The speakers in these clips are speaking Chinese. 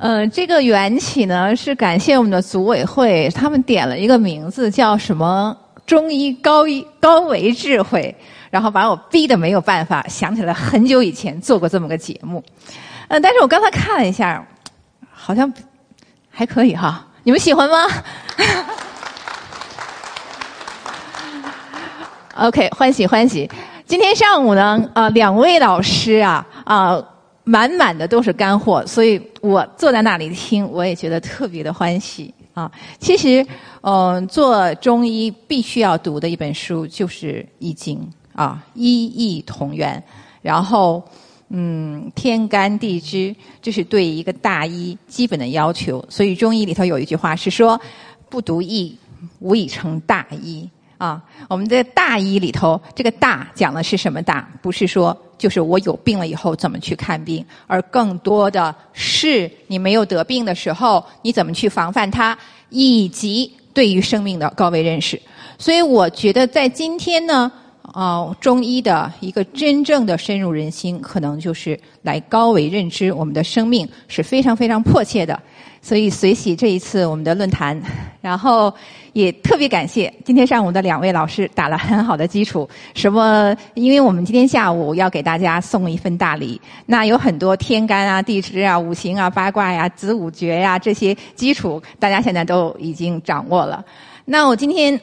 呃，这个缘起呢，是感谢我们的组委会，他们点了一个名字叫什么“中医高医高维智慧”，然后把我逼得没有办法，想起来很久以前做过这么个节目。嗯，但是我刚才看了一下，好像还可以哈，你们喜欢吗？OK，欢喜欢喜。今天上午呢，啊，两位老师啊，啊，满满的都是干货，所以我坐在那里听，我也觉得特别的欢喜啊。其实，嗯，做中医必须要读的一本书就是《易经》啊，医易同源，然后，嗯，天干地支，这是对一个大医基本的要求。所以中医里头有一句话是说，不读易，无以成大医。啊，我们在大医里头，这个大讲的是什么大？不是说就是我有病了以后怎么去看病，而更多的是你没有得病的时候，你怎么去防范它，以及对于生命的高维认识。所以我觉得在今天呢，啊，中医的一个真正的深入人心，可能就是来高维认知我们的生命是非常非常迫切的。所以随喜这一次我们的论坛，然后也特别感谢今天上午的两位老师打了很好的基础。什么？因为我们今天下午要给大家送一份大礼，那有很多天干啊、地支啊、五行啊、八卦呀、子午觉呀这些基础，大家现在都已经掌握了。那我今天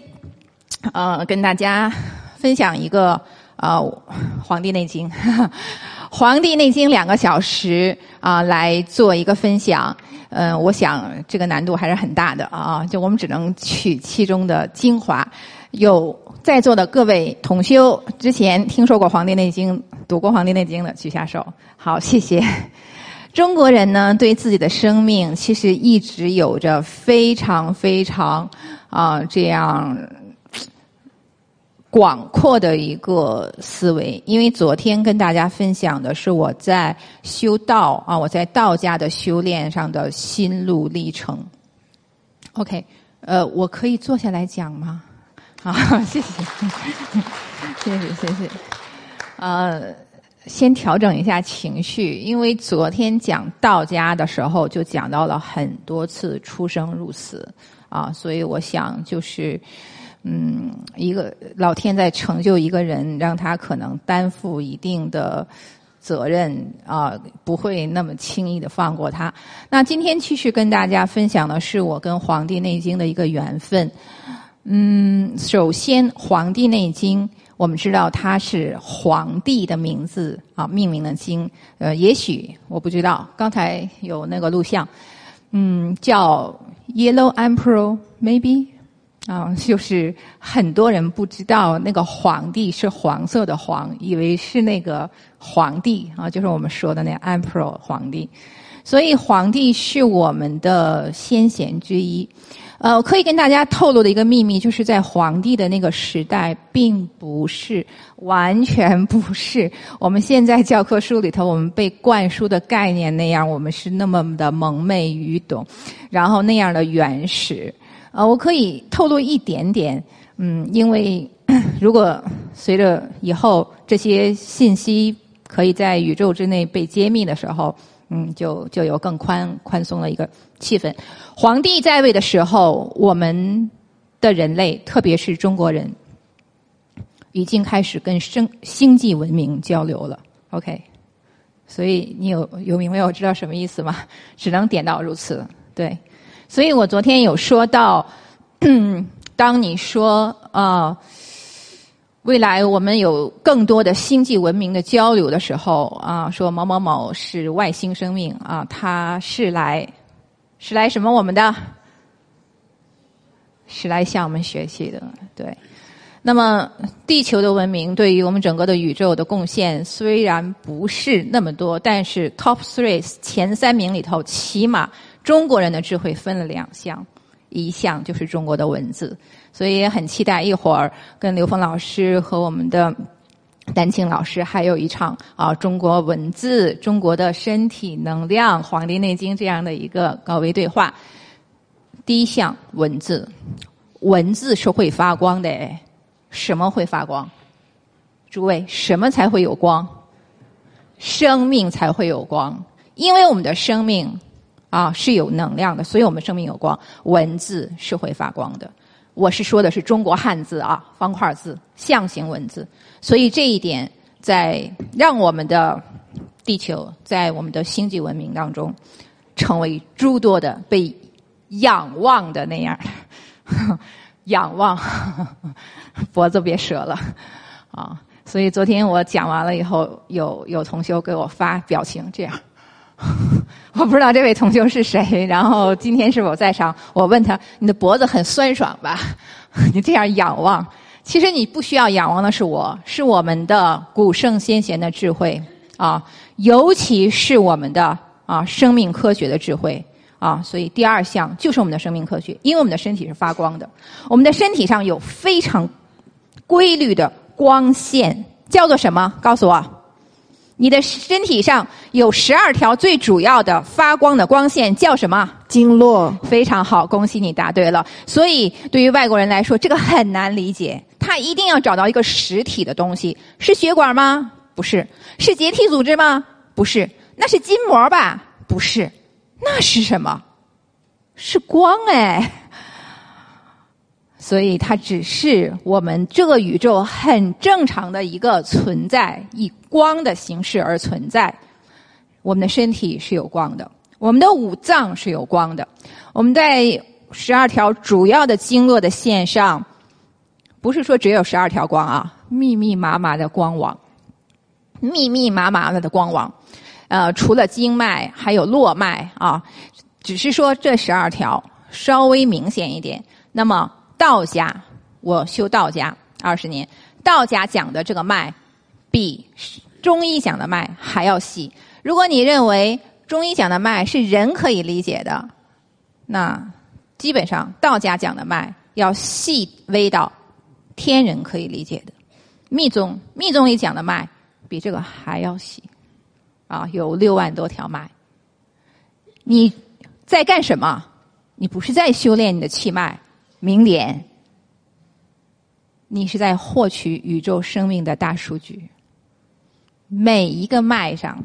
呃跟大家分享一个呃《黄帝内经》，《黄帝内经》两个小时啊来做一个分享。嗯，我想这个难度还是很大的啊！就我们只能取其中的精华。有在座的各位同修，之前听说过《黄帝内经》、读过《黄帝内经》的，举下手。好，谢谢。中国人呢，对自己的生命其实一直有着非常非常啊这样。广阔的一个思维，因为昨天跟大家分享的是我在修道啊，我在道家的修炼上的心路历程。OK，呃，我可以坐下来讲吗？好，谢谢，谢谢，谢谢。呃，先调整一下情绪，因为昨天讲道家的时候就讲到了很多次出生入死啊，所以我想就是。嗯，一个老天在成就一个人，让他可能担负一定的责任啊，不会那么轻易的放过他。那今天继续跟大家分享的是我跟《黄帝内经》的一个缘分。嗯，首先，《黄帝内经》我们知道它是皇帝的名字啊命名的经，呃，也许我不知道，刚才有那个录像，嗯，叫 Yellow Emperor maybe 啊，就是很多人不知道那个皇帝是黄色的黄，以为是那个皇帝啊，就是我们说的那 emperor 皇帝。所以皇帝是我们的先贤之一。呃，我可以跟大家透露的一个秘密，就是在皇帝的那个时代，并不是完全不是我们现在教科书里头我们被灌输的概念那样，我们是那么的蒙昧愚懂，然后那样的原始。啊，我可以透露一点点，嗯，因为 如果随着以后这些信息可以在宇宙之内被揭秘的时候，嗯，就就有更宽宽松的一个气氛。皇帝在位的时候，我们的人类，特别是中国人，已经开始跟生星际文明交流了。OK，所以你有有明白我知道什么意思吗？只能点到如此，对。所以我昨天有说到，当你说啊，未来我们有更多的星际文明的交流的时候啊，说某某某是外星生命啊，他是来是来什么我们的，是来向我们学习的，对。那么地球的文明对于我们整个的宇宙的贡献虽然不是那么多，但是 top three 前三名里头起码。中国人的智慧分了两项，一项就是中国的文字，所以也很期待一会儿跟刘峰老师和我们的丹青老师还有一场啊中国文字、中国的身体能量、《黄帝内经》这样的一个高维对话。第一项文字，文字是会发光的，什么会发光？诸位，什么才会有光？生命才会有光，因为我们的生命。啊，是有能量的，所以我们生命有光。文字是会发光的。我是说的是中国汉字啊，方块字、象形文字。所以这一点在让我们的地球在我们的星际文明当中成为诸多的被仰望的那样，仰望，脖子别折了啊。所以昨天我讲完了以后，有有同学给我发表情，这样，我不知道这位同学是谁。然后今天是否在场？我问他：“你的脖子很酸爽吧？你这样仰望，其实你不需要仰望的是我，是我们的古圣先贤的智慧啊，尤其是我们的啊生命科学的智慧啊。所以第二项就是我们的生命科学，因为我们的身体是发光的，我们的身体上有非常规律的。”光线叫做什么？告诉我，你的身体上有十二条最主要的发光的光线，叫什么？经络。非常好，恭喜你答对了。所以对于外国人来说，这个很难理解。他一定要找到一个实体的东西，是血管吗？不是。是结缔组织吗？不是。那是筋膜吧？不是。那是什么？是光哎。所以它只是我们这个宇宙很正常的一个存在，以光的形式而存在。我们的身体是有光的，我们的五脏是有光的。我们在十二条主要的经络的线上，不是说只有十二条光啊，密密麻麻的光网，密密麻麻的的光网。呃，除了经脉，还有络脉啊，只是说这十二条稍微明显一点。那么。道家，我修道家二十年，道家讲的这个脉，比中医讲的脉还要细。如果你认为中医讲的脉是人可以理解的，那基本上道家讲的脉要细微到天人可以理解的。密宗密宗里讲的脉比这个还要细，啊，有六万多条脉。你在干什么？你不是在修炼你的气脉？明点，你是在获取宇宙生命的大数据。每一个脉上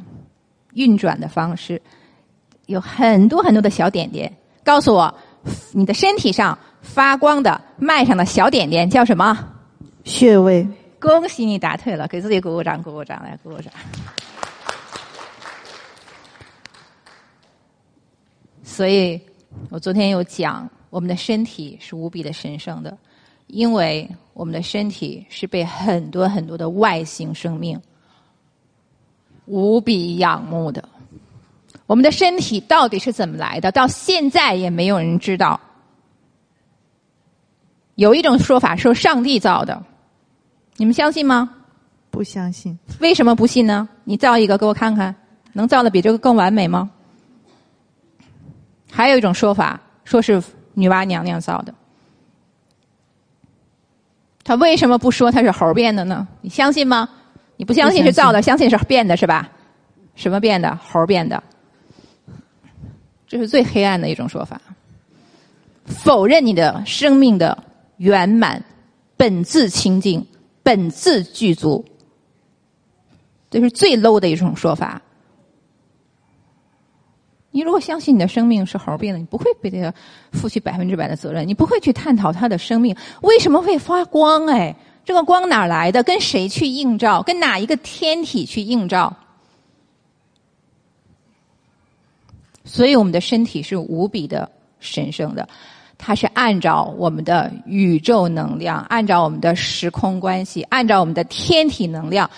运转的方式，有很多很多的小点点。告诉我，你的身体上发光的脉上的小点点叫什么？穴位。恭喜你答对了，给自己鼓鼓掌，鼓鼓掌，来鼓鼓掌。所以我昨天有讲。我们的身体是无比的神圣的，因为我们的身体是被很多很多的外星生命无比仰慕的。我们的身体到底是怎么来的？到现在也没有人知道。有一种说法说上帝造的，你们相信吗？不相信。为什么不信呢？你造一个给我看看，能造的比这个更完美吗？还有一种说法，说是。女娲娘娘造的，他为什么不说他是猴变的呢？你相信吗？你不相信是造的，相信是变的是吧？什么变的？猴变的，这是最黑暗的一种说法，否认你的生命的圆满、本自清净、本自具足，这是最 low 的一种说法。你如果相信你的生命是猴变的，你不会被这个负起百分之百的责任，你不会去探讨他的生命为什么会发光？哎，这个光哪来的？跟谁去映照？跟哪一个天体去映照？所以我们的身体是无比的神圣的，它是按照我们的宇宙能量，按照我们的时空关系，按照我们的天体能量。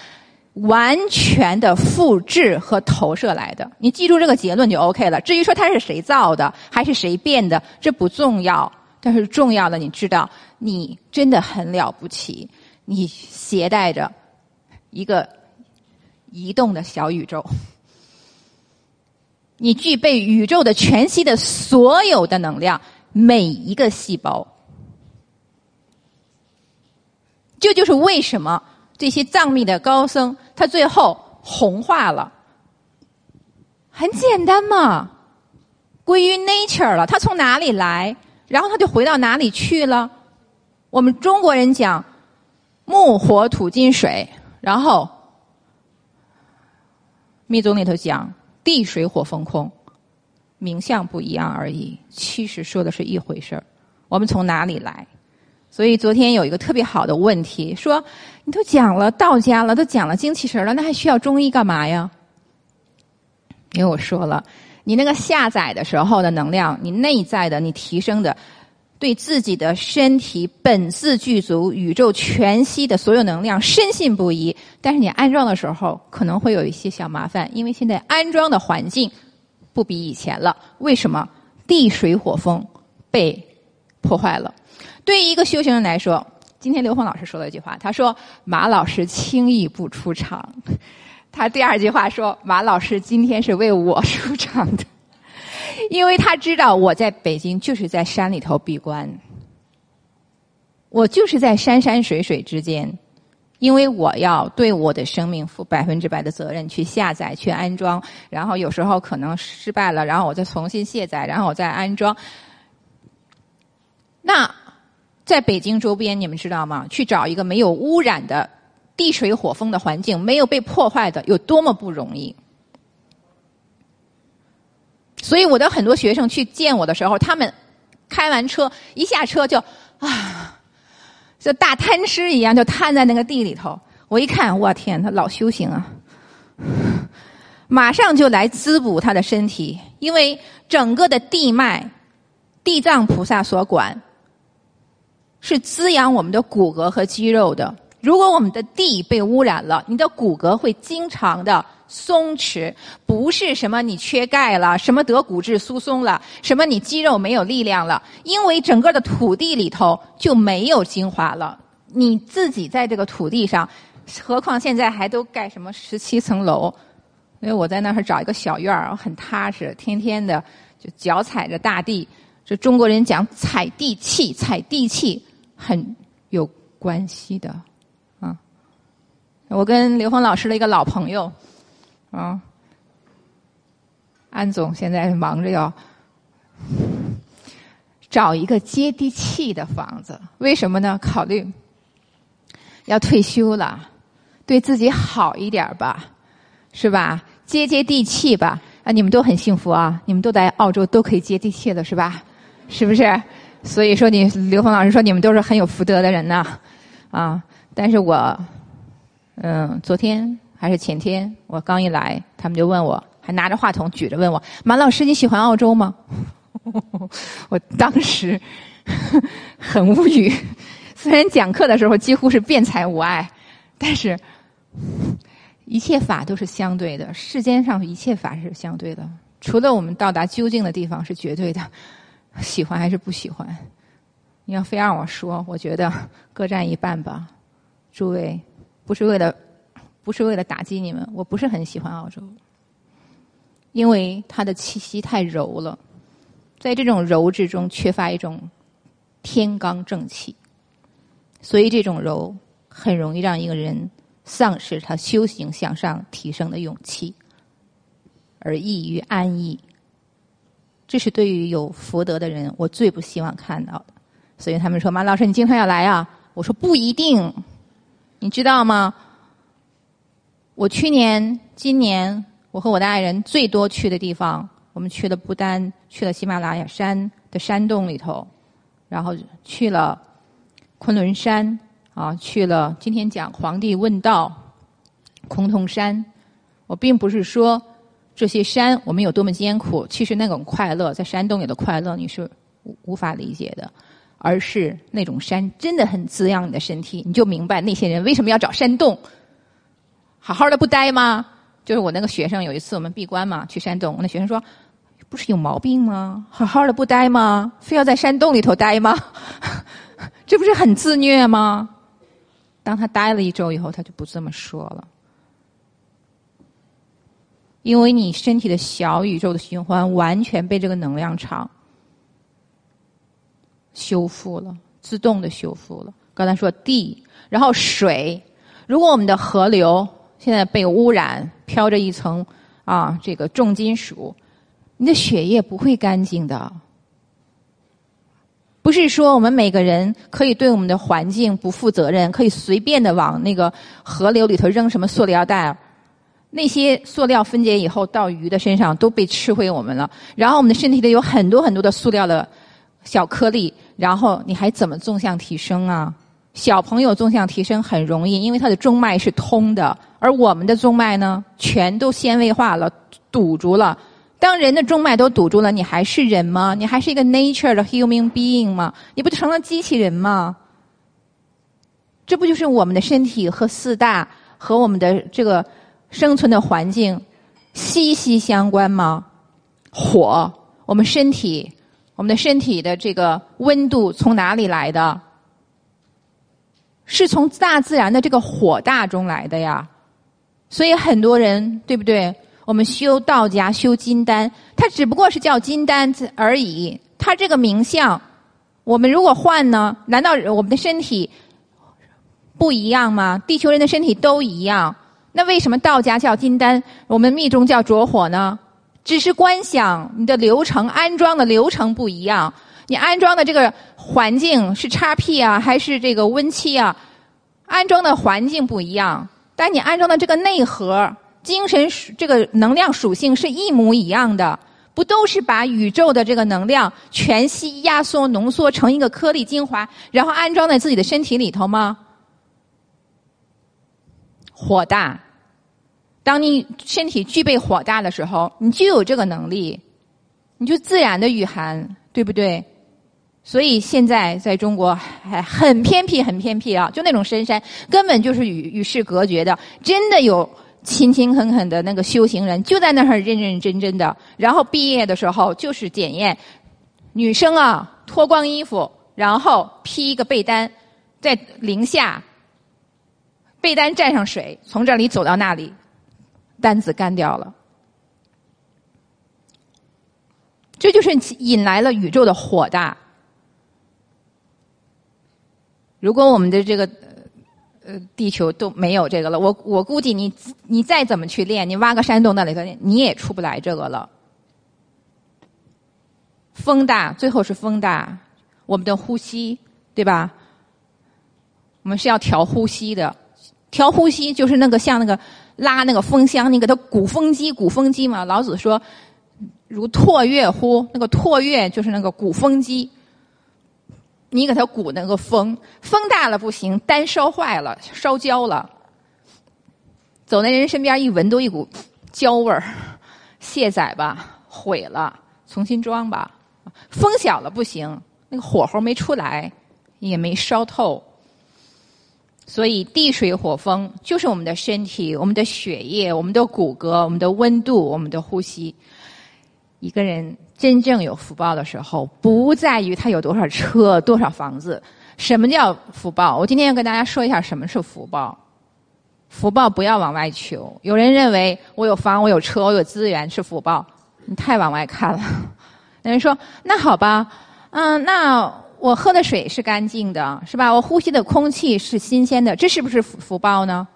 完全的复制和投射来的，你记住这个结论就 OK 了。至于说它是谁造的，还是谁变的，这不重要。但是重要的，你知道，你真的很了不起。你携带着一个移动的小宇宙，你具备宇宙的全息的所有的能量，每一个细胞。这就是为什么。这些藏密的高僧，他最后红化了，很简单嘛，归于 nature 了。他从哪里来，然后他就回到哪里去了。我们中国人讲木火土金水，然后密宗里头讲地水火风空，名相不一样而已。其实说的是一回事儿。我们从哪里来？所以昨天有一个特别好的问题，说你都讲了道家了，都讲了精气神了，那还需要中医干嘛呀？因为我说了，你那个下载的时候的能量，你内在的，你提升的，对自己的身体本自具足、宇宙全息的所有能量深信不疑。但是你安装的时候可能会有一些小麻烦，因为现在安装的环境不比以前了。为什么？地水火风被破坏了。对于一个修行人来说，今天刘峰老师说了一句话，他说：“马老师轻易不出场。”他第二句话说：“马老师今天是为我出场的，因为他知道我在北京就是在山里头闭关，我就是在山山水水之间，因为我要对我的生命负百分之百的责任，去下载、去安装，然后有时候可能失败了，然后我再重新卸载，然后我再安装。那在北京周边，你们知道吗？去找一个没有污染的。”地水火风的环境没有被破坏的有多么不容易，所以我的很多学生去见我的时候，他们开完车一下车就啊，就大贪吃一样，就瘫在那个地里头。我一看，我天，他老修行啊，马上就来滋补他的身体，因为整个的地脉，地藏菩萨所管，是滋养我们的骨骼和肌肉的。如果我们的地被污染了，你的骨骼会经常的松弛，不是什么你缺钙了，什么得骨质疏松了，什么你肌肉没有力量了，因为整个的土地里头就没有精华了。你自己在这个土地上，何况现在还都盖什么十七层楼？因为我在那儿找一个小院儿，很踏实，天天的就脚踩着大地。这中国人讲踩地气，踩地气很有关系的。我跟刘峰老师的一个老朋友，啊，安总现在忙着要找一个接地气的房子，为什么呢？考虑要退休了，对自己好一点吧，是吧？接接地气吧。啊，你们都很幸福啊，你们都在澳洲都可以接地气的是吧？是不是？所以说，你刘峰老师说你们都是很有福德的人呐，啊，但是我。嗯，昨天还是前天，我刚一来，他们就问我，还拿着话筒举着问我：“马老师，你喜欢澳洲吗？” 我当时很无语。虽然讲课的时候几乎是辩才无碍，但是一切法都是相对的，世间上一切法是相对的，除了我们到达究竟的地方是绝对的。喜欢还是不喜欢？你要非让我说，我觉得各占一半吧，诸位。不是为了，不是为了打击你们。我不是很喜欢澳洲，因为它的气息太柔了，在这种柔之中缺乏一种天罡正气，所以这种柔很容易让一个人丧失他修行向上提升的勇气，而易于安逸。这是对于有福德的人，我最不希望看到的。所以他们说：“马老师，你经常要来啊？”我说：“不一定。”你知道吗？我去年、今年，我和我的爱人最多去的地方，我们去了不丹，去了喜马拉雅山的山洞里头，然后去了昆仑山，啊，去了今天讲皇帝问道，崆峒山。我并不是说这些山我们有多么艰苦，其实那种快乐，在山洞里的快乐，你是无无法理解的。而是那种山真的很滋养你的身体，你就明白那些人为什么要找山洞，好好的不待吗？就是我那个学生有一次我们闭关嘛，去山洞，我那学生说，不是有毛病吗？好好的不待吗？非要在山洞里头待吗？这不是很自虐吗？当他待了一周以后，他就不这么说了，因为你身体的小宇宙的循环完全被这个能量场。修复了，自动的修复了。刚才说地，然后水。如果我们的河流现在被污染，飘着一层啊这个重金属，你的血液不会干净的。不是说我们每个人可以对我们的环境不负责任，可以随便的往那个河流里头扔什么塑料袋。那些塑料分解以后到鱼的身上都被吃回我们了，然后我们的身体里有很多很多的塑料的小颗粒，然后你还怎么纵向提升啊？小朋友纵向提升很容易，因为他的中脉是通的，而我们的中脉呢，全都纤维化了，堵住了。当人的中脉都堵住了，你还是人吗？你还是一个 nature 的 human being 吗？你不成了机器人吗？这不就是我们的身体和四大和我们的这个生存的环境息息相关吗？火，我们身体，我们的身体的这个温度从哪里来的？是从大自然的这个火大中来的呀。所以很多人对不对？我们修道家修金丹，它只不过是叫金丹而已。它这个名相，我们如果换呢？难道我们的身体不一样吗？地球人的身体都一样，那为什么道家叫金丹，我们密宗叫着火呢？只是观想你的流程安装的流程不一样，你安装的这个环境是叉 P 啊，还是这个温气啊？安装的环境不一样，但你安装的这个内核。精神这个能量属性是一模一样的，不都是把宇宙的这个能量全息压缩浓缩成一个颗粒精华，然后安装在自己的身体里头吗？火大，当你身体具备火大的时候，你就有这个能力，你就自然的御寒，对不对？所以现在在中国还很偏僻，很偏僻啊，就那种深山，根本就是与与世隔绝的，真的有。勤勤恳恳的那个修行人就在那儿认认真真的，然后毕业的时候就是检验，女生啊脱光衣服，然后披一个被单，在零下，被单沾上水，从这里走到那里，单子干掉了，这就是引来了宇宙的火大。如果我们的这个。呃呃，地球都没有这个了。我我估计你你再怎么去练，你挖个山洞那里头，你也出不来这个了。风大，最后是风大。我们的呼吸，对吧？我们是要调呼吸的，调呼吸就是那个像那个拉那个风箱，你给它鼓风机，鼓风机嘛。老子说，如唾跃乎？那个唾月就是那个鼓风机。你给它鼓那个风，风大了不行，单烧坏了，烧焦了。走在人身边一闻都一股焦味儿，卸载吧，毁了，重新装吧。风小了不行，那个火候没出来，也没烧透。所以地水火风就是我们的身体，我们的血液，我们的骨骼，我们的温度，我们的呼吸。一个人。真正有福报的时候，不在于他有多少车、多少房子。什么叫福报？我今天要跟大家说一下什么是福报。福报不要往外求。有人认为我有房、我有车、我有资源是福报，你太往外看了。有人说：“那好吧，嗯，那我喝的水是干净的，是吧？我呼吸的空气是新鲜的，这是不是福福报呢？”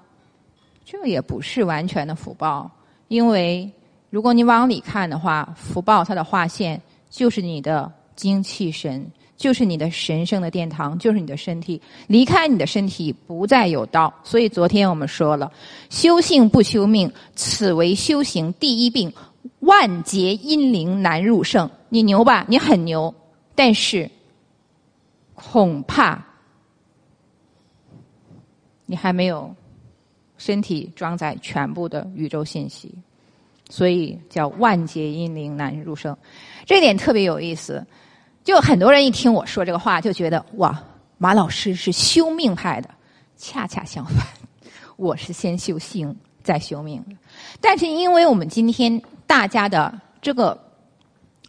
这也不是完全的福报，因为。如果你往里看的话，福报它的划线就是你的精气神，就是你的神圣的殿堂，就是你的身体。离开你的身体，不再有道。所以昨天我们说了，修性不修命，此为修行第一病。万劫阴灵难入圣。你牛吧？你很牛，但是恐怕你还没有身体装载全部的宇宙信息。所以叫万劫阴灵难入生，这点特别有意思。就很多人一听我说这个话，就觉得哇，马老师是修命派的。恰恰相反，我是先修性再修命。但是因为我们今天大家的这个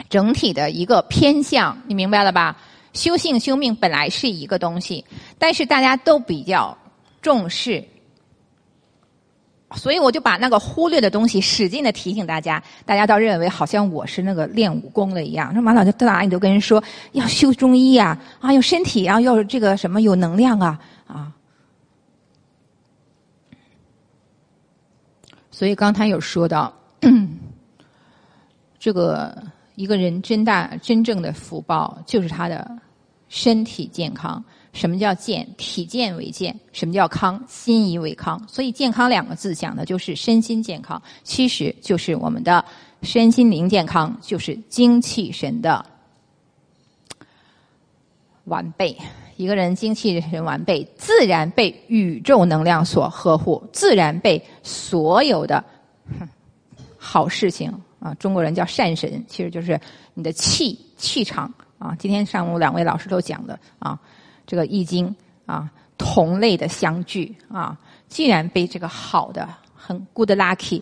整体的一个偏向，你明白了吧？修性修命本来是一个东西，但是大家都比较重视。所以我就把那个忽略的东西使劲的提醒大家，大家倒认为好像我是那个练武功的一样。说马老师到哪里都跟人说要修中医啊，啊，要身体啊，要这个什么有能量啊，啊。所以刚才有说到，这个一个人真大真正的福报就是他的身体健康。什么叫健？体健为健。什么叫康？心怡为康。所以“健康”两个字讲的就是身心健康，其实就是我们的身心灵健康，就是精气神的完备。一个人精气神完备，自然被宇宙能量所呵护，自然被所有的好事情啊，中国人叫善神，其实就是你的气气场啊。今天上午两位老师都讲的啊，这个易经啊，同类的相聚啊，竟然被这个好的很 good lucky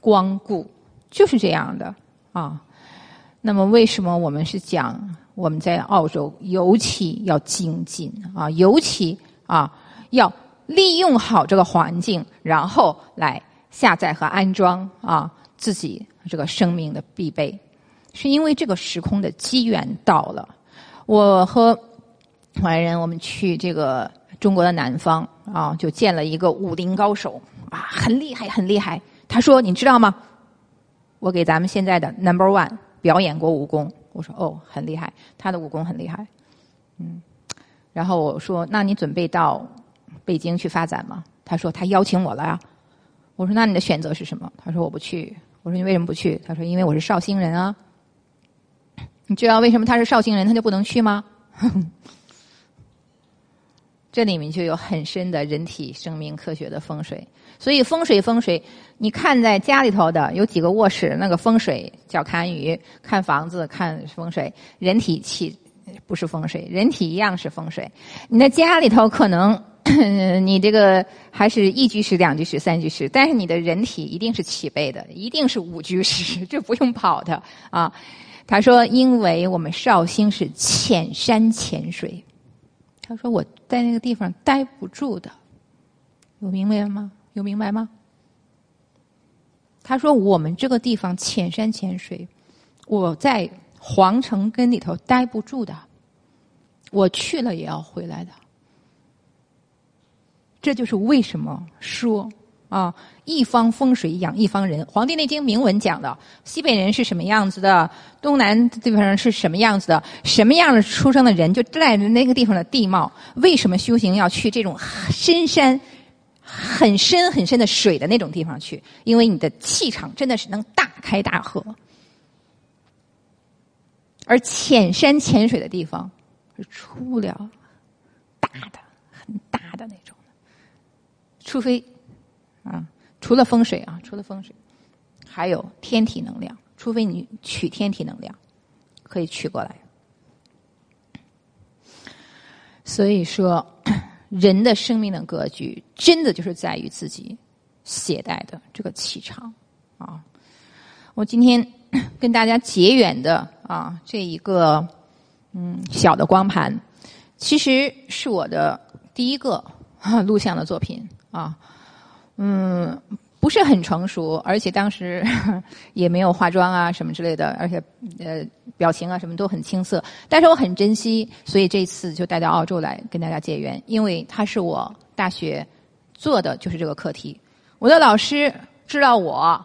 光顾，就是这样的啊。那么为什么我们是讲？我们在澳洲尤其要精进啊，尤其啊要利用好这个环境，然后来下载和安装啊自己这个生命的必备，是因为这个时空的机缘到了。我和华人我们去这个中国的南方啊，就见了一个武林高手啊，很厉害，很厉害。他说：“你知道吗？我给咱们现在的 Number One 表演过武功。”我说哦，很厉害，他的武功很厉害，嗯。然后我说，那你准备到北京去发展吗？他说他邀请我了呀。我说那你的选择是什么？他说我不去。我说你为什么不去？他说因为我是绍兴人啊。你知道为什么他是绍兴人他就不能去吗？这里面就有很深的人体生命科学的风水。所以风水风水，你看在家里头的有几个卧室，那个风水叫看雨，看房子看风水，人体气不是风水，人体一样是风水。你的家里头可能 你这个还是一居室、两居室、三居室，但是你的人体一定是齐备的，一定是五居室，这不用跑的啊。他说，因为我们绍兴是浅山浅水，他说我在那个地方待不住的，有明白吗？有明白吗？他说：“我们这个地方浅山浅水，我在皇城根里头待不住的，我去了也要回来的。这就是为什么说啊，一方风水养一方人。《黄帝内经》铭文讲的，西北人是什么样子的，东南地方人是什么样子的，什么样的出生的人就带着那个地方的地貌。为什么修行要去这种深山？”很深很深的水的那种地方去，因为你的气场真的是能大开大合，而浅山浅水的地方是出不了大的、很大的那种，除非啊，除了风水啊，除了风水，还有天体能量，除非你取天体能量，可以取过来。所以说。人的生命的格局，真的就是在于自己携带的这个气场啊！我今天 跟大家结缘的啊，这一个嗯小的光盘，其实是我的第一个 录像的作品啊，嗯。不是很成熟，而且当时 也没有化妆啊什么之类的，而且呃表情啊什么都很青涩。但是我很珍惜，所以这次就带到澳洲来跟大家结缘，因为它是我大学做的就是这个课题。我的老师知道我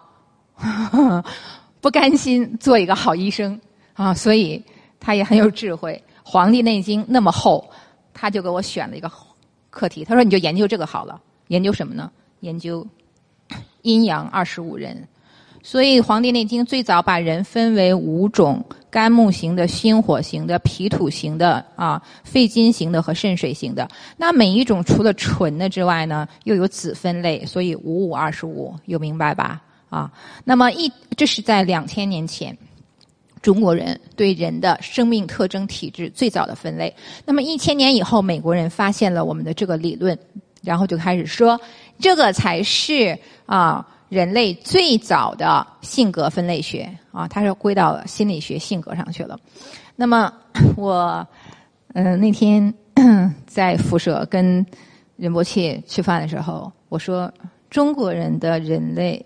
不甘心做一个好医生啊，所以他也很有智慧。《黄帝内经》那么厚，他就给我选了一个课题。他说：“你就研究这个好了。研究什么呢？研究。”阴阳二十五人，所以《黄帝内经》最早把人分为五种：肝木型的、心火型的、脾土型的、啊肺金型的和肾水型的。那每一种除了纯的之外呢，又有子分类，所以五五二十五，有明白吧？啊，那么一这是在两千年前，中国人对人的生命特征体质最早的分类。那么一千年以后，美国人发现了我们的这个理论，然后就开始说。这个才是啊，人类最早的性格分类学啊，它是归到心理学性格上去了。那么 我嗯那天在辐射跟任伯切吃饭的时候，我说中国人的人类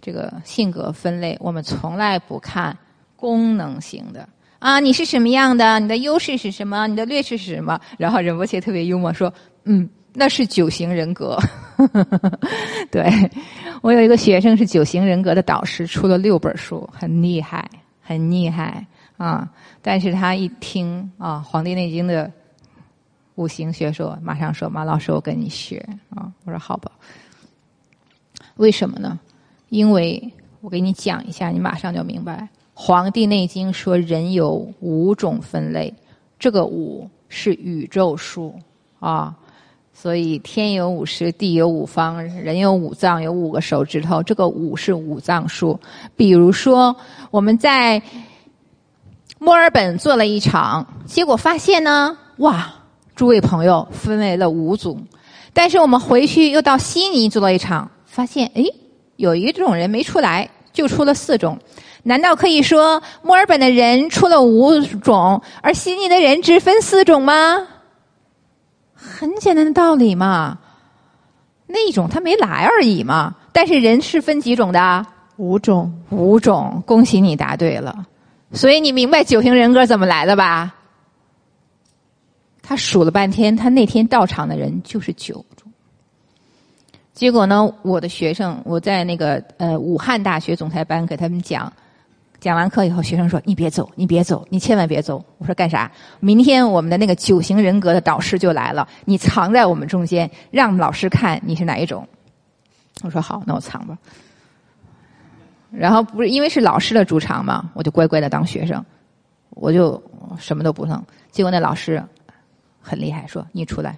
这个性格分类，我们从来不看功能型的啊，你是什么样的？你的优势是什么？你的劣势是什么？然后任伯切特别幽默说，嗯。那是九型人格，对我有一个学生是九型人格的导师，出了六本书，很厉害，很厉害啊！但是他一听啊《黄帝内经》的五行学说，马上说马老师，我跟你学啊。我说好吧。为什么呢？因为我给你讲一下，你马上就明白。《黄帝内经》说人有五种分类，这个五是宇宙数啊。所以天有五十，地有五方，人有五脏，有五个手指头。这个五是五脏数。比如说，我们在墨尔本做了一场，结果发现呢，哇，诸位朋友分为了五组。但是我们回去又到悉尼做了一场，发现诶，有一种人没出来，就出了四种。难道可以说墨尔本的人出了五种，而悉尼的人只分四种吗？很简单的道理嘛，那种他没来而已嘛。但是人是分几种的？五种，五种。恭喜你答对了。所以你明白九型人格怎么来的吧？他数了半天，他那天到场的人就是九种。结果呢，我的学生，我在那个呃武汉大学总裁班给他们讲。讲完课以后，学生说：“你别走，你别走，你千万别走。”我说：“干啥？明天我们的那个九型人格的导师就来了，你藏在我们中间，让老师看你是哪一种。”我说：“好，那我藏吧。”然后不是因为是老师的主场嘛，我就乖乖的当学生，我就什么都不弄。结果那老师很厉害，说：“你出来。”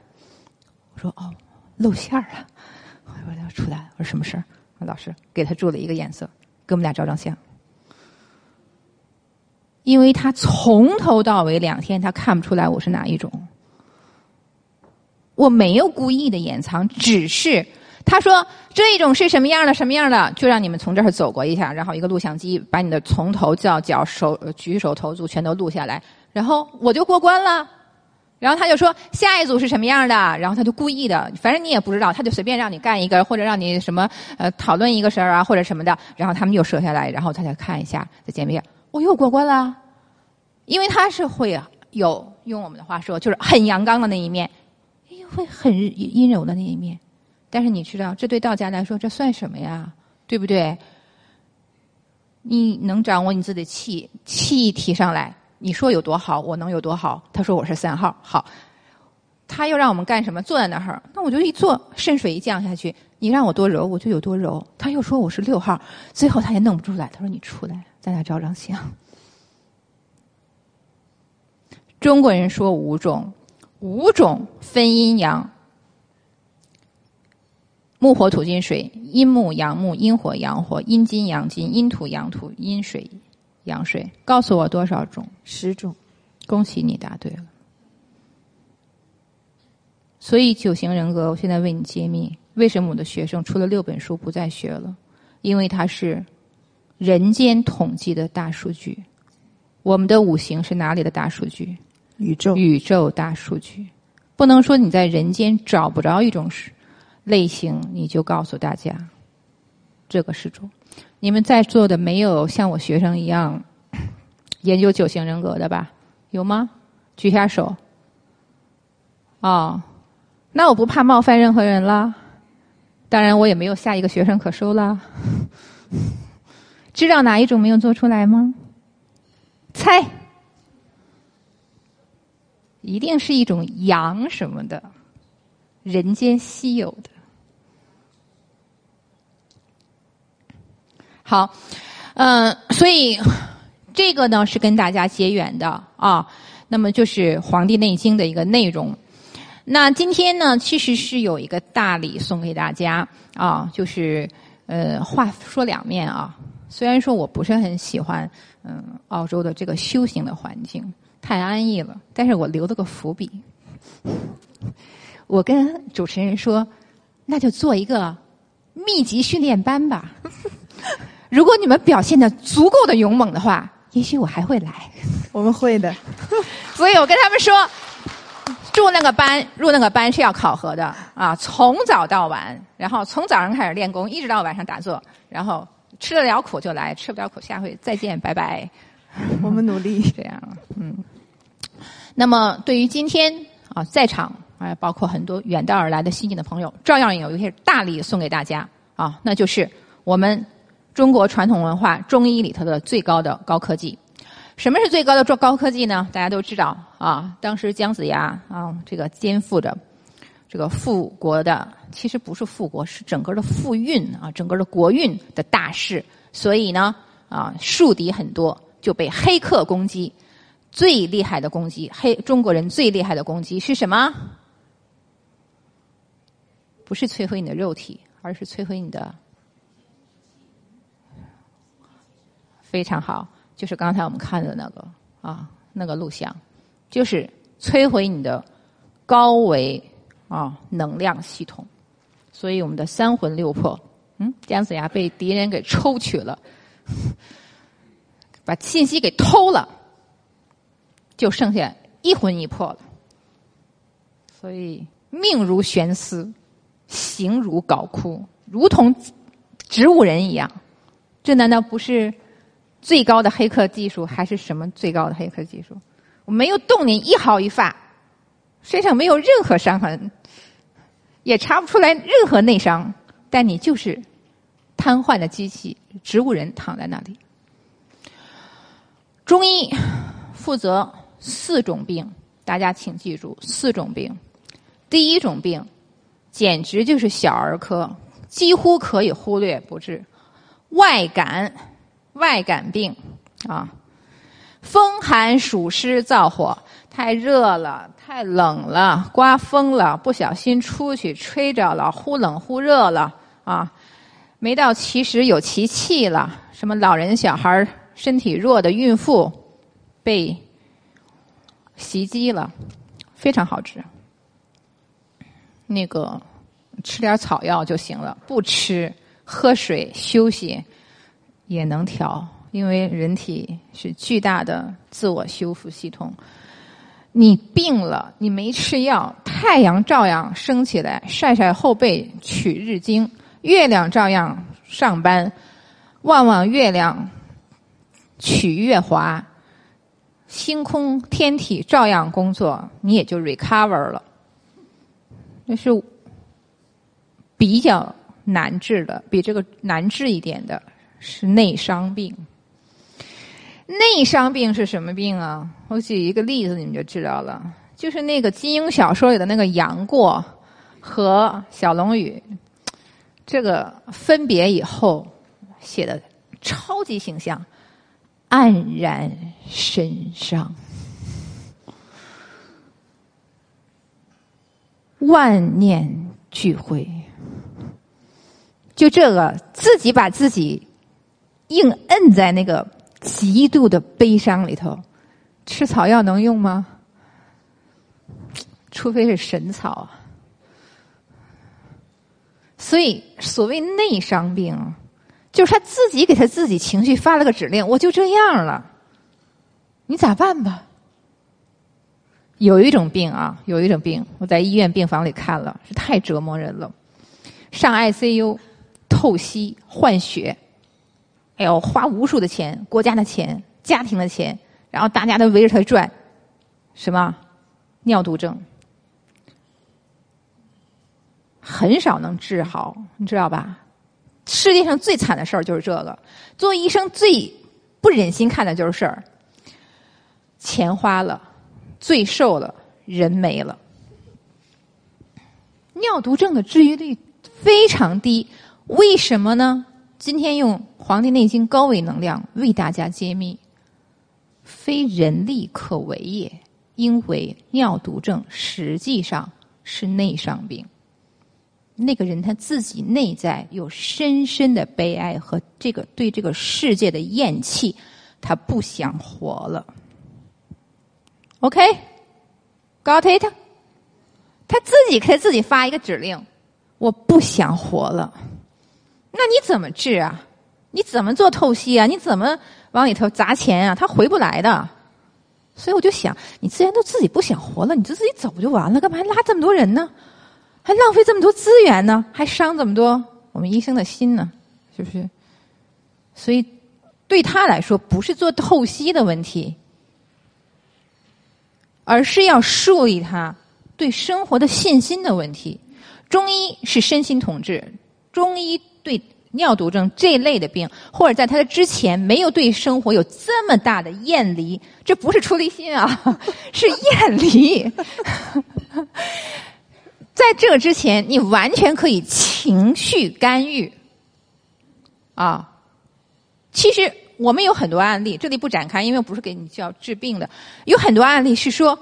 我说：“哦，露馅儿了。”我说：“出来。”我说：“什么事儿？”老师给他注了一个颜色，给我们俩照张相。因为他从头到尾两天，他看不出来我是哪一种。我没有故意的掩藏，只是他说这一种是什么样的什么样的，就让你们从这儿走过一下，然后一个录像机把你的从头到脚手举手投足全都录下来，然后我就过关了。然后他就说下一组是什么样的，然后他就故意的，反正你也不知道，他就随便让你干一个，或者让你什么呃讨论一个事儿啊，或者什么的，然后他们就折下来，然后他再看一下，再见面。我又过关了，因为他是会有用我们的话说，就是很阳刚的那一面，也会很阴柔的那一面。但是你知道，这对道家来说，这算什么呀？对不对？你能掌握你自己的气，气一提上来，你说有多好，我能有多好？他说我是三号，好。他又让我们干什么？坐在那儿，那我就一坐，渗水一降下去，你让我多柔，我就有多柔。他又说我是六号，最后他也弄不出来，他说你出来。咱俩照张相。中国人说五种，五种分阴阳：木、火、土、金、水；阴木、阳木；阴火、阳火；阴金、阳金；阴土、阳土；阴水、阳水。告诉我多少种？十种。恭喜你答对了。所以九型人格，我现在为你揭秘：为什么我的学生出了六本书不再学了？因为他是。人间统计的大数据，我们的五行是哪里的大数据？宇宙，宇宙大数据，不能说你在人间找不着一种类型，你就告诉大家这个是种。你们在座的没有像我学生一样 研究九型人格的吧？有吗？举下手。哦，那我不怕冒犯任何人啦。当然，我也没有下一个学生可收了。知道哪一种没有做出来吗？猜，一定是一种羊什么的，人间稀有的。好，嗯，所以这个呢是跟大家结缘的啊。那么就是《黄帝内经》的一个内容。那今天呢，其实是有一个大礼送给大家啊，就是呃，话说两面啊。虽然说我不是很喜欢，嗯，澳洲的这个修行的环境太安逸了，但是我留了个伏笔。我跟主持人说，那就做一个密集训练班吧。如果你们表现的足够的勇猛的话，也许我还会来。我们会的。所以我跟他们说，住那个班，入那个班是要考核的啊，从早到晚，然后从早上开始练功，一直到晚上打坐，然后。吃得了苦就来，吃不了苦下回再见，拜拜。我们努力 这样，嗯。那么对于今天啊，在场啊，包括很多远道而来的新进的朋友，照样有一些大礼送给大家啊，那就是我们中国传统文化中医里头的最高的高科技。什么是最高的高高科技呢？大家都知道啊，当时姜子牙啊，这个肩负着这个富国的，其实不是富国，是整个的富运啊，整个的国运的大事。所以呢，啊，树敌很多，就被黑客攻击。最厉害的攻击，黑中国人最厉害的攻击是什么？不是摧毁你的肉体，而是摧毁你的。非常好，就是刚才我们看的那个啊，那个录像，就是摧毁你的高维啊能量系统。所以我们的三魂六魄，嗯，姜子牙被敌人给抽取了，把信息给偷了。就剩下一魂一魄了，所以命如悬丝，形如槁枯，如同植物人一样。这难道不是最高的黑客技术，还是什么最高的黑客技术？我没有动你一毫一发，身上没有任何伤痕，也查不出来任何内伤，但你就是瘫痪的机器，植物人躺在那里。中医负责。四种病，大家请记住四种病。第一种病，简直就是小儿科，几乎可以忽略不治。外感，外感病啊，风寒暑湿燥火，太热了，太冷了，刮风了，不小心出去吹着了，忽冷忽热了啊，没到其时有其气了。什么老人、小孩身体弱的孕妇被。袭击了，非常好治。那个吃点草药就行了，不吃，喝水，休息也能调，因为人体是巨大的自我修复系统。你病了，你没吃药，太阳照样升起来，晒晒后背，取日经；月亮照样上班，望望月亮，取月华。星空天体照样工作，你也就 recover 了。那是比较难治的，比这个难治一点的是内伤病。内伤病是什么病啊？我举一个例子，你们就知道了。就是那个金庸小说里的那个杨过和小龙女，这个分别以后写的超级形象。黯然神伤，万念俱灰。就这个，自己把自己硬摁在那个极度的悲伤里头，吃草药能用吗？除非是神草啊。所以，所谓内伤病。就是他自己给他自己情绪发了个指令，我就这样了，你咋办吧？有一种病啊，有一种病，我在医院病房里看了，是太折磨人了。上 ICU，透析换血，哎呦，花无数的钱，国家的钱，家庭的钱，然后大家都围着他转，什么尿毒症，很少能治好，你知道吧？世界上最惨的事儿就是这个，做医生最不忍心看的就是事儿。钱花了，罪受了，人没了。尿毒症的治愈率非常低，为什么呢？今天用《黄帝内经》高维能量为大家揭秘：非人力可为也，因为尿毒症实际上是内伤病。那个人他自己内在有深深的悲哀和这个对这个世界的厌弃，他不想活了。OK，got it？他自己给自己发一个指令：我不想活了。那你怎么治啊？你怎么做透析啊？你怎么往里头砸钱啊？他回不来的。所以我就想，你既然都自己不想活了，你就自己走就完了，干嘛还拉这么多人呢？还浪费这么多资源呢，还伤这么多我们医生的心呢，是不是？所以对他来说，不是做透析的问题，而是要树立他对生活的信心的问题。中医是身心统治，中医对尿毒症这类的病，或者在他的之前没有对生活有这么大的厌离，这不是出离心啊，是厌离。在这个之前，你完全可以情绪干预。啊，其实我们有很多案例，这里不展开，因为不是给你叫治病的。有很多案例是说，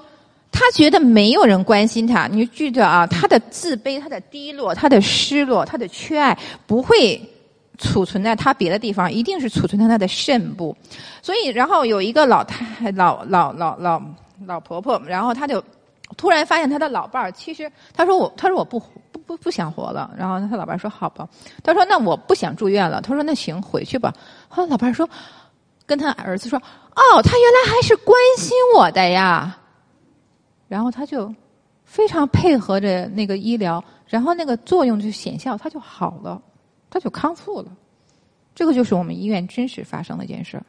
他觉得没有人关心他。你记得啊，他的自卑、他的低落、他的失落、他的缺爱，不会储存在他别的地方，一定是储存在他的肾部。所以，然后有一个老太、老老老老老婆婆，然后她就。突然发现她的老伴儿，其实她说我，她说我不不不不想活了。然后她老伴儿说好吧，他说那我不想住院了。他说那行回去吧。后来老伴儿说，跟他儿子说，哦，他原来还是关心我的呀。然后他就非常配合着那个医疗，然后那个作用就显效，他就好了，他就康复了。这个就是我们医院真实发生的一件事儿，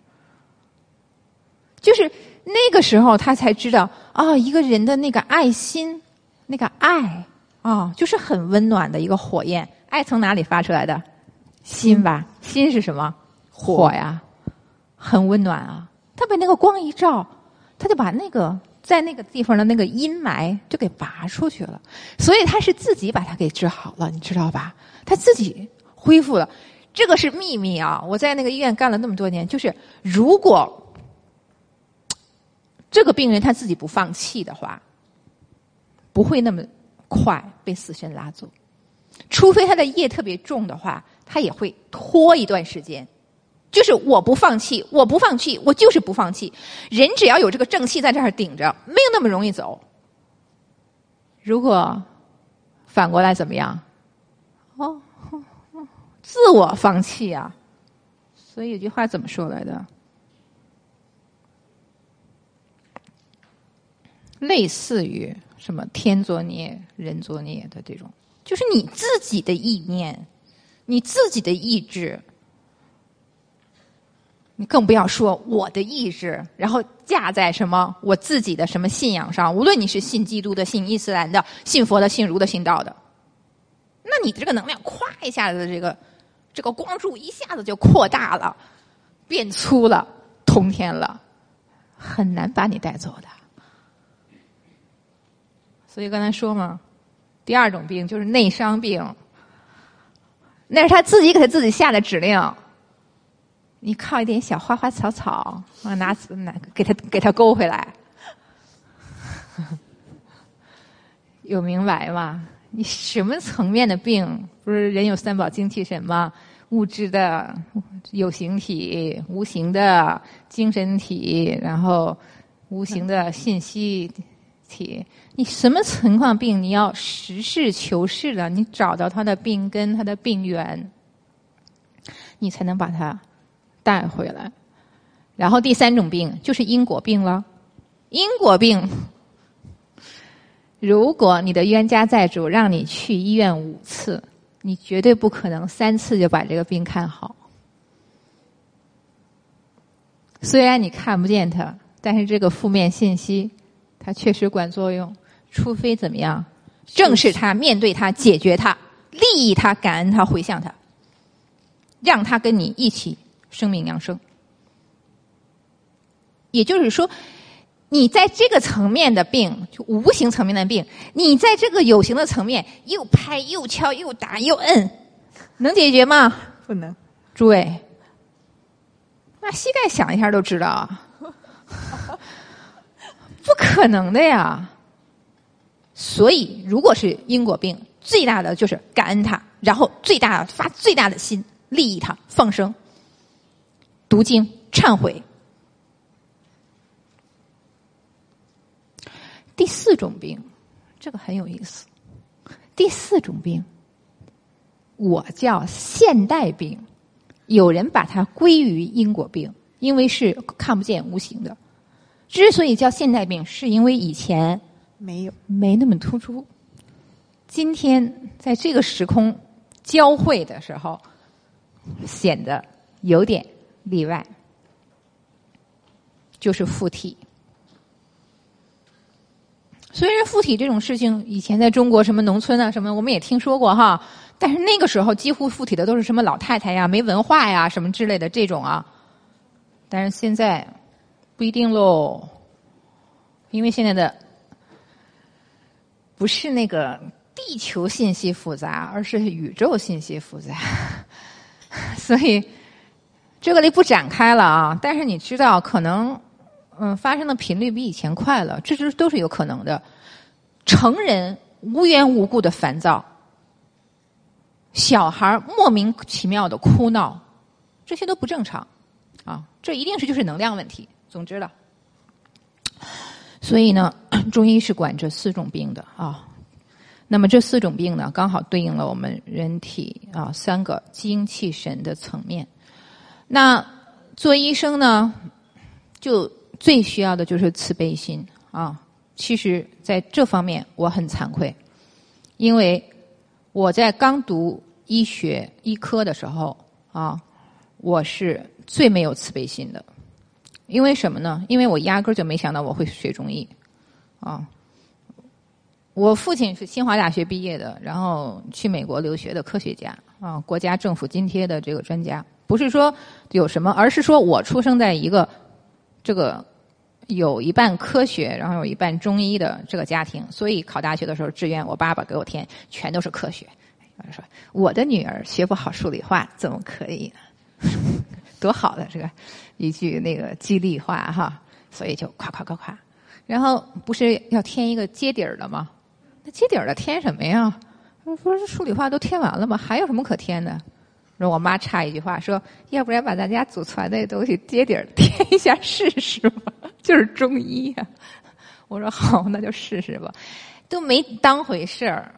就是。那个时候，他才知道啊，一个人的那个爱心，那个爱啊，就是很温暖的一个火焰。爱从哪里发出来的？心吧，心是什么？火呀，很温暖啊。他被那个光一照，他就把那个在那个地方的那个阴霾就给拔出去了。所以他是自己把他给治好了，你知道吧？他自己恢复了。这个是秘密啊！我在那个医院干了那么多年，就是如果。这个病人他自己不放弃的话，不会那么快被死神拉走，除非他的业特别重的话，他也会拖一段时间。就是我不放弃，我不放弃，我就是不放弃。人只要有这个正气在这儿顶着，没有那么容易走。如果反过来怎么样？自我放弃啊！所以有句话怎么说来的？类似于什么天作孽人作孽的这种，就是你自己的意念，你自己的意志，你更不要说我的意志，然后架在什么我自己的什么信仰上。无论你是信基督的、信伊斯兰的、信佛的、信儒的、信道的，那你这个能量咵一下子，这个这个光柱一下子就扩大了，变粗了，通天了，很难把你带走的。所以刚才说嘛，第二种病就是内伤病，那是他自己给他自己下的指令。你靠一点小花花草草，啊，拿拿给他给他勾回来，有明白吗？你什么层面的病？不是人有三宝精气神吗？物质的有形体，无形的精神体，然后无形的信息。体，你什么情况病？你要实事求是的，你找到他的病根、他的病源，你才能把他带回来。然后第三种病就是因果病了。因果病，如果你的冤家债主让你去医院五次，你绝对不可能三次就把这个病看好。虽然你看不见他，但是这个负面信息。它确实管作用，除非怎么样，正视它，面对它，解决它，利益它，感恩它，回向它，让它跟你一起生命扬生。也就是说，你在这个层面的病，就无形层面的病，你在这个有形的层面又拍又敲又打又摁，能解决吗？不能。诸位，那膝盖想一下都知道啊。不可能的呀！所以，如果是因果病，最大的就是感恩他，然后最大发最大的心利益他，放生、读经、忏悔。第四种病，这个很有意思。第四种病，我叫现代病，有人把它归于因果病，因为是看不见、无形的。之所以叫现代病，是因为以前没有没那么突出。今天在这个时空交汇的时候，显得有点例外，就是附体。虽然附体这种事情以前在中国什么农村啊什么，我们也听说过哈，但是那个时候几乎附体的都是什么老太太呀、没文化呀什么之类的这种啊。但是现在不一定喽，因为现在的不是那个地球信息复杂，而是宇宙信息复杂，所以这个里不展开了啊。但是你知道，可能嗯发生的频率比以前快了，这是都是有可能的。成人无缘无故的烦躁，小孩莫名其妙的哭闹，这些都不正常啊！这一定是就是能量问题。总之了，所以呢，中医是管这四种病的啊。那么这四种病呢，刚好对应了我们人体啊三个精气神的层面。那做医生呢，就最需要的就是慈悲心啊。其实，在这方面我很惭愧，因为我在刚读医学医科的时候啊，我是最没有慈悲心的。因为什么呢？因为我压根儿就没想到我会学中医啊。我父亲是清华大学毕业的，然后去美国留学的科学家啊，国家政府津贴的这个专家。不是说有什么，而是说我出生在一个这个。有一半科学，然后有一半中医的这个家庭，所以考大学的时候志愿，我爸爸给我填全都是科学。说我的女儿学不好数理化，怎么可以呢？多好的这个一句那个激励话哈，所以就夸夸夸夸。然后不是要填一个接底 儿的吗？那接底儿的填什么呀？说是数理化都填完了吗？还有什么可填的？我妈插一句话说：“要不然把咱家祖传的东西接底儿贴一下试试吧。”就是中医呀。我说好，那就试试吧。都没当回事儿，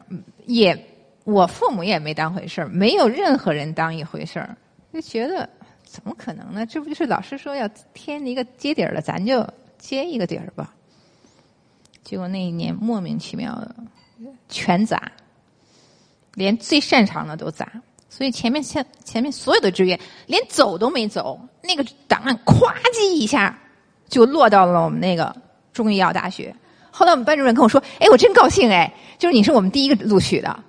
也我父母也没当回事儿，没有任何人当一回事儿，就觉得怎么可能呢？这不就是老师说要添一个接底儿的，咱就接一个底儿吧。结果那一年莫名其妙的全砸，连最擅长的都砸。所以前面前前面所有的志愿连走都没走，那个档案咵叽一下就落到了我们那个中医药大学。后来我们班主任跟我说：“哎，我真高兴哎，就是你是我们第一个录取的。”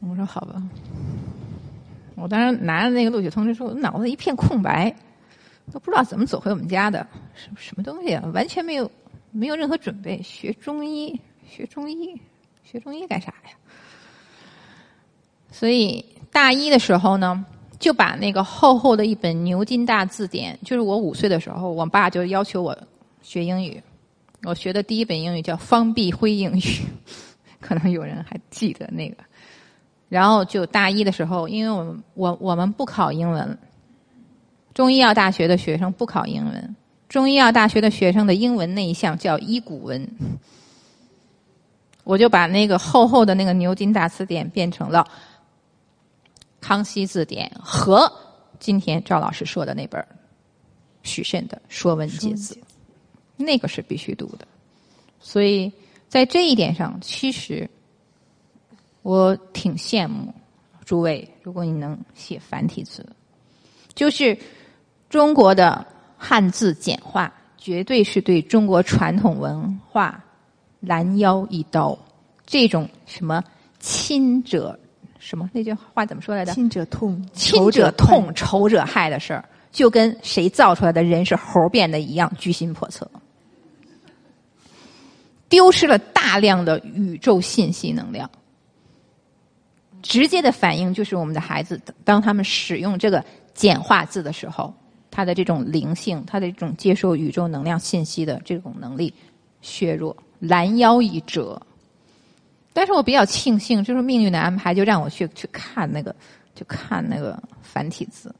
我说：“好吧。”我当时拿着那个录取通知书，我脑子一片空白，都不知道怎么走回我们家的，什么什么东西啊？完全没有没有任何准备，学中医，学中医，学中医干啥呀？所以大一的时候呢，就把那个厚厚的一本牛津大字典，就是我五岁的时候，我爸就要求我学英语。我学的第一本英语叫方碧辉英语，可能有人还记得那个。然后就大一的时候，因为我们我我们不考英文，中医药大学的学生不考英文，中医药大学的学生的英文那一项叫医古文，我就把那个厚厚的那个牛津大词典变成了。康熙字典和今天赵老师说的那本许慎的《说文解字》，那个是必须读的。所以在这一点上，其实我挺羡慕诸位，如果你能写繁体字，就是中国的汉字简化，绝对是对中国传统文化拦腰一刀。这种什么亲者。什么？那句话怎么说来着？亲者痛，亲者痛，仇者害的事儿，就跟谁造出来的人是猴变的一样，居心叵测，丢失了大量的宇宙信息能量。直接的反应就是我们的孩子，当他们使用这个简化字的时候，他的这种灵性，他的这种接受宇宙能量信息的这种能力削弱，拦腰一折。但是我比较庆幸，就是命运的安排，就让我去去看那个，就看那个繁体字。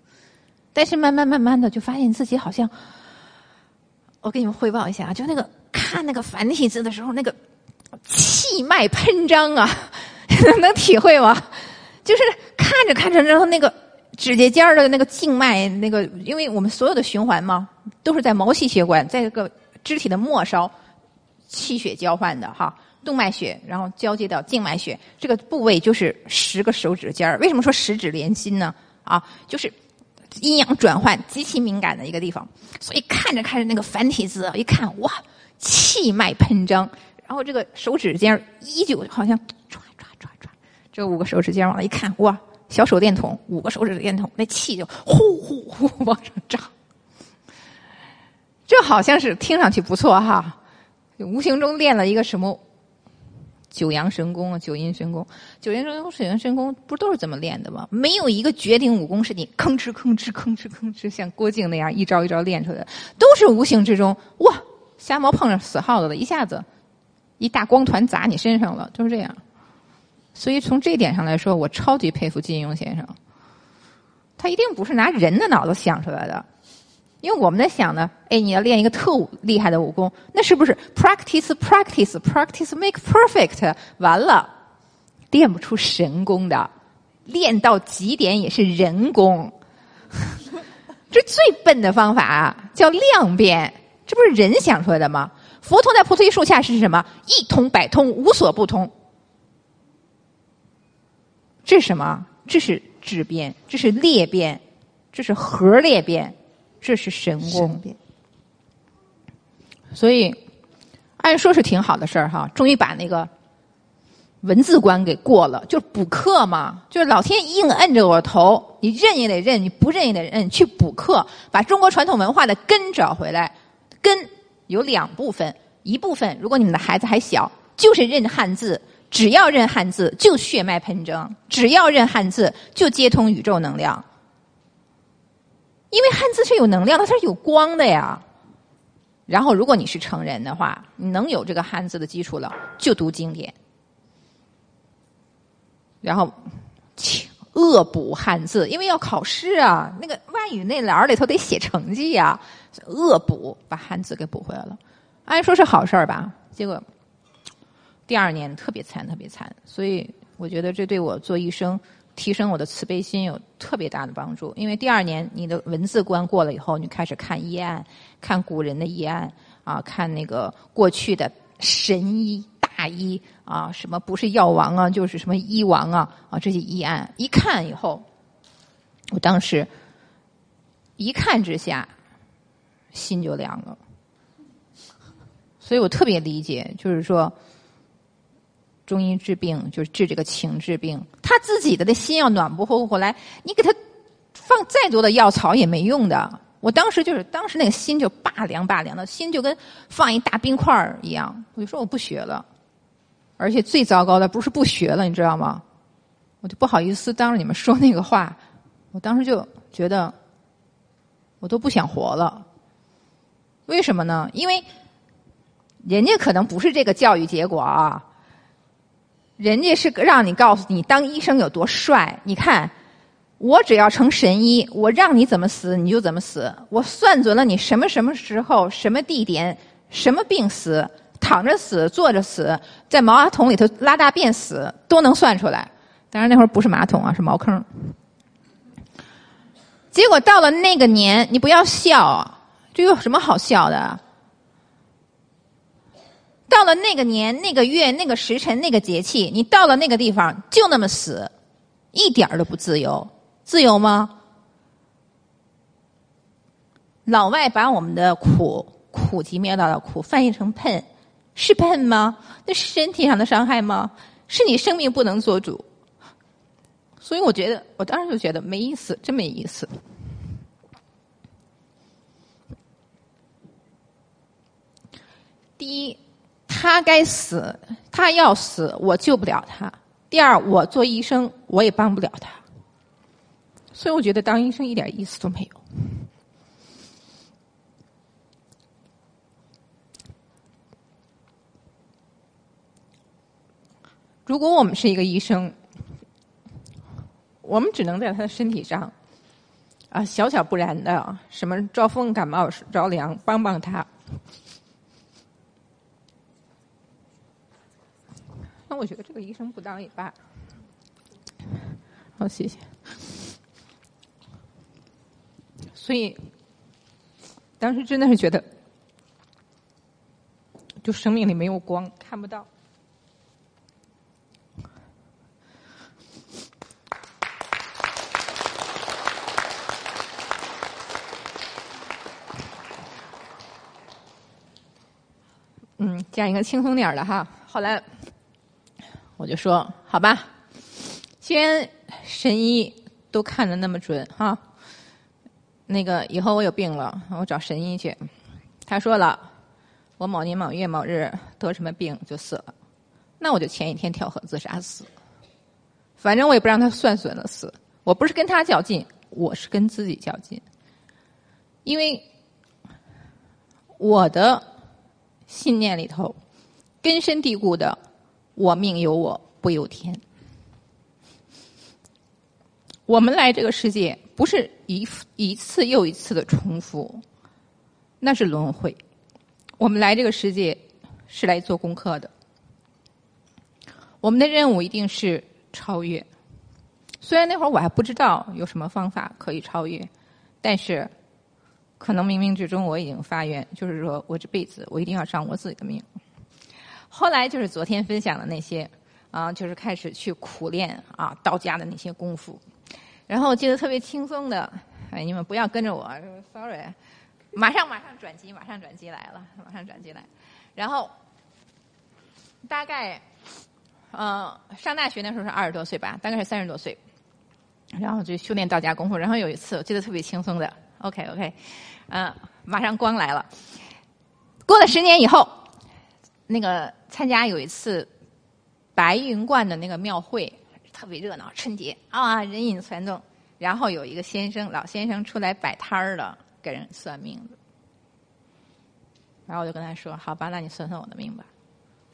但是慢慢慢慢的，就发现自己好像，我给你们汇报一下啊，就那个看那个繁体字的时候，那个气脉喷张啊，能体会吗？就是看着看着，然后那个指甲尖的那个静脉，那个，因为我们所有的循环嘛，都是在毛细血管，在这个肢体的末梢，气血交换的哈。动脉血，然后交接到静脉血，这个部位就是十个手指尖儿。为什么说十指连心呢？啊，就是阴阳转换极其敏感的一个地方。所以看着看着那个繁体字，一看哇，气脉喷张，然后这个手指尖儿依旧好像歘这五个手指尖往那一看，哇，小手电筒，五个手指电筒，那气就呼呼呼往上涨。这好像是听上去不错哈，无形中练了一个什么九阳神功啊，九阴神功，九阴神功、九阳神功不都是这么练的吗？没有一个绝顶武功是你吭哧吭哧吭哧吭哧像郭靖那样一招一招练出来的，都是无形之中哇，瞎猫碰上死耗子了，一下子一大光团砸你身上了，就是这样。所以从这点上来说，我超级佩服金庸先生，他一定不是拿人的脑子想出来的。因为我们在想呢，哎，你要练一个特厉害的武功，那是不是 practice practice practice make perfect？完了，练不出神功的，练到极点也是人功。这最笨的方法叫量变，这不是人想出来的吗？佛陀在菩提树下是什么？一通百通，无所不通。这是什么？这是质变，这是裂变，这是核裂变。这是神功，所以按说是挺好的事儿哈，终于把那个文字关给过了，就是补课嘛，就是老天硬摁着我头，你认也得认，你不认也得认，去补课，把中国传统文化的根找回来。根有两部分，一部分如果你们的孩子还小，就是认汉字，只要认汉字就血脉喷张，只要认汉字就接通宇宙能量。因为汉字是有能量的，它是有光的呀。然后，如果你是成人的话，你能有这个汉字的基础了，就读经典。然后，恶补汉字，因为要考试啊，那个外语那栏里头得写成绩呀。恶补把汉字给补回来了，按说是好事儿吧？结果第二年特别惨，特别惨。所以我觉得这对我做医生。提升我的慈悲心有特别大的帮助，因为第二年你的文字关过了以后，你开始看医案，看古人的医案啊，看那个过去的神医大医啊，什么不是药王啊，就是什么医王啊啊，这些医案一看以后，我当时一看之下心就凉了，所以我特别理解，就是说。中医治病就是治这个情治病，他自己的那心要暖不乎乎来，你给他放再多的药草也没用的。我当时就是当时那个心就拔凉拔凉的，心就跟放一大冰块儿一样。我就说我不学了，而且最糟糕的不是不学了，你知道吗？我就不好意思当着你们说那个话，我当时就觉得我都不想活了。为什么呢？因为人家可能不是这个教育结果啊。人家是让你告诉你当医生有多帅。你看，我只要成神医，我让你怎么死你就怎么死。我算准了你什么什么时候、什么地点、什么病死，躺着死、坐着死、在马桶里头拉大便死，都能算出来。当然那会儿不是马桶啊，是茅坑。结果到了那个年，你不要笑，这有什么好笑的？到了那个年、那个月、那个时辰、那个节气，你到了那个地方就那么死，一点儿都不自由。自由吗？老外把我们的苦苦集灭道的苦翻译成喷，是喷吗？那是身体上的伤害吗？是你生命不能做主。所以我觉得，我当时就觉得没意思，真没意思。第一。他该死，他要死，我救不了他。第二，我做医生，我也帮不了他。所以，我觉得当医生一点意思都没有。如果我们是一个医生，我们只能在他的身体上，啊，小小不然的，什么招风感冒着凉，帮帮他。那我觉得这个医生不当也罢。好，谢谢。所以当时真的是觉得，就生命里没有光，看不到。嗯，讲一个轻松点的哈。后来。我就说好吧，既然神医都看得那么准哈，那个以后我有病了，我找神医去。他说了，我某年某月某日得什么病就死了，那我就前一天跳河自杀死。反正我也不让他算损了死，我不是跟他较劲，我是跟自己较劲，因为我的信念里头根深蒂固的“我命由我不由天”。我们来这个世界不是一一次又一次的重复，那是轮回。我们来这个世界是来做功课的，我们的任务一定是超越。虽然那会儿我还不知道有什么方法可以超越，但是可能冥冥之中我已经发愿，就是说我这辈子我一定要掌我自己的命。后来就是昨天分享的那些啊，就是开始去苦练啊道家的那些功夫。然后我记得特别轻松的，哎，你们不要跟着我，sorry，马上马上转机，马上转机来了，马上转机来。然后大概，呃，上大学那时候是二十多岁吧，大概是三十多岁，然后就修炼道家功夫。然后有一次我记得特别轻松的，OK OK，嗯，马上光来了。过了十年以后，那个参加有一次白云观的那个庙会。特别热闹，春节啊，人影攒动。然后有一个先生，老先生出来摆摊儿了，给人算命。然后我就跟他说：“好吧，那你算算我的命吧。”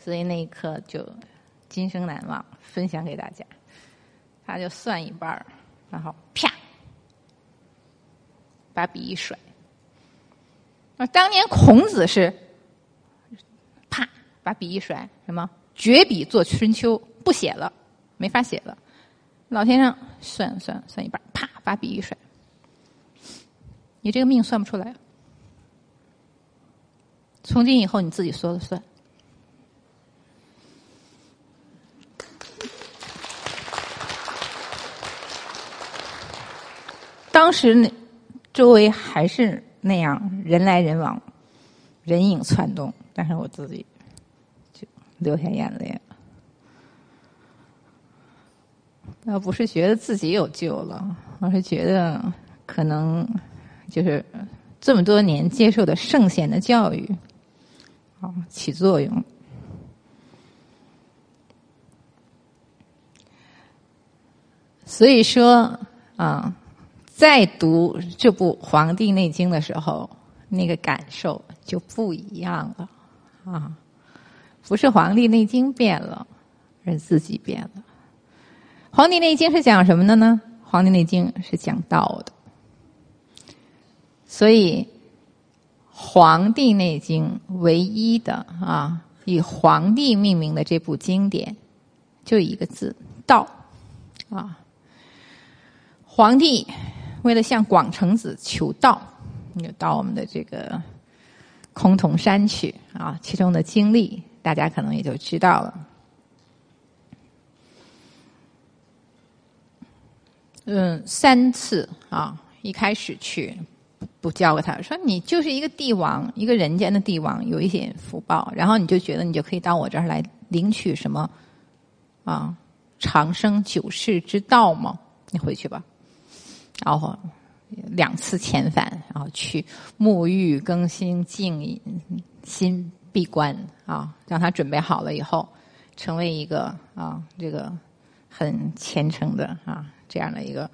所以那一刻就今生难忘，分享给大家。他就算一半儿，然后啪，把笔一甩。啊，当年孔子是把笔一甩，什么绝笔作春秋，不写了。没法写了，老先生算算算一半，啪把笔一甩，你这个命算不出来，从今以后你自己说了算。当时那周围还是那样人来人往，人影窜动，但是我自己流下眼泪。倒不是觉得自己有救了，而是觉得可能就是这么多年接受的圣贤的教育啊起作用。所以说啊，在读这部《黄帝内经》的时候，那个感受就不一样了啊！不是《黄帝内经》变了，而是自己变了。《黄帝内经》是讲什么的呢？《黄帝内经》是讲道的，所以《黄帝内经》唯一的啊以黄帝命名的这部经典，就一个字“道”啊。皇帝为了向广成子求道，就到我们的这个崆峒山去啊，其中的经历大家可能也就知道了。嗯，三次啊，一开始去不教给他，说你就是一个帝王，一个人间的帝王，有一点福报，然后你就觉得你就可以到我这儿来领取什么啊长生久世之道吗？你回去吧。然后两次遣返，然后去沐浴更新、静、心闭关啊，让他准备好了以后，成为一个啊这个很虔诚的啊。这样的一个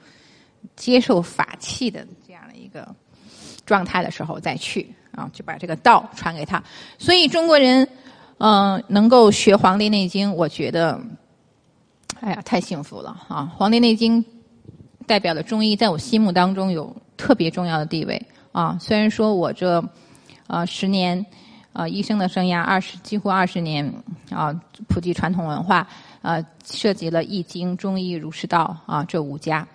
接受法器的这样的一个状态的时候再去啊，就把这个道传给他。所以中国人嗯能够学《黄帝内经》，我觉得哎呀太幸福了啊！《黄帝内经》代表的中医，在我心目当中有特别重要的地位啊。虽然说我这啊十年啊医生的生涯，二十几乎二十年啊普及传统文化。呃，涉及了易经、中医、儒释道啊这五家，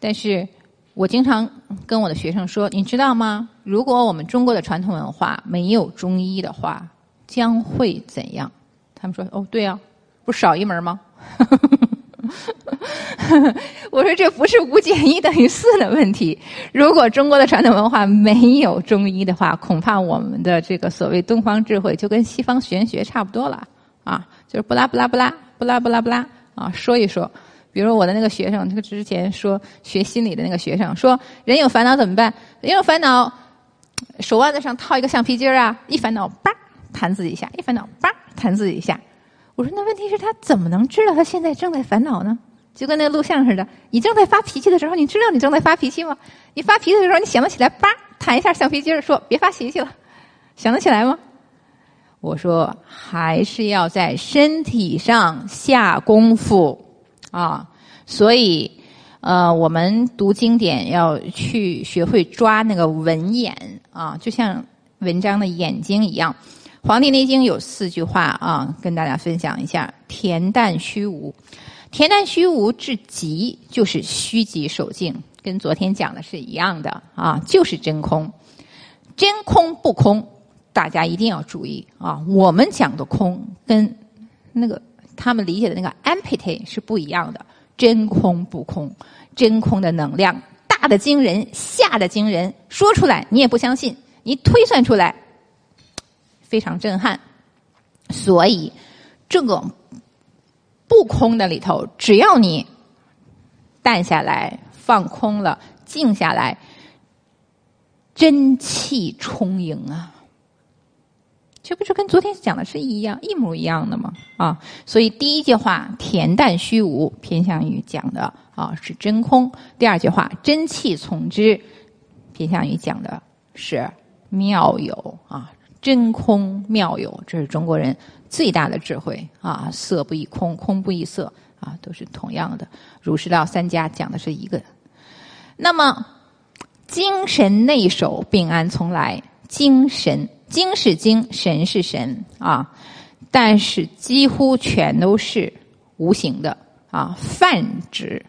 但是我经常跟我的学生说，你知道吗？如果我们中国的传统文化没有中医的话，将会怎样？他们说：哦，对啊，不少一门吗？我说这不是五减一等于四的问题。如果中国的传统文化没有中医的话，恐怕我们的这个所谓东方智慧就跟西方玄学差不多了啊，就是不拉不拉不拉。不拉不拉不拉啊，说一说比如我的那个学生，这个之前说学心理的那个学生说，人有烦恼怎么办？人有烦恼，手腕子上套一个橡皮筋儿啊，一烦恼叭弹自己一下，一烦恼叭弹自己一下。我说那问题是，他怎么能知道他现在正在烦恼呢？就跟那录像似的，你正在发脾气的时候，你知道你正在发脾气吗？你发脾气的时候，你想得起来叭弹一下橡皮筋，说别发脾气了，想得起来吗？我说还是要在身体上下功夫啊，所以呃，我们读经典要去学会抓那个文眼啊，就像文章的眼睛一样。《黄帝内经》有四句话啊，跟大家分享一下：恬淡虚无，恬淡虚无至极就是虚极守静，跟昨天讲的是一样的啊，就是真空，真空不空，大家一定要注意啊。我们讲的空跟那个他们理解的那个 empty 是不一样的，真空不空，真空的能量大的惊人，下的惊人，说出来你也不相信，你推算出来。非常震撼，所以这个不空的里头，只要你淡下来、放空了、静下来，真气充盈啊！这不是跟昨天讲的是一样、一模一样的吗？啊！所以第一句话“恬淡虚无”偏向于讲的啊是真空；第二句话“真气从之”偏向于讲的是妙有啊。真空妙有，这是中国人最大的智慧啊！色不异空，空不异色啊，都是同样的。儒释道三家讲的是一个。那么，精神内守，病安从来。精神，精是精，神是神啊，但是几乎全都是无形的啊，泛指。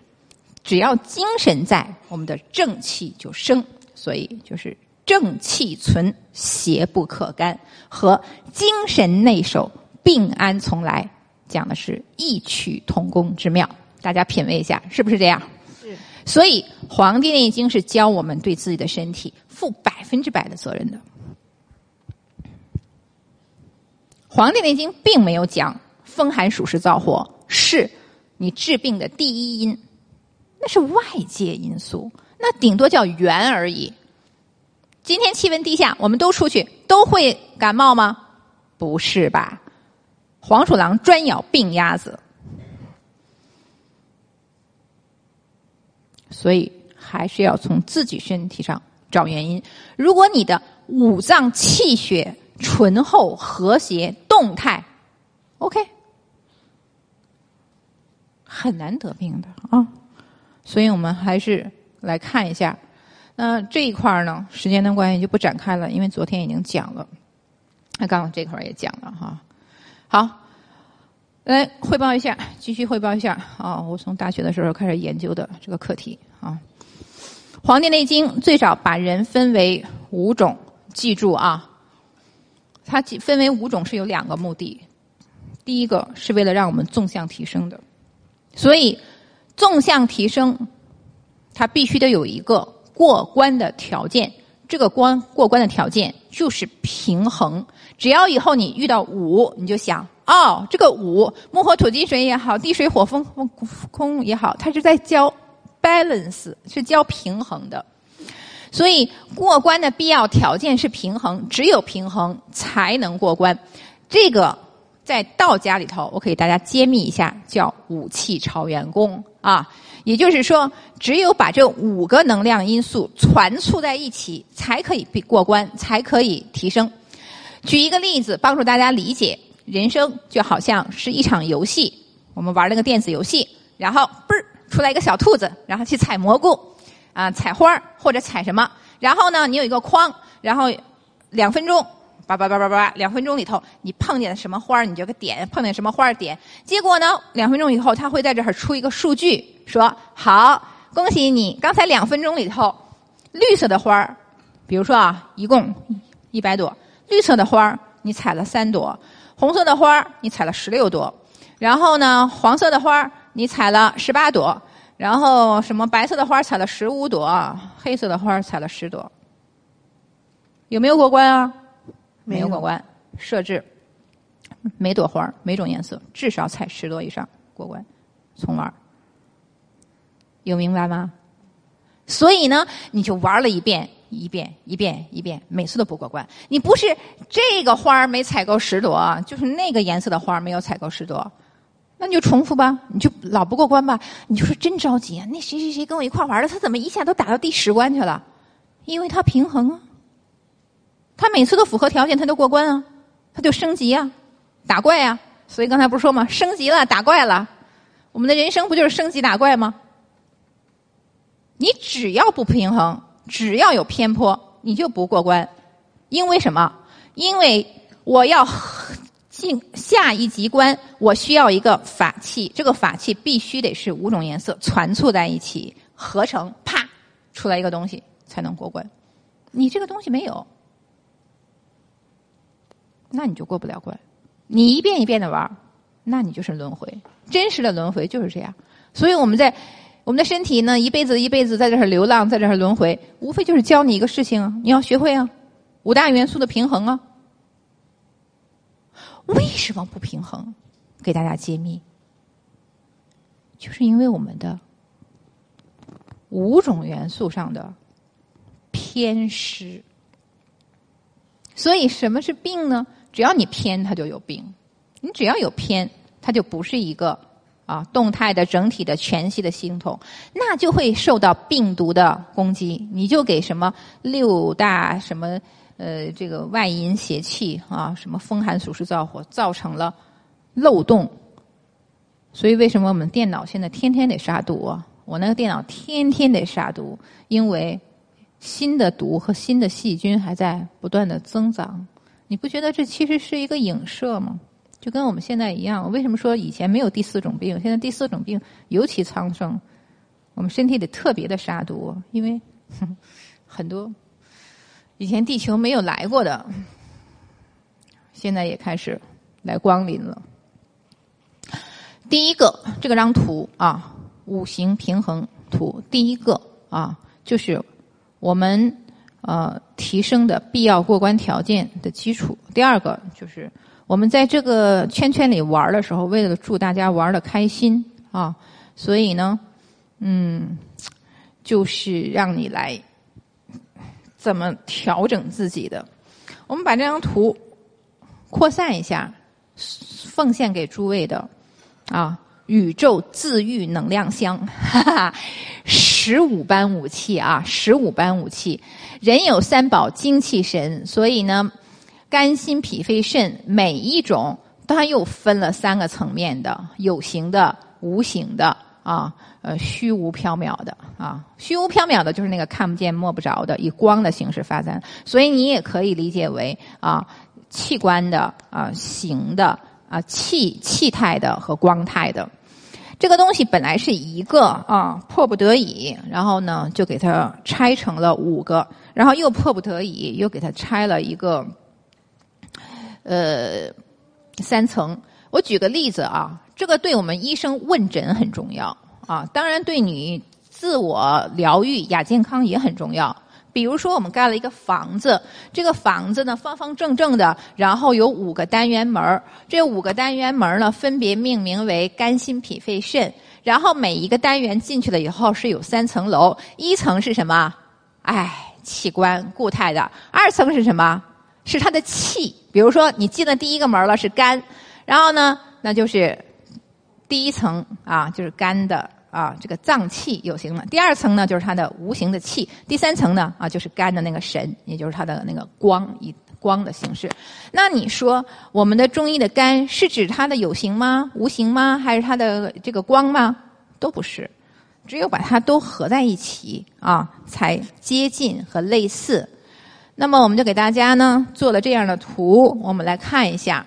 只要精神在，我们的正气就生，所以就是。正气存，邪不可干，和精神内守，病安从来，讲的是异曲同工之妙。大家品味一下，是不是这样？是。所以《黄帝内经》是教我们对自己的身体负百分之百的责任的。《黄帝内经》并没有讲风寒暑湿燥火是你治病的第一因，那是外界因素，那顶多叫缘而已。今天气温低下，我们都出去都会感冒吗？不是吧？黄鼠狼专咬病鸭子，所以还是要从自己身体上找原因。如果你的五脏气血醇厚、和谐、动态，OK，很难得病的啊。所以我们还是来看一下。那这一块呢，时间的关系就不展开了，因为昨天已经讲了。那刚刚这块也讲了哈。好，来汇报一下，继续汇报一下啊！我从大学的时候开始研究的这个课题啊，《黄帝内经》最早把人分为五种，记住啊，它分为五种是有两个目的。第一个是为了让我们纵向提升的，所以纵向提升，它必须得有一个。过关的条件，这个关过关的条件就是平衡。只要以后你遇到五，你就想哦，这个五木火土金水也好，地水火风空也好，它是在教 balance，是教平衡的。所以过关的必要条件是平衡，只有平衡才能过关。这个在道家里头，我可以大家揭秘一下，叫五气朝元功啊。也就是说，只有把这五个能量因素传促在一起，才可以过关，才可以提升。举一个例子，帮助大家理解，人生就好像是一场游戏，我们玩了个电子游戏，然后嘣儿出来一个小兔子，然后去采蘑菇，啊，采花或者采什么，然后呢，你有一个框，然后两分钟。叭叭叭叭叭！两分钟里头，你碰见什么花儿，你就个点；碰见什么花儿点。结果呢，两分钟以后，他会在这儿出一个数据，说：“好，恭喜你，刚才两分钟里头，绿色的花儿，比如说啊，一共一百朵，绿色的花儿你采了三朵，红色的花儿你采了十六朵，然后呢，黄色的花儿你采了十八朵，然后什么白色的花儿采了十五朵，黑色的花儿采了十朵，有没有过关啊？”没有过关，设置每朵花每种颜色至少采十朵以上过关，从玩有明白吗？所以呢，你就玩了一遍，一遍，一遍，一遍，每次都不过关。你不是这个花儿没采够十朵，就是那个颜色的花儿没有采够十朵，那你就重复吧，你就老不过关吧。你就说真着急啊！那谁谁谁跟我一块玩的，他怎么一下都打到第十关去了？因为他平衡啊，他每次都符合条件，他就过关啊，他就升级啊，打怪啊。所以刚才不是说吗？升级了，打怪了。我们的人生不就是升级打怪吗？你只要不平衡，只要有偏颇，你就不过关。因为什么？因为我要进下一级关，我需要一个法器，这个法器必须得是五种颜色攒簇在一起合成，啪出来一个东西才能过关。你这个东西没有，那你就过不了关。你一遍一遍的玩，那你就是轮回。真实的轮回就是这样。所以我们在我们的身体呢，一辈子一辈子在这儿流浪，在这儿轮回，无非就是教你一个事情啊，你要学会啊，五大元素的平衡啊。为什么不平衡？给大家揭秘，就是因为我们的五种元素上的偏失。所以什么是病呢？只要你偏，它就有病；你只要有偏，它就不是一个啊动态的、整体的、全息的系统，那就会受到病毒的攻击。你就给什么六大什么呃这个外因邪气啊，什么风寒暑湿燥火造成了漏洞。所以为什么我们电脑现在天天得杀毒啊？我那个电脑天天得杀毒，因为新的毒和新的细菌还在不断的增长。你不觉得这其实是一个影射吗？就跟我们现在一样，为什么说以前没有第四种病，现在第四种病尤其苍生？我们身体得特别的杀毒，因为 很多以前地球没有来过的，现在也开始来光临了。第一个这个张图啊，五行平衡图，第一个啊，就是我们。呃，提升的必要过关条件的基础。第二个就是我们在这个圈圈里玩的时候，为了祝大家玩的开心啊，所以呢，嗯，就是让你来怎么调整自己的。我们把这张图扩散一下，奉献给诸位的啊。宇宙自愈能量箱，哈哈，十五般武器啊，十五般武器。人有三宝，精气神，所以呢，肝、心、脾、肺、肾，每一种它又分了三个层面的：有形的、无形的啊，呃，虚无缥缈的啊。虚无缥缈的就是那个看不见、摸不着的，以光的形式发展。所以你也可以理解为啊，器官的啊，形的。啊，气气态的和光态的，这个东西本来是一个啊，迫不得已，然后呢就给它拆成了五个，然后又迫不得已又给它拆了一个，呃，三层。我举个例子啊，这个对我们医生问诊很重要啊，当然对你自我疗愈、亚健康也很重要。比如说，我们盖了一个房子，这个房子呢方方正正的，然后有五个单元门这五个单元门呢，分别命名为肝、心、脾、肺、肾。然后每一个单元进去了以后是有三层楼，一层是什么？哎，器官固态的。二层是什么？是它的气。比如说，你进了第一个门了，是肝，然后呢，那就是第一层啊，就是肝的。啊，这个脏器有形了。第二层呢，就是它的无形的气。第三层呢，啊，就是肝的那个神，也就是它的那个光，以光的形式。那你说，我们的中医的肝是指它的有形吗？无形吗？还是它的这个光吗？都不是，只有把它都合在一起啊，才接近和类似。那么，我们就给大家呢做了这样的图，我们来看一下。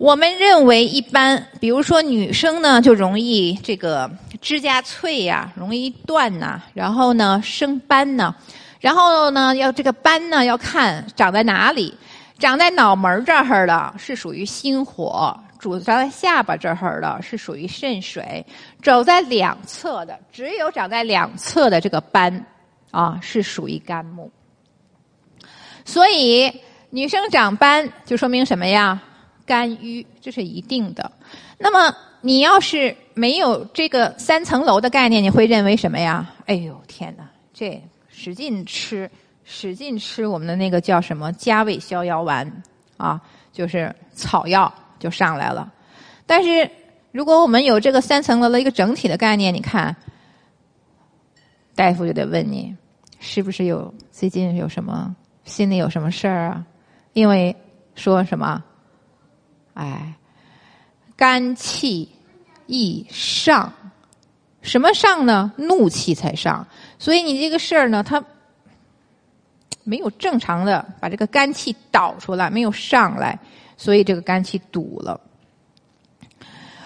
我们认为一般，比如说女生呢，就容易这个指甲脆呀，容易断呐，然后呢生斑呢，然后呢要这个斑呢要看长在哪里，长在脑门这儿的是属于心火，主长在下巴这儿的是属于肾水，走在两侧的只有长在两侧的这个斑啊是属于肝木，所以女生长斑就说明什么呀？肝郁，这是一定的。那么你要是没有这个三层楼的概念，你会认为什么呀？哎呦天哪，这使劲吃，使劲吃我们的那个叫什么加味逍遥丸啊，就是草药就上来了。但是如果我们有这个三层楼的一个整体的概念，你看，大夫就得问你，是不是有最近有什么心里有什么事儿啊？因为说什么，哎。肝气易上，什么上呢？怒气才上。所以你这个事儿呢，它没有正常的把这个肝气导出来，没有上来，所以这个肝气堵了。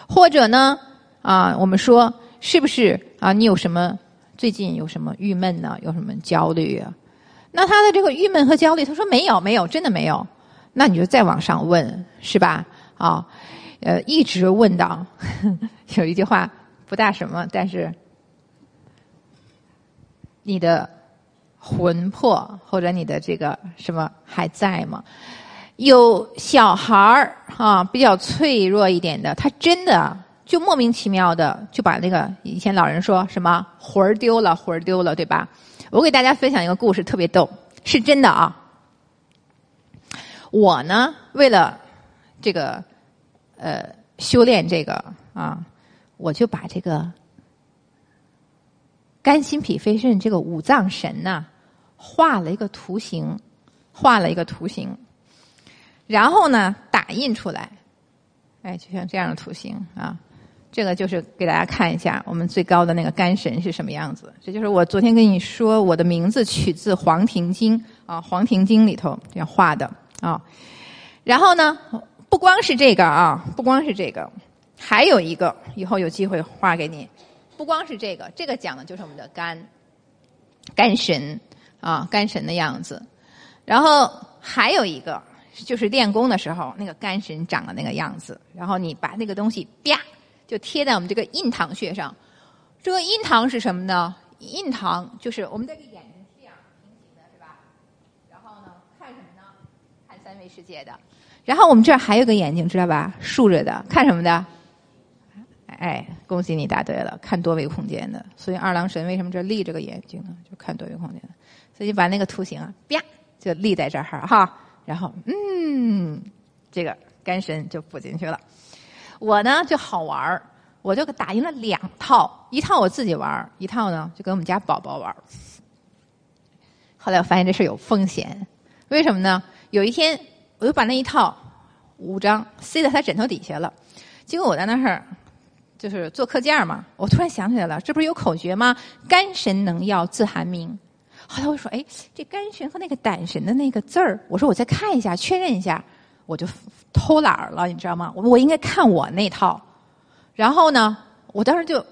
或者呢，啊，我们说是不是啊？你有什么最近有什么郁闷呢？有什么焦虑啊？那他的这个郁闷和焦虑，他说没有，没有，真的没有。那你就再往上问，是吧？啊。呃，一直问到 有一句话不大什么，但是你的魂魄或者你的这个什么还在吗？有小孩儿啊，比较脆弱一点的，他真的就莫名其妙的就把那个以前老人说什么魂儿丢了，魂儿丢了，对吧？我给大家分享一个故事，特别逗，是真的啊。我呢，为了这个。呃，修炼这个啊，我就把这个肝、心、脾、肺、肾这个五脏神呐，画了一个图形，画了一个图形，然后呢，打印出来，哎，就像这样的图形啊，这个就是给大家看一下我们最高的那个肝神是什么样子。这就是我昨天跟你说，我的名字取自《黄庭经》啊，《黄庭经》里头这样画的啊，然后呢。不光是这个啊，不光是这个，还有一个，以后有机会画给你。不光是这个，这个讲的就是我们的肝，肝神啊，肝神的样子。然后还有一个，就是练功的时候，那个肝神长的那个样子。然后你把那个东西啪就贴在我们这个印堂穴上。这个印堂是什么呢？印堂就是我们这个眼睛这样平行的，是吧？然后呢，看什么呢？看三维世界的。然后我们这儿还有个眼睛，知道吧？竖着的，看什么的？哎，恭喜你答对了，看多维空间的。所以二郎神为什么这立着个眼睛呢？就看多维空间的。所以把那个图形啊，啪，就立在这儿哈。然后，嗯，这个肝神就补进去了。我呢就好玩儿，我就打印了两套，一套我自己玩儿，一套呢就给我们家宝宝玩儿。后来我发现这事有风险，为什么呢？有一天。我就把那一套五张塞在他枕头底下了，结果我在那儿就是做课件嘛，我突然想起来了，这不是有口诀吗？肝神能药自寒明。后来我说，哎，这肝神和那个胆神的那个字儿，我说我再看一下，确认一下，我就偷懒了，你知道吗？我我应该看我那套。然后呢，我当时就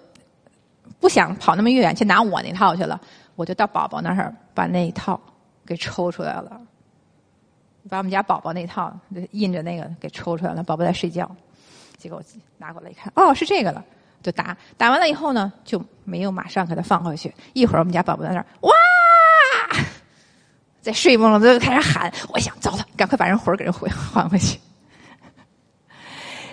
不想跑那么远去拿我那套去了，我就到宝宝那儿把那一套给抽出来了。把我们家宝宝那套印着那个给抽出来了，宝宝在睡觉，结果拿过来一看，哦，是这个了，就打打完了以后呢，就没有马上给他放回去。一会儿我们家宝宝在那儿哇，在睡梦中就开始喊，我想糟了，赶快把人魂给人回还回去。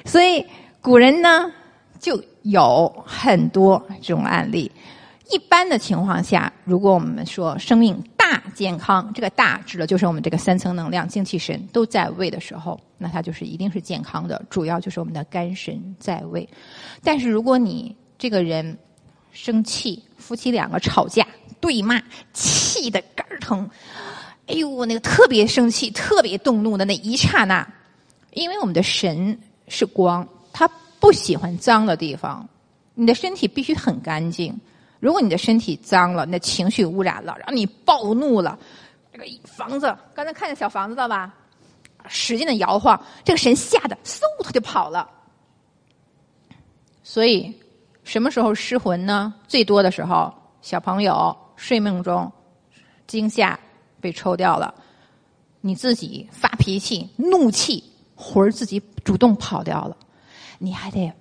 所以古人呢就有很多这种案例。一般的情况下，如果我们说生命大健康，这个大指的就是我们这个三层能量、精气神都在位的时候，那它就是一定是健康的。主要就是我们的肝神在位。但是如果你这个人生气，夫妻两个吵架对骂，气的肝疼，哎呦，那个特别生气、特别动怒的那一刹那，因为我们的神是光，它不喜欢脏的地方，你的身体必须很干净。如果你的身体脏了，你的情绪污染了，然后你暴怒了，这个房子刚才看见小房子了吧？使劲的摇晃，这个神吓得嗖他就跑了。所以什么时候失魂呢？最多的时候，小朋友睡梦中惊吓被抽掉了，你自己发脾气、怒气，魂自己主动跑掉了，你还得。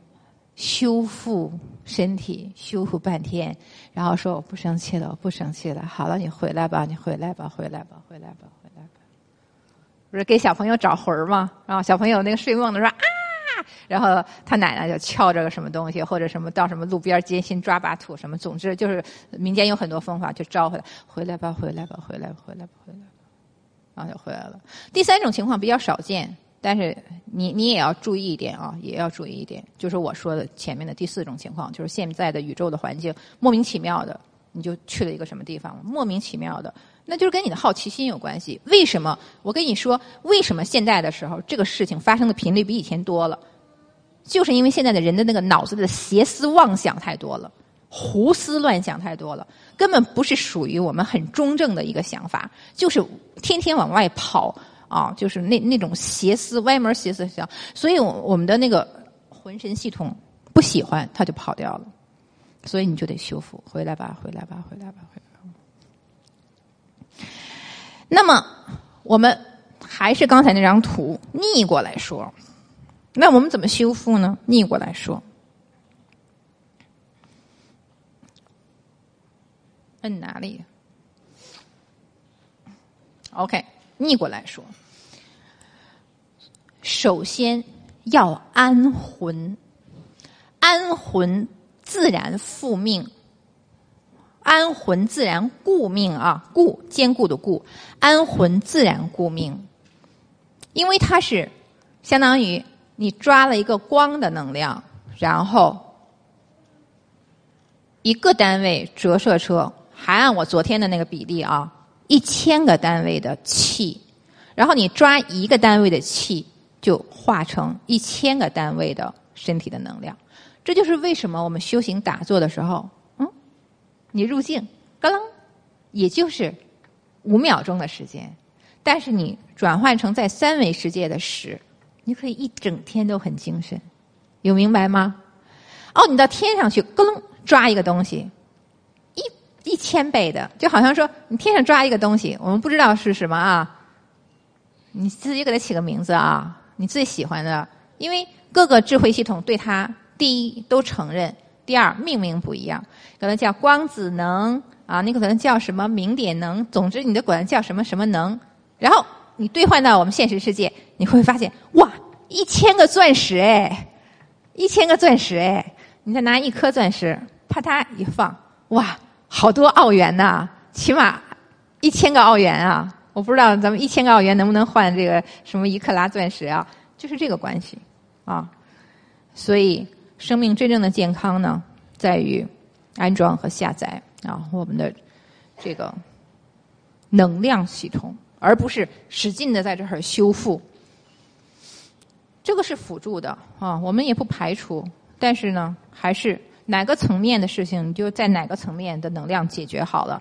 修复身体，修复半天，然后说我不生气了，我不生气了。好了，你回来吧，你回来吧，回来吧，回来吧，回来吧。不是给小朋友找魂儿吗？然后小朋友那个睡梦的说啊，然后他奶奶就敲着个什么东西，或者什么到什么路边艰辛抓把土什么，总之就是民间有很多方法就招回来，回来吧，回来吧，回来吧，回来吧，回来吧，然后就回来了。第三种情况比较少见，但是你你也要注意一点啊，也要注意一点，就是我说的前面的第四种情况，就是现在的宇宙的环境莫名其妙的，你就去了一个什么地方，莫名其妙的。那就是跟你的好奇心有关系。为什么？我跟你说，为什么现在的时候这个事情发生的频率比以前多了？就是因为现在的人的那个脑子的邪思妄想太多了，胡思乱想太多了，根本不是属于我们很中正的一个想法，就是天天往外跑啊，就是那那种邪思歪门邪思想，所以我们的那个浑身系统不喜欢，它就跑掉了，所以你就得修复回来吧，回来吧，回来吧，回来。那么，我们还是刚才那张图逆过来说，那我们怎么修复呢？逆过来说，摁哪里？OK，逆过来说，首先要安魂，安魂自然复命。安魂自然固命啊，固坚固的固，安魂自然固命。因为它是相当于你抓了一个光的能量，然后一个单位折射出，还按我昨天的那个比例啊，一千个单位的气，然后你抓一个单位的气，就化成一千个单位的身体的能量。这就是为什么我们修行打坐的时候。嗯你入境，咯楞，也就是五秒钟的时间，但是你转换成在三维世界的时，你可以一整天都很精神，有明白吗？哦，你到天上去，咯楞抓一个东西，一千倍的，就好像说你天上抓一个东西，我们不知道是什么啊，你自己给它起个名字啊，你最喜欢的，因为各个智慧系统对它第一都承认。第二，命名不一样，可能叫光子能啊，你可能叫什么明点能，总之你的管叫什么什么能。然后你兑换到我们现实世界，你会发现哇，一千个钻石哎，一千个钻石哎，你再拿一颗钻石，啪嗒一放，哇，好多澳元呐，起码一千个澳元啊！我不知道咱们一千个澳元能不能换这个什么一克拉钻石啊？就是这个关系啊，所以。生命真正的健康呢，在于安装和下载啊，我们的这个能量系统，而不是使劲的在这儿修复。这个是辅助的啊，我们也不排除，但是呢，还是哪个层面的事情，你就在哪个层面的能量解决好了。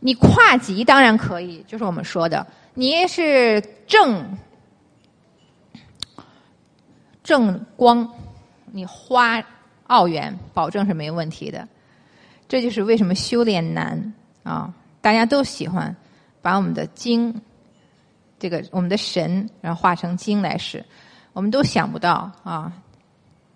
你跨级当然可以，就是我们说的，你是正正光。你花澳元，保证是没问题的。这就是为什么修炼难啊！大家都喜欢把我们的经，这个我们的神，然后化成经来使。我们都想不到啊，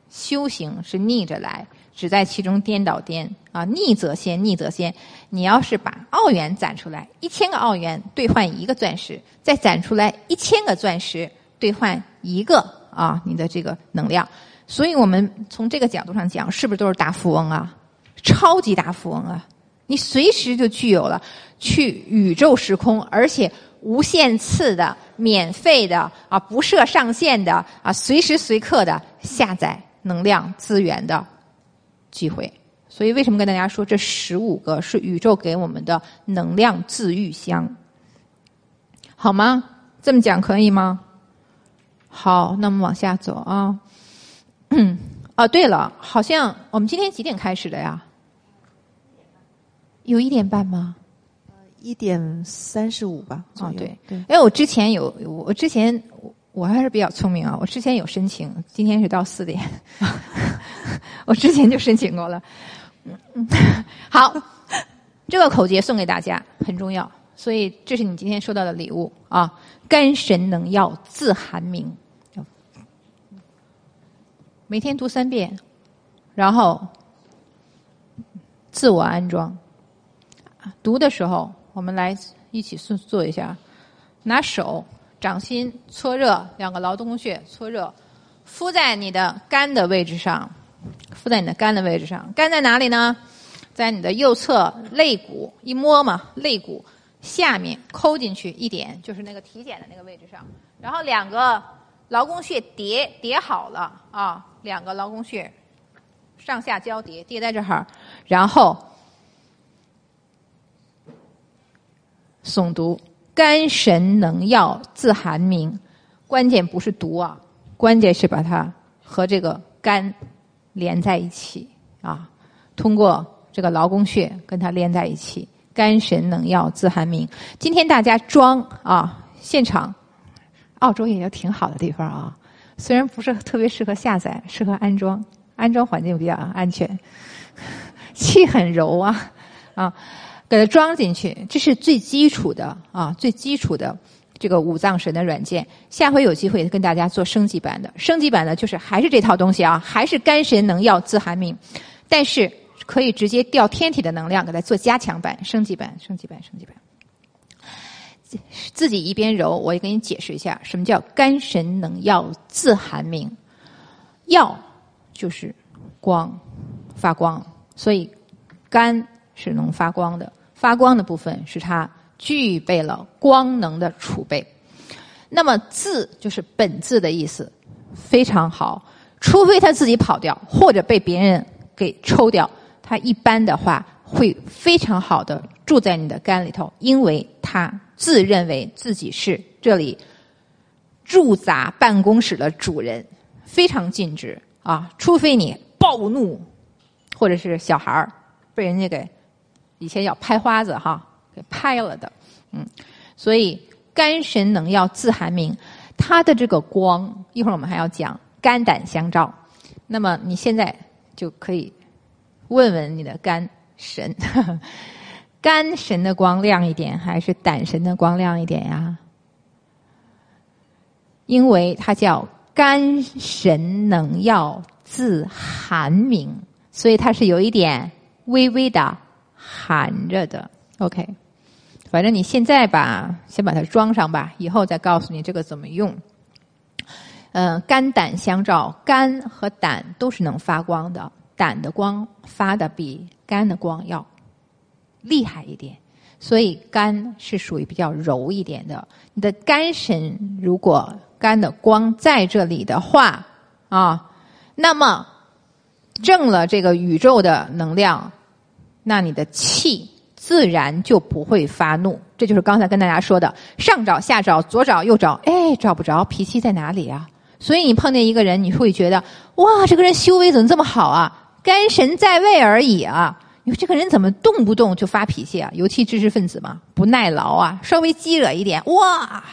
修行是逆着来，只在其中颠倒颠啊！逆则先，逆则先。你要是把澳元攒出来，一千个澳元兑换一个钻石，再攒出来一千个钻石兑换一个啊，你的这个能量。所以我们从这个角度上讲，是不是都是大富翁啊？超级大富翁啊！你随时就具有了去宇宙时空，而且无限次的、免费的啊，不设上限的啊，随时随刻的下载能量资源的机会。所以为什么跟大家说这十五个是宇宙给我们的能量自愈箱？好吗？这么讲可以吗？好，那我们往下走啊。嗯，哦，对了，好像我们今天几点开始的呀？有一点半吗？一点三十五吧。哦，对对。哎，我之前有，我之前我还是比较聪明啊，我之前有申请，今天是到四点，我之前就申请过了。好，这个口诀送给大家很重要，所以这是你今天收到的礼物啊！肝神能药自寒明。每天读三遍，然后自我安装。读的时候，我们来一起做做一下：拿手掌心搓热两个劳动宫穴，搓热，敷在你的肝的位置上，敷在你的肝的位置上。肝在哪里呢？在你的右侧肋骨，一摸嘛，肋骨下面抠进去一点，就是那个体检的那个位置上。然后两个劳宫穴叠叠好了啊，两个劳宫穴上下交叠，叠在这儿，然后诵读肝神能药自寒明。关键不是读啊，关键是把它和这个肝连在一起啊，通过这个劳宫穴跟它连在一起。肝神能药自寒明。今天大家装啊，现场，澳洲也有挺好的地方啊，虽然不是特别适合下载，适合安装，安装环境比较安全，气很柔啊啊，给它装进去，这是最基础的啊，最基础的。这个五脏神的软件，下回有机会跟大家做升级版的。升级版的就是还是这套东西啊，还是肝神能药自寒明，但是可以直接调天体的能量给它做加强版、升级版、升级版、升级版。自己一边揉，我也给你解释一下，什么叫肝神能药自寒明。药就是光，发光，所以肝是能发光的，发光的部分是它。具备了光能的储备，那么字就是本字的意思，非常好。除非他自己跑掉，或者被别人给抽掉，他一般的话会非常好的住在你的肝里头，因为他自认为自己是这里驻扎办公室的主人，非常尽职啊。除非你暴怒，或者是小孩儿被人家给以前要拍花子哈。拍了的，嗯，所以肝神能药自寒明，它的这个光，一会儿我们还要讲肝胆相照。那么你现在就可以问问你的肝神，肝神的光亮一点，还是胆神的光亮一点呀？因为它叫肝神能药自寒明，所以它是有一点微微的寒着的。OK。反正你现在吧，先把它装上吧，以后再告诉你这个怎么用。嗯，肝胆相照，肝和胆都是能发光的，胆的光发的比肝的光要厉害一点，所以肝是属于比较柔一点的。你的肝神如果肝的光在这里的话啊，那么正了这个宇宙的能量，那你的气。自然就不会发怒，这就是刚才跟大家说的上找下找左找右找，哎，找不着脾气在哪里啊？所以你碰见一个人，你会觉得哇，这个人修为怎么这么好啊？肝神在位而已啊！你说这个人怎么动不动就发脾气啊？尤其知识分子嘛，不耐劳啊，稍微激惹一点，哇，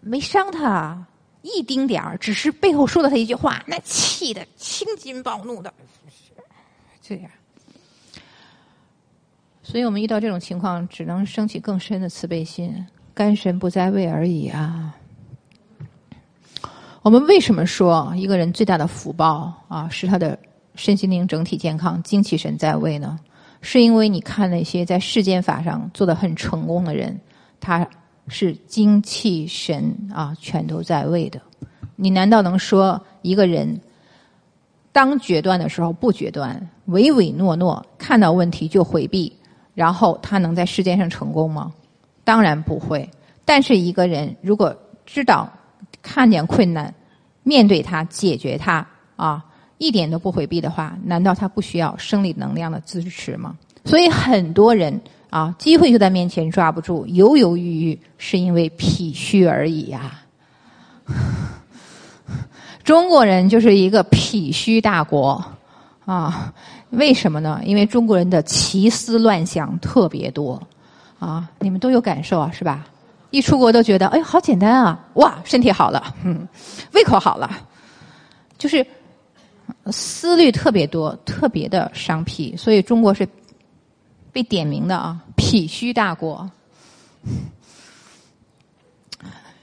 没伤他一丁点儿，只是背后说了他一句话，那气的青筋暴怒的，这样。所以我们遇到这种情况，只能升起更深的慈悲心。肝神不在位而已啊！我们为什么说一个人最大的福报啊，是他的身心灵整体健康、精气神在位呢？是因为你看那些在世间法上做的很成功的人，他是精气神啊全都在位的。你难道能说一个人当决断的时候不决断，唯唯诺诺，看到问题就回避？然后他能在世界上成功吗？当然不会。但是一个人如果知道看见困难，面对它，解决它，啊，一点都不回避的话，难道他不需要生理能量的支持吗？所以很多人啊，机会就在面前抓不住，犹犹豫豫，是因为脾虚而已呀。中国人就是一个脾虚大国。啊，为什么呢？因为中国人的奇思乱想特别多，啊，你们都有感受啊，是吧？一出国都觉得，哎，好简单啊，哇，身体好了，嗯，胃口好了，就是思虑特别多，特别的伤脾，所以中国是被点名的啊，脾虚大国。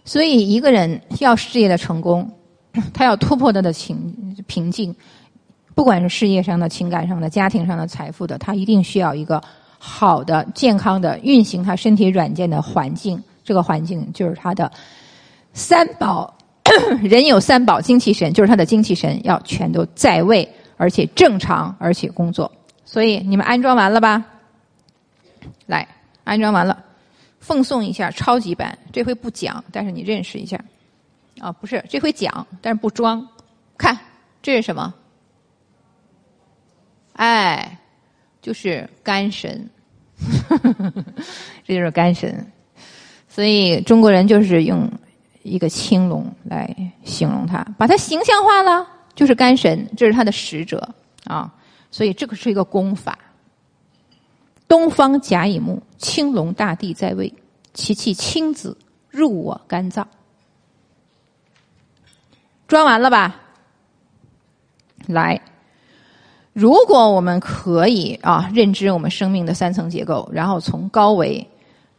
所以一个人要事业的成功，他要突破他的情瓶颈。不管是事业上的、情感上的、家庭上的、财富的，他一定需要一个好的、健康的运行他身体软件的环境。这个环境就是他的三宝 人有三宝精气神，就是他的精气神要全都在位，而且正常，而且工作。所以你们安装完了吧？来，安装完了，奉送一下超级版。这回不讲，但是你认识一下。啊，不是，这回讲，但是不装。看，这是什么？哎，就是肝神，这就是肝神。所以中国人就是用一个青龙来形容它，把它形象化了，就是肝神，这是它的使者啊。所以这个是一个功法。东方甲乙木，青龙大帝在位，其气青紫，入我肝脏。装完了吧？来，如果我们可以啊，认知我们生命的三层结构，然后从高维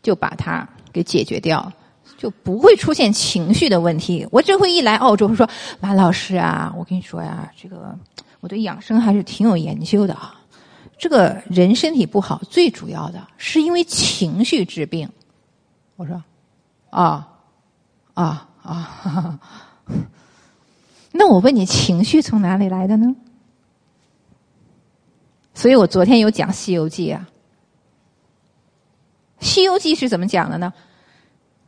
就把它给解决掉，就不会出现情绪的问题。我这回一来澳洲，说马老师啊，我跟你说呀，这个我对养生还是挺有研究的啊。这个人身体不好，最主要的是因为情绪治病。我说啊啊啊。那我问你，情绪从哪里来的呢？所以我昨天有讲《西游记》啊，《西游记》是怎么讲的呢？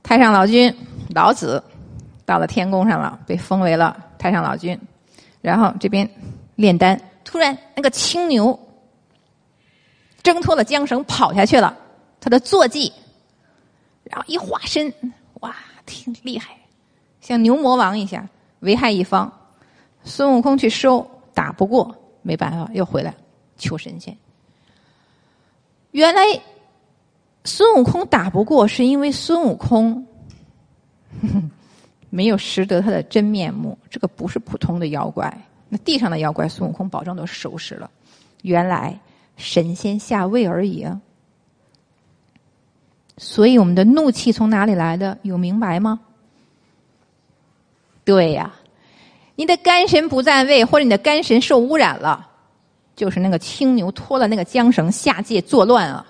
太上老君老子到了天宫上了，被封为了太上老君，然后这边炼丹，突然那个青牛挣脱了缰绳跑下去了，他的坐骑，然后一化身，哇，挺厉害，像牛魔王一下。危害一方，孙悟空去收，打不过，没办法，又回来求神仙。原来孙悟空打不过，是因为孙悟空 没有识得他的真面目。这个不是普通的妖怪，那地上的妖怪，孙悟空保证都收拾了。原来神仙下位而已啊！所以我们的怒气从哪里来的？有明白吗？对呀，你的肝神不在位，或者你的肝神受污染了，就是那个青牛脱了那个缰绳下界作乱啊。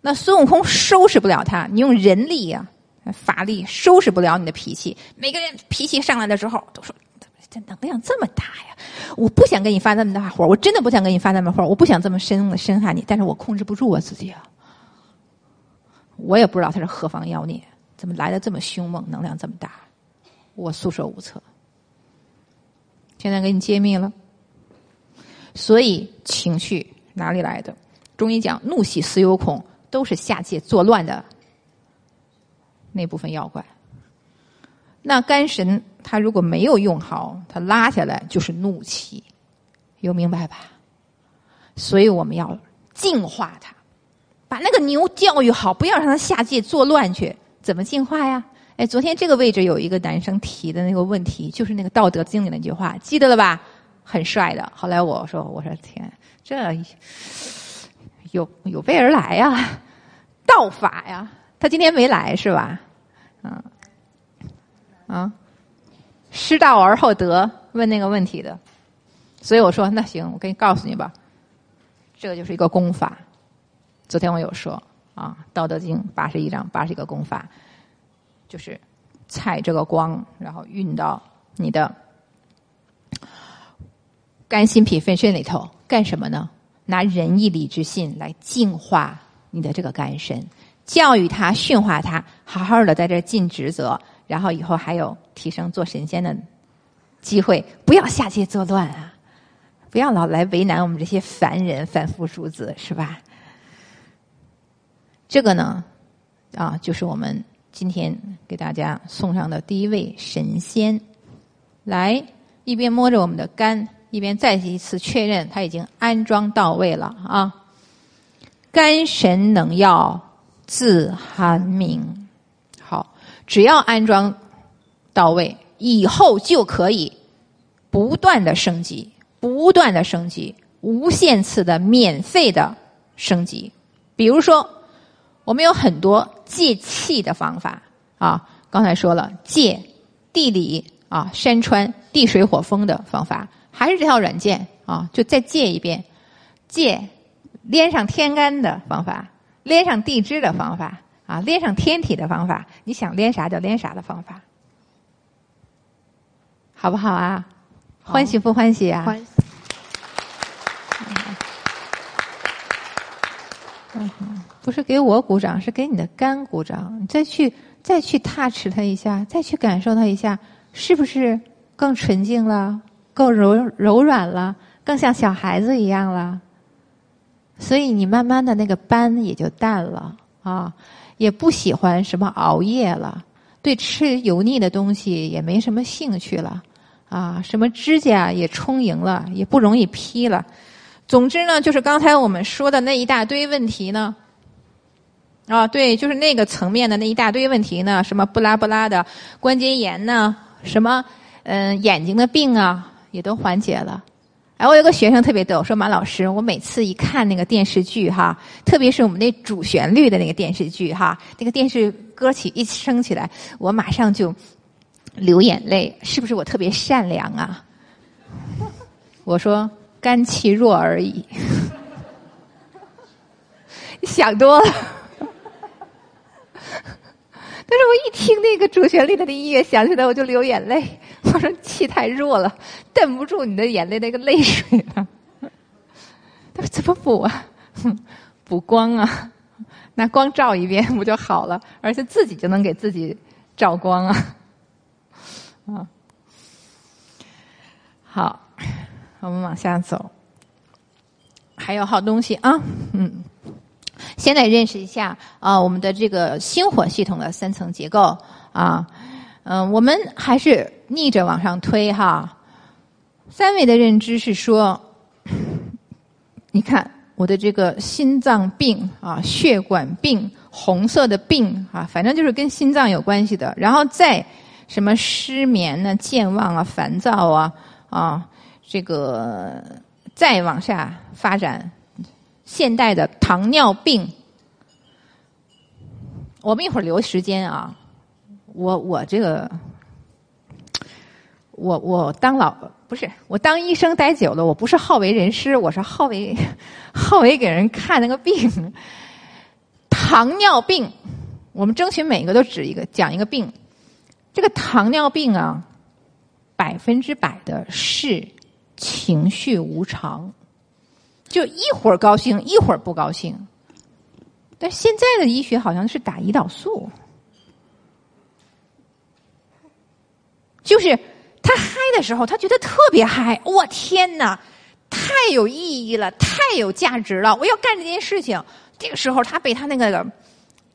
那孙悟空收拾不了他，你用人力呀、法力收拾不了你的脾气。每个人脾气上来的时候，都说这能量这么大呀！我不想跟你发那么大火，我真的不想跟你发那么火，我不想这么深的深害你，但是我控制不住我自己啊。我也不知道他是何方妖孽，怎么来的这么凶猛，能量这么大。我束手无策，现在给你揭秘了。所以情绪哪里来的？中医讲怒喜思忧恐，都是下界作乱的那部分妖怪。那肝神他如果没有用好，他拉下来就是怒气，有明白吧？所以我们要净化它，把那个牛教育好，不要让它下界作乱去。怎么净化呀？哎，昨天这个位置有一个男生提的那个问题，就是那个《道德经》里那句话，记得了吧？很帅的。后来我说：“我说天，这有有备而来呀，道法呀。”他今天没来是吧？嗯啊，失道而后德，问那个问题的。所以我说：“那行，我给你告诉你吧，这个就是一个功法。”昨天我有说啊，《道德经》八十一章，八十一个功法。就是采这个光，然后运到你的肝、心、脾、肺、肾里头，干什么呢？拿仁义礼智信来净化你的这个肝肾，教育他、驯化他，好好的在这尽职责，然后以后还有提升做神仙的机会。不要下界作乱啊！不要老来为难我们这些凡人、凡夫俗子，是吧？这个呢，啊，就是我们。今天给大家送上的第一位神仙，来一边摸着我们的肝，一边再一次确认它已经安装到位了啊！肝神能药自寒明，好，只要安装到位，以后就可以不断的升级，不断的升级，无限次的免费的升级，比如说。我们有很多借气的方法啊，刚才说了借地理啊山川地水火风的方法，还是这套软件啊，就再借一遍，借连上天干的方法，连上地支的方法啊，连上天体的方法，你想连啥就连啥的方法。好不好啊？欢喜不欢喜啊？欢喜。嗯，不是给我鼓掌，是给你的肝鼓掌。你再去再去 touch 它一下，再去感受它一下，是不是更纯净了，更柔柔软了，更像小孩子一样了？所以你慢慢的那个斑也就淡了啊，也不喜欢什么熬夜了，对吃油腻的东西也没什么兴趣了啊，什么指甲也充盈了，也不容易劈了。总之呢，就是刚才我们说的那一大堆问题呢，啊，对，就是那个层面的那一大堆问题呢，什么不拉不拉的关节炎呢，什么嗯眼睛的病啊，也都缓解了。哎，我有个学生特别逗，说马老师，我每次一看那个电视剧哈，特别是我们那主旋律的那个电视剧哈，那个电视歌曲一升起来，我马上就流眼泪，是不是我特别善良啊？我说。肝气弱而已，想多了。但是我一听那个主旋律的音乐响起来，我就流眼泪。我说气太弱了，镇不住你的眼泪那个泪水了。他说怎么补啊？补光啊，拿光照一遍不就好了？而且自己就能给自己照光啊。啊，好。我们往下走，还有好东西啊，嗯，先来认识一下啊，我们的这个心火系统的三层结构啊，嗯，我们还是逆着往上推哈。三维的认知是说，你看我的这个心脏病啊，血管病，红色的病啊，反正就是跟心脏有关系的。然后再什么失眠呢、健忘啊、烦躁啊啊。这个再往下发展，现代的糖尿病，我们一会儿留时间啊。我我这个，我我当老不是我当医生待久了，我不是好为人师，我是好为 好为给人看那个病。糖尿病，我们争取每个都指一个讲一个病。这个糖尿病啊，百分之百的是。情绪无常，就一会儿高兴，一会儿不高兴。但现在的医学好像是打胰岛素，就是他嗨的时候，他觉得特别嗨。我天哪，太有意义了，太有价值了！我要干这件事情。这个时候，他被他那个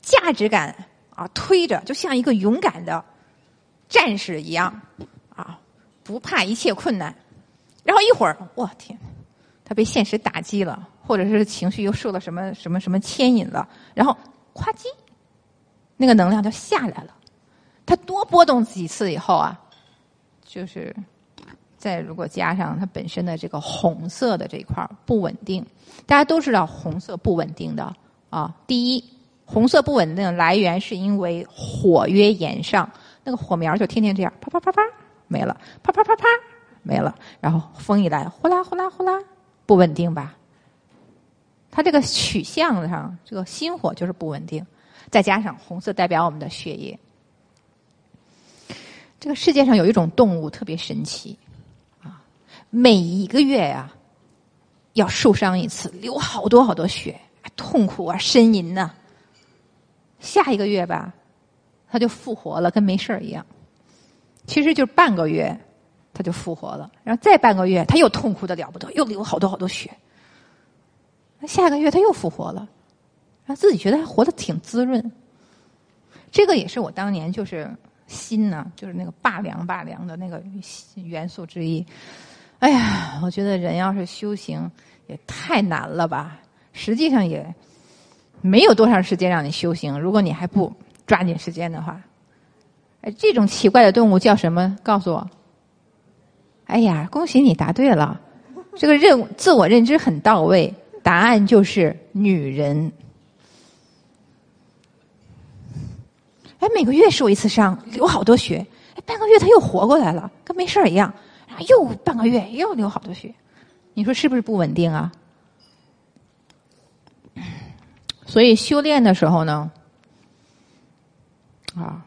价值感啊推着，就像一个勇敢的战士一样啊，不怕一切困难。然后一会儿，我天，被现实打击了，或者是情绪又受了什么什么什么牵引了，然后夸叽，那个能量就下来了。他多波动几次以后啊，就是再如果加上它本身的这个红色的这一块不稳定，大家都知道红色不稳定的啊。第一，红色不稳定的来源是因为火约炎上，那个火苗就天天这样啪啪啪啪没了，啪啪啪啪。没了，然后风一来，呼啦呼啦呼啦，不稳定吧？它这个取向上，这个心火就是不稳定，再加上红色代表我们的血液。这个世界上有一种动物特别神奇，啊，每一个月呀，要受伤一次，流好多好多血，痛苦啊，呻吟呐。下一个月吧，它就复活了，跟没事儿一样。其实就半个月。他就复活了，然后再半个月，他又痛苦的了不得，又流好多好多血。下个月他又复活了，然后自己觉得还活得挺滋润。这个也是我当年就是心呢，就是那个拔凉拔凉的那个元素之一。哎呀，我觉得人要是修行也太难了吧？实际上也没有多长时间让你修行，如果你还不抓紧时间的话。哎，这种奇怪的动物叫什么？告诉我。哎呀，恭喜你答对了，这个认自我认知很到位，答案就是女人。哎，每个月受一次伤，流好多血，哎，半个月他又活过来了，跟没事儿一样，然后又半个月又流好多血，你说是不是不稳定啊？所以修炼的时候呢，啊，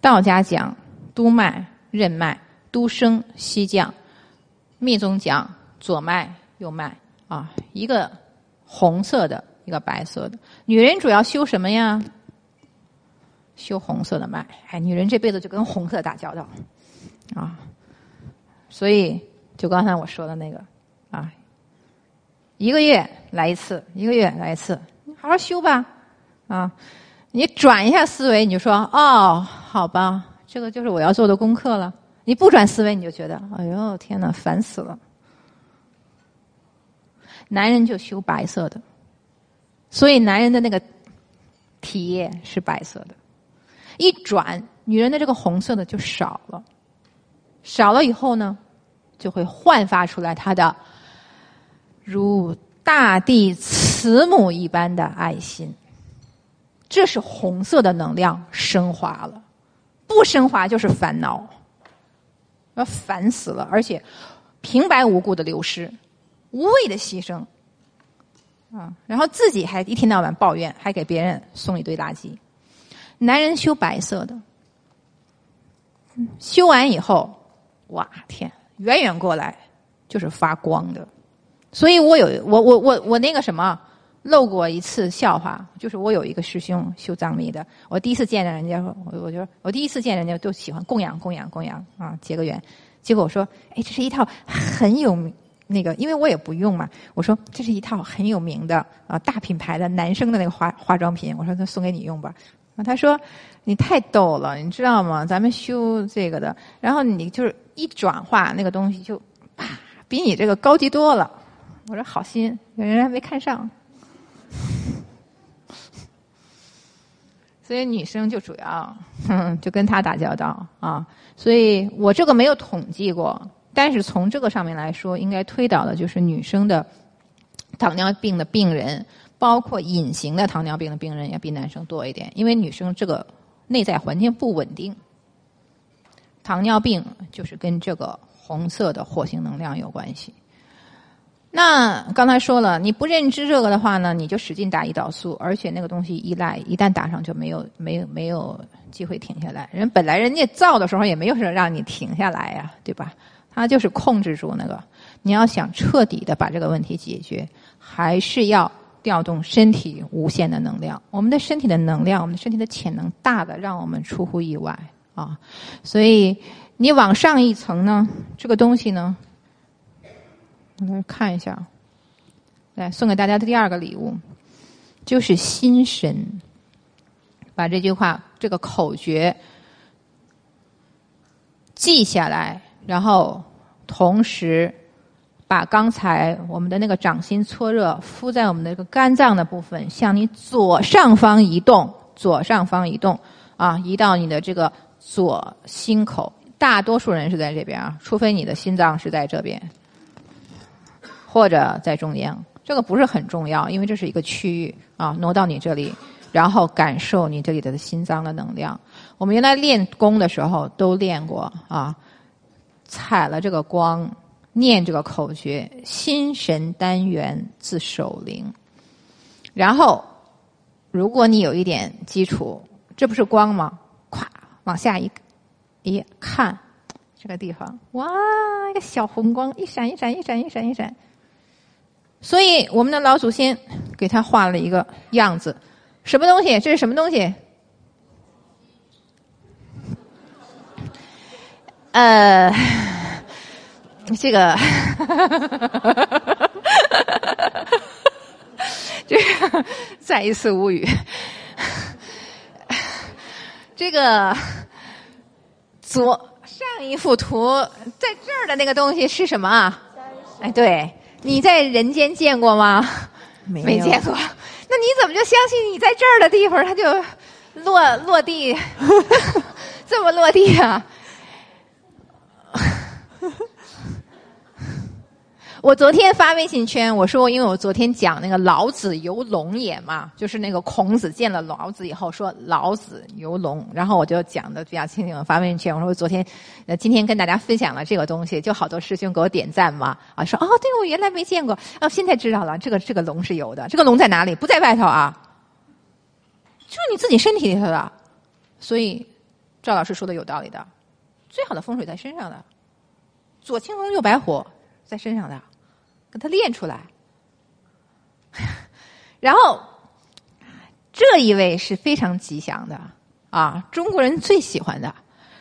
道家讲督脉任脉。都升西降，密宗讲左脉右脉啊，一个红色的，一个白色的。女人主要修什么呀？修红色的脉。哎，女人这辈子就跟红色打交道啊，所以就刚才我说的那个啊，一个月来一次，一个月来一次，你好好修吧啊。你转一下思维，你就说哦，好吧，这个就是我要做的功课了。你不转思维，你就觉得哎呦天哪，烦死了。男人就修白色的，所以男人的那个体液是白色的。一转，女人的这个红色的就少了，少了以后呢，就会焕发出来她的如大地慈母一般的爱心。这是红色的能量升华了，不升华就是烦恼，要烦死了，而且平白无故的流失，无谓的牺牲，啊，然后自己还一天到晚抱怨，还给别人送一堆垃圾。男人修白色的，修完以后，哇天，远远过来就是发光的，所以我有我我我我那个什么。漏过一次笑话，就是我有一个师兄修藏密的，我第一次见着人家，我我就我第一次见人家都喜欢供养供养供养啊，结个缘。结果我说，哎，这是一套很有名那个，因为我也不用嘛。我说这是一套很有名的啊大品牌的男生的那个化化妆品，我说那送给你用吧。啊，他说你太逗了，你知道吗？咱们修这个的，然后你就是一转化那个东西就啪，比你这个高级多了。我说好心，人还没看上。所以女生就主要，就跟他打交道啊。所以我这个没有统计过，但是从这个上面来说，应该推导的就是女生的糖尿病的病人，包括隐形的糖尿病的病人，要比男生多一点。因为女生这个内在环境不稳定，糖尿病就是跟这个红色的火星能量有关系。那刚才说了，你不认知这个的话呢，你就使劲打胰岛素，而且那个东西依赖，一旦打上就没有没有没有机会停下来。人本来人家造的时候也没有说让你停下来呀，对吧？他就是控制住那个。你要想彻底的把这个问题解决，还是要调动身体无限的能量。我们的身体的能量，我们的身体的潜能大的让我们出乎意外啊！所以你往上一层呢，这个东西呢。我来看一下，来送给大家的第二个礼物，就是心神。把这句话、这个口诀记下来，然后同时把刚才我们的那个掌心搓热敷在我们的这个肝脏的部分，向你左上方移动，左上方移动啊，移到你的这个左心口。大多数人是在这边啊，除非你的心脏是在这边。或者在中央，这个不是很重要，因为这是一个区域啊，挪到你这里，然后感受你这里的心脏的能量。我们原来练功的时候都练过啊，踩了这个光，念这个口诀，心神单元自守灵。然后，如果你有一点基础，这不是光吗？咵，往下一一看，这个地方，哇，一个小红光，一闪一闪一闪一闪一闪。所以，我们的老祖先给他画了一个样子，什么东西？这是什么东西？呃，这个，这个再一次无语。这个左上一幅图在这儿的那个东西是什么啊？哎，对。你在人间见过吗？没见过。那你怎么就相信你在这儿的地方，它就落落地 这么落地啊？我昨天发微信圈，我说，因为我昨天讲那个老子游龙也嘛，就是那个孔子见了老子以后说老子游龙，然后我就讲的比较清楚，发微信圈，我说我昨天呃今天跟大家分享了这个东西，就好多师兄给我点赞嘛，啊说哦，对我原来没见过，哦现在知道了，这个这个龙是有的，这个龙在哪里？不在外头啊，就是你自己身体里头的，所以赵老师说的有道理的，最好的风水在身上的左青龙右白虎在身上的，把它练出来。然后这一位是非常吉祥的啊，中国人最喜欢的。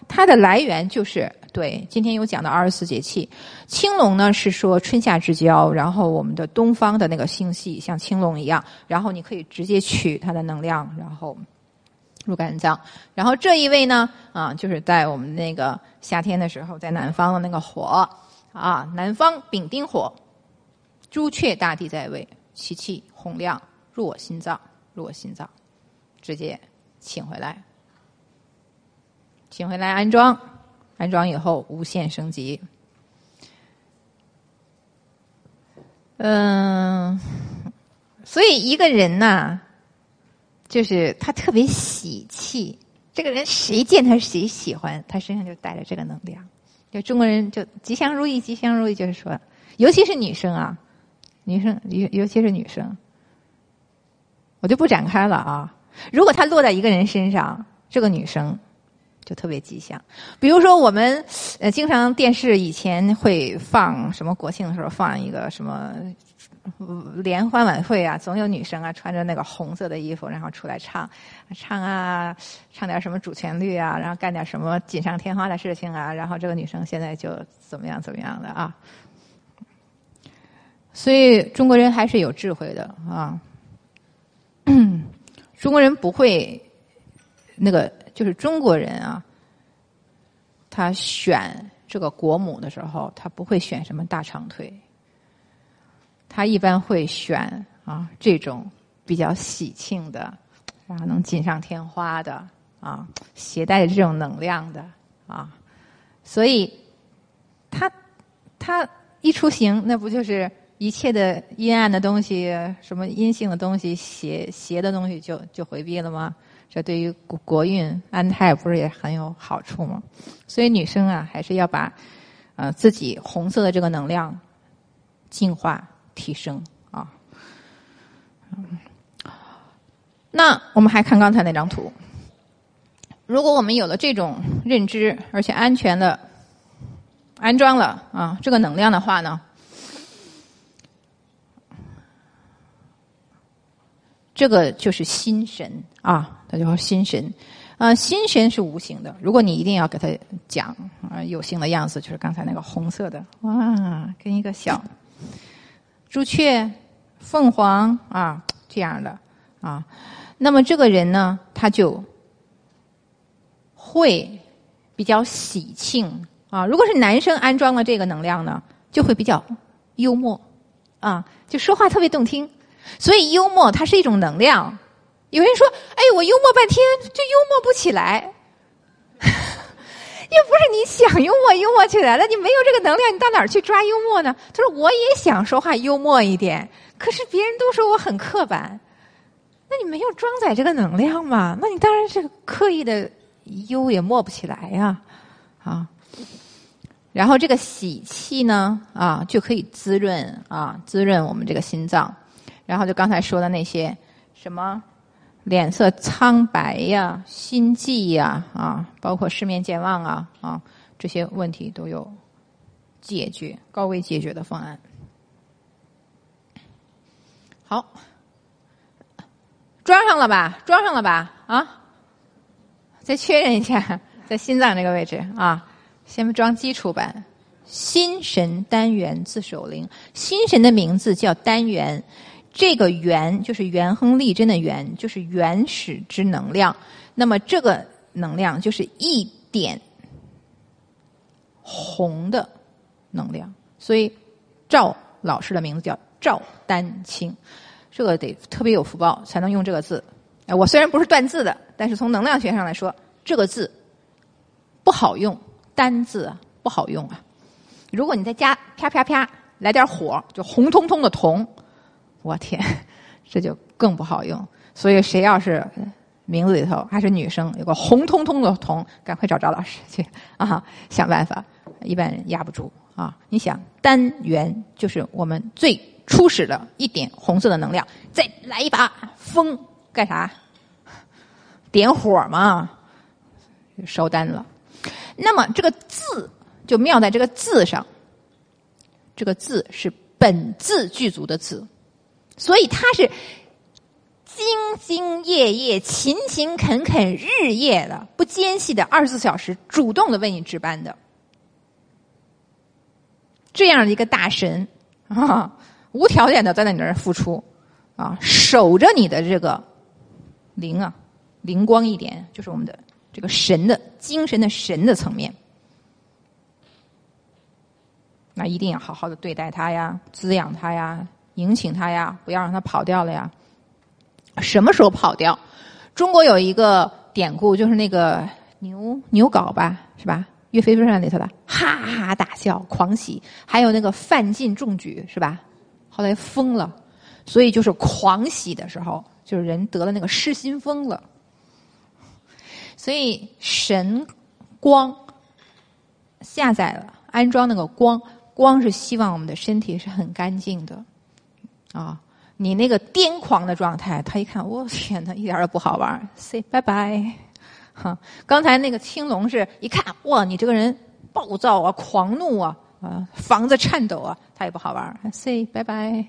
它的来源就是对，今天有讲到二十四节气。青龙呢是说春夏之交，然后我们的东方的那个星系像青龙一样，然后你可以直接取它的能量，然后入肝脏。然后这一位呢啊，就是在我们那个夏天的时候，在南方的那个火啊，南方丙丁火，朱雀大帝在位，其气洪亮，入我心脏，入我心脏，直接请回来。请回来安装，安装以后无限升级。嗯，所以一个人呐，就是他特别喜气。这个人谁见他谁喜欢，他身上就带着这个能量。就中国人就吉祥如意，吉祥如意，就是说，尤其是女生啊，女生尤尤其是女生，我就不展开了啊。如果它落在一个人身上，这个女生。就特别吉祥，比如说我们呃，经常电视以前会放什么国庆的时候放一个什么联欢晚会啊，总有女生啊穿着那个红色的衣服，然后出来唱唱啊，唱点什么主旋律啊，然后干点什么锦上添花的事情啊，然后这个女生现在就怎么样怎么样的啊。所以中国人还是有智慧的啊，中国人不会那个。就是中国人啊，他选这个国母的时候，他不会选什么大长腿，他一般会选啊这种比较喜庆的，然后能锦上添花的啊，携带这种能量的啊，所以他他一出行，那不就是一切的阴暗的东西，什么阴性的东西、邪邪的东西就就回避了吗？这对于国国运安泰不是也很有好处吗？所以女生啊，还是要把呃自己红色的这个能量净化提升啊。那我们还看刚才那张图，如果我们有了这种认知，而且安全的安装了啊这个能量的话呢，这个就是心神啊。他就说心神，啊，心神是无形的。如果你一定要给他讲啊有形的样子，就是刚才那个红色的，哇，跟一个小朱雀、凤凰啊这样的啊。那么这个人呢，他就会比较喜庆啊。如果是男生安装了这个能量呢，就会比较幽默啊，就说话特别动听。所以幽默它是一种能量。有人说：“哎，我幽默半天就幽默不起来，又不是你想幽默幽默起来了，你没有这个能量，你到哪儿去抓幽默呢？”他说：“我也想说话幽默一点，可是别人都说我很刻板，那你没有装载这个能量嘛？那你当然是刻意的幽默不起来呀，啊。然后这个喜气呢，啊，就可以滋润啊，滋润我们这个心脏。然后就刚才说的那些什么。”脸色苍白呀，心悸呀，啊，包括失眠健忘啊，啊，这些问题都有解决高危解决的方案。好，装上了吧？装上了吧？啊，再确认一下，在心脏这个位置啊，先装基础版。心神单元自守灵，心神的名字叫单元。这个元就是元亨利贞的元，就是原始之能量。那么这个能量就是一点红的能量。所以赵老师的名字叫赵丹青，这个得特别有福报才能用这个字。哎，我虽然不是断字的，但是从能量学上来说，这个字不好用，单字不好用啊。如果你再加啪啪啪来点火，就红彤彤的铜。我天，这就更不好用。所以谁要是名字里头还是女生，有个红彤彤的“彤”，赶快找赵老师去啊，想办法。一般人压不住啊。你想，单元就是我们最初始的一点红色的能量，再来一把风，干啥？点火嘛，烧单了。那么这个字就妙在这个字上这个字是本字具足的字，所以他是兢兢业业、勤勤恳恳、日夜的、不间隙的二十四小时主动的为你值班的。这样的一个大神啊，无条件的在你那儿付出啊，守着你的这个灵啊，灵光一点，就是我们的这个神的精神的神的层面。那一定要好好的对待他呀，滋养他呀，迎请他呀，不要让他跑掉了呀。什么时候跑掉？中国有一个典故，就是那个牛牛皋吧，是吧？岳飞传里头的，哈哈大笑，狂喜。还有那个范进中举，是吧？后来疯了，所以就是狂喜的时候，就是人得了那个失心疯了。所以神光下载了，安装那个光。光是希望我们的身体是很干净的，啊，你那个癫狂的状态，他一看，我天哪，一点都不好玩，say 拜拜，哈。刚才那个青龙是一看，哇，你这个人暴躁啊，狂怒啊，啊，房子颤抖啊，他也不好玩，say 拜拜。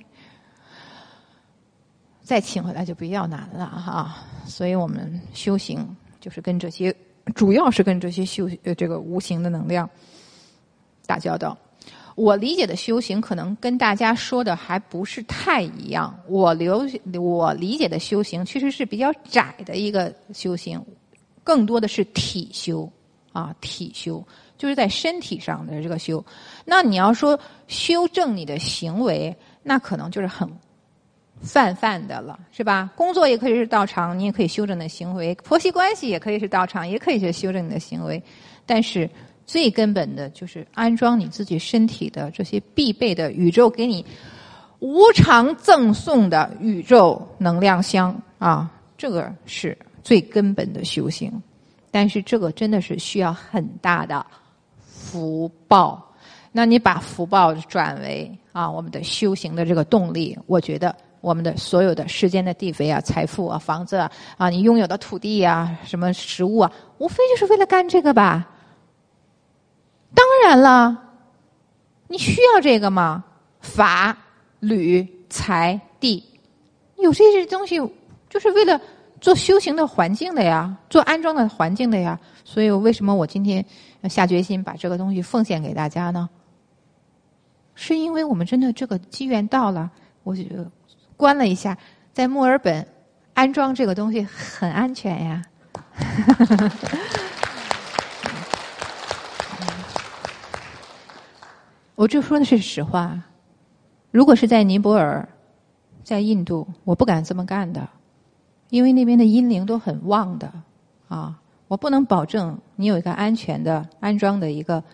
再请回来就比较难了哈，所以我们修行就是跟这些，主要是跟这些修呃这个无形的能量打交道。我理解的修行可能跟大家说的还不是太一样。我留我理解的修行其实是比较窄的一个修行，更多的是体修啊，体修就是在身体上的这个修。那你要说修正你的行为，那可能就是很泛泛的了，是吧？工作也可以是道场，你也可以修正你的行为；婆媳关系也可以是道场，也可以是修正你的行为。但是。最根本的就是安装你自己身体的这些必备的宇宙给你无偿赠送的宇宙能量箱啊，这个是最根本的修行。但是这个真的是需要很大的福报。那你把福报转为啊我们的修行的这个动力，我觉得我们的所有的世间的地肥啊、财富啊、房子啊啊，你拥有的土地啊、什么食物啊，无非就是为了干这个吧。当然了，你需要这个吗？法、履、财、地，有这些东西，就是为了做修行的环境的呀，做安装的环境的呀。所以，为什么我今天下决心把这个东西奉献给大家呢？是因为我们真的这个机缘到了，我就关了一下，在墨尔本安装这个东西很安全呀。我就说的是实话，如果是在尼泊尔，在印度，我不敢这么干的，因为那边的阴灵都很旺的啊，我不能保证你有一个安全的安装的一个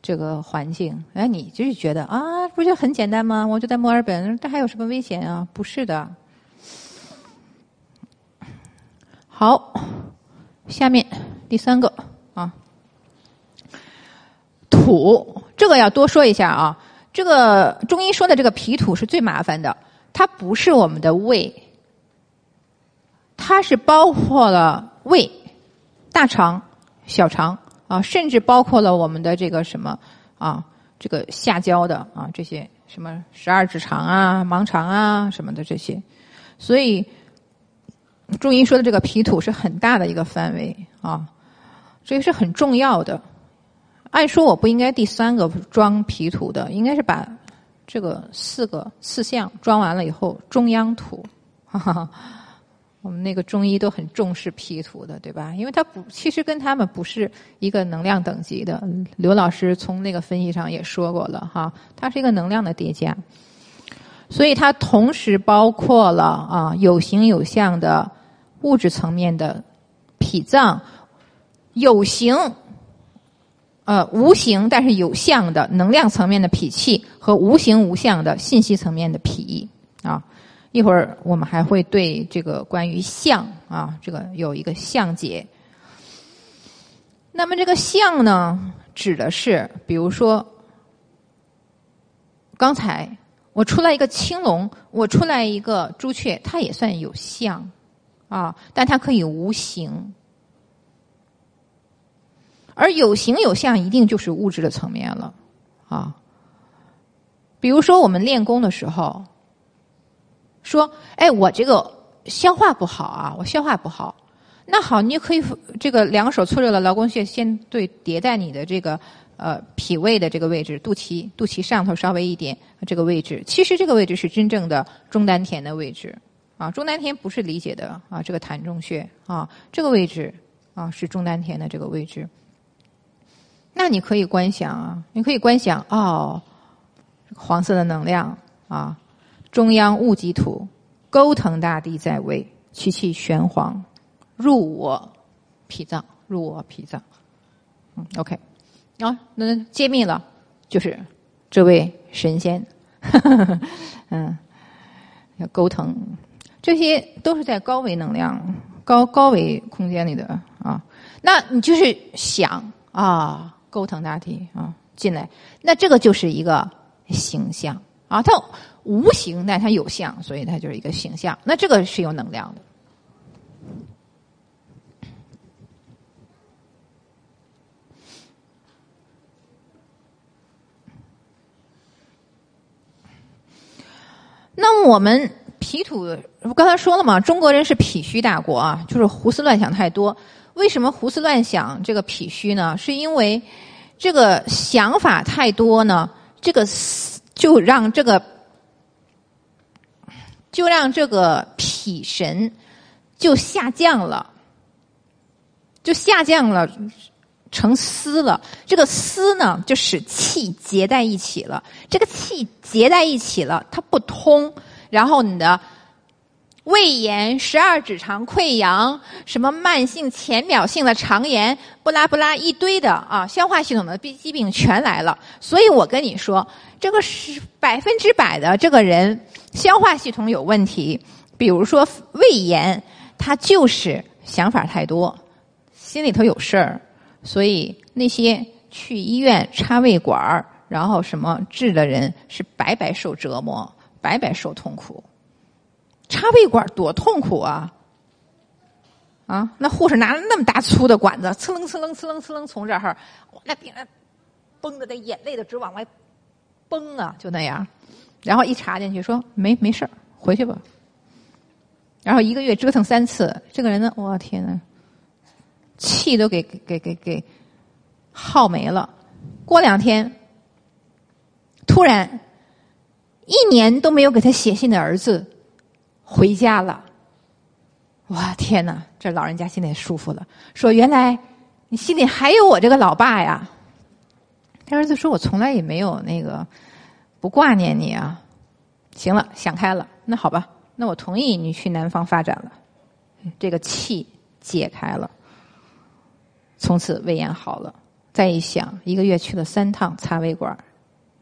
这个环境。哎，你就是觉得啊，不就很简单吗？我就在墨尔本，这还有什么危险啊？不是的。好，下面第三个，土。这个要多说一下啊，这个中医说的这个脾土是最麻烦的，它不是我们的胃，它是包括了胃、大肠、小肠啊，甚至包括了我们的这个什么啊，这个下焦的啊，这些什么十二指肠啊、盲肠啊什么的这些，所以中医说的这个脾土是很大的一个范围啊，这个是很重要的。按说我不应该第三个装皮土的，应该是把这个四个四项装完了以后，中央土。哈哈，我们那个中医都很重视皮土的，对吧？因为它不，其实跟他们不是一个能量等级的。刘老师从那个分析上也说过了哈，它是一个能量的叠加，所以它同时包括了啊有形有相的物质层面的脾脏，有形。呃，无形但是有相的能量层面的脾气和无形无相的信息层面的脾啊，一会儿我们还会对这个关于相啊，这个有一个相解。那么这个相呢，指的是，比如说，刚才我出来一个青龙，我出来一个朱雀，它也算有相啊，但它可以无形。而有形有相，一定就是物质的层面了，啊。比如说我们练功的时候，说，哎，我这个消化不好啊，我消化不好。那好，你可以这个两个手搓热了劳宫穴，先对叠在你的这个呃脾胃的这个位置，肚脐肚脐上头稍微一点这个位置。其实这个位置是真正的中丹田的位置啊，中丹田不是理解的啊，这个膻中穴啊，这个位置啊是中丹田的这个位置。那你可以观想啊，你可以观想哦，黄色的能量啊，中央戊己土，沟腾大地在位，其气玄黄。入我脾脏，入我脾脏，嗯，OK，啊，那揭秘了，就是这位神仙，嗯，要沟通，这些都是在高维能量、高高维空间里的啊。那你就是想啊，沟通大体啊，进来，那这个就是一个形象啊，它无形，但它有相，所以它就是一个形象。那这个是有能量的。那么我们脾土，我刚才说了嘛，中国人是脾虚大国啊，就是胡思乱想太多。为什么胡思乱想这个脾虚呢？是因为这个想法太多呢，这个就让这个就让这个脾神就下降了，就下降了。成丝了，这个丝呢，就使气结在一起了。这个气结在一起了，它不通，然后你的胃炎、十二指肠溃疡、什么慢性浅表性的肠炎，不拉不拉一堆的啊，消化系统的病疾病全来了。所以我跟你说，这个是百分之百的，这个人消化系统有问题。比如说胃炎，他就是想法太多，心里头有事儿。所以那些去医院插胃管儿，然后什么治的人是白白受折磨，白白受痛苦。插胃管多痛苦啊！啊，那护士拿着那么大粗的管子，呲楞呲楞呲楞呲楞从这儿，那病人崩的那眼泪都直往外崩啊，就那样。然后一插进去说没没事，回去吧。然后一个月折腾三次，这个人呢，我天呐！气都给给给给耗没了，过两天，突然一年都没有给他写信的儿子回家了，哇天哪！这老人家心里舒服了，说原来你心里还有我这个老爸呀。他儿子说：“我从来也没有那个不挂念你啊。”行了，想开了，那好吧，那我同意你去南方发展了，这个气解开了。从此胃炎好了，再一想，一个月去了三趟擦胃管，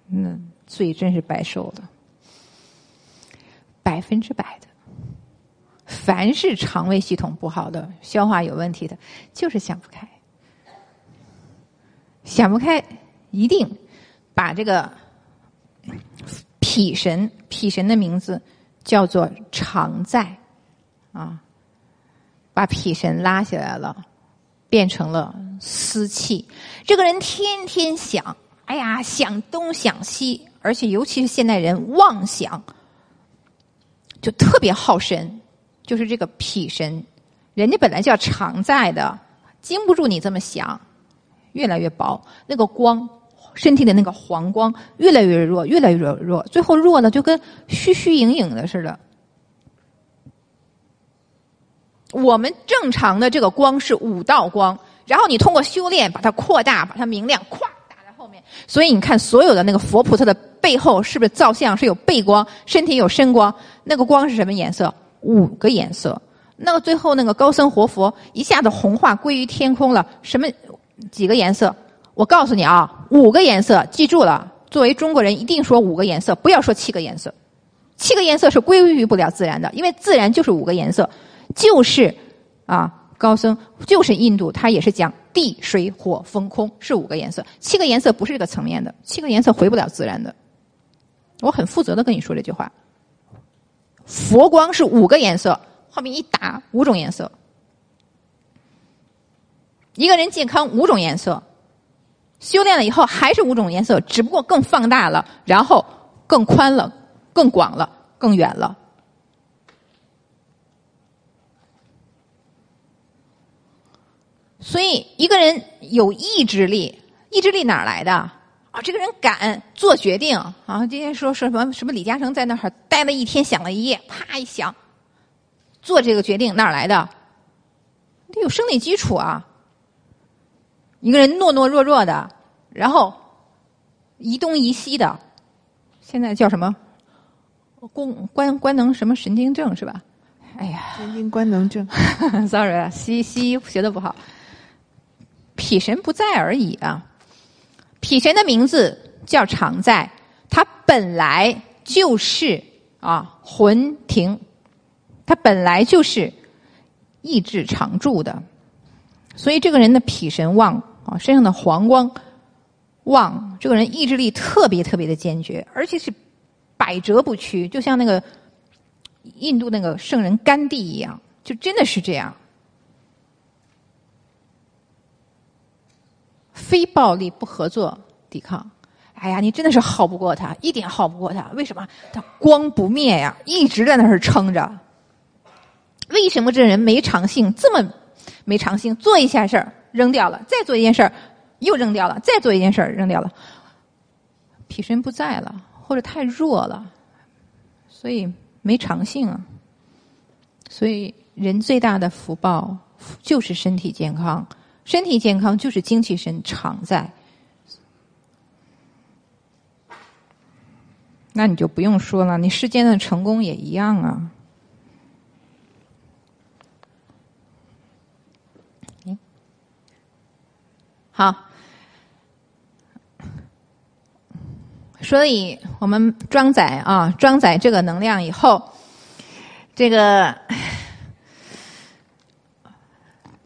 那罪真是白受的。百分之百的，凡是肠胃系统不好的、消化有问题的，就是想不开，想不开，一定把这个脾神，脾神的名字叫做常在，啊，把脾神拉下来了。变成了私气，这个人天天想，哎呀，想东想西，而且尤其是现代人妄想，就特别耗神，就是这个脾神，人家本来叫常在的，经不住你这么想，越来越薄，那个光，身体的那个黄光越来越弱，越来越弱，最后弱了就跟虚虚影影的似的。我们正常的这个光是五道光，然后你通过修炼把它扩大，把它明亮，咵打在后面。所以你看，所有的那个佛菩萨的背后是不是造像是有背光，身体有身光？那个光是什么颜色？五个颜色。那个最后那个高僧活佛一下子红化归于天空了，什么几个颜色？我告诉你啊，五个颜色，记住了。作为中国人，一定说五个颜色，不要说七个颜色。七个颜色是归于不了自然的，因为自然就是五个颜色。就是啊，高僧就是印度，他也是讲地水火风空是五个颜色，七个颜色不是这个层面的，七个颜色回不了自然的。我很负责的跟你说这句话。佛光是五个颜色，后面一打五种颜色，一个人健康五种颜色，修炼了以后还是五种颜色，只不过更放大了，然后更宽了、更广了、更远了。所以，一个人有意志力，意志力哪来的？啊，这个人敢做决定啊！今天说说什么什么？李嘉诚在那儿待了一天，想了一夜，啪一想，做这个决定哪儿来的？得有生理基础啊！一个人懦懦弱弱的，然后疑东疑西的，现在叫什么？功官官能什么神经症是吧？哎呀，神经官能症。sorry 啊，西西学的不好。脾神不在而已啊！脾神的名字叫常在，他本来就是啊魂停，他本来就是意志常驻的，所以这个人的脾神旺啊，身上的黄光旺，这个人意志力特别特别的坚决，而且是百折不屈，就像那个印度那个圣人甘地一样，就真的是这样。非暴力不合作抵抗，哎呀，你真的是耗不过他，一点耗不过他。为什么？他光不灭呀，一直在那儿撑着。为什么这人没长性？这么没长性，做一下事儿扔掉了，再做一件事儿又扔掉了，再做一件事儿扔掉了，痞神不在了，或者太弱了，所以没长性啊。所以人最大的福报就是身体健康。身体健康就是精气神常在，那你就不用说了，你世间的成功也一样啊。好，所以我们装载啊，装载这个能量以后，这个。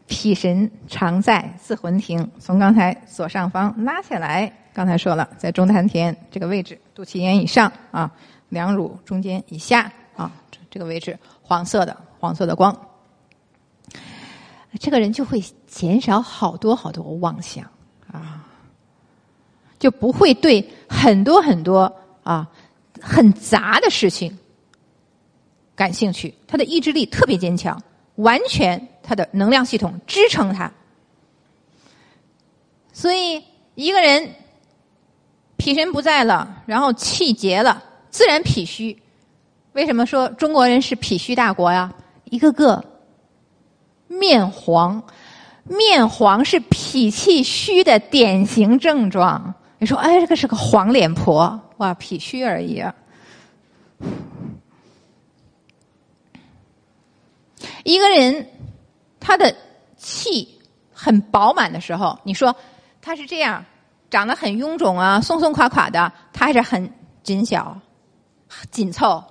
脾神常在，自魂停。从刚才左上方拉下来，刚才说了，在中丹田这个位置，肚脐眼以上啊，两乳中间以下啊，这个位置黄色的黄色的光，这个人就会减少好多好多妄想啊，就不会对很多很多啊很杂的事情感兴趣，他的意志力特别坚强，完全。他的能量系统支撑他，所以一个人脾神不在了，然后气结了，自然脾虚。为什么说中国人是脾虚大国呀？一个个面黄，面黄是脾气虚的典型症状。你说，哎，这个是个黄脸婆，哇，脾虚而已啊。一个人。他的气很饱满的时候，你说他是这样，长得很臃肿啊，松松垮垮的，他还是很紧小、紧凑、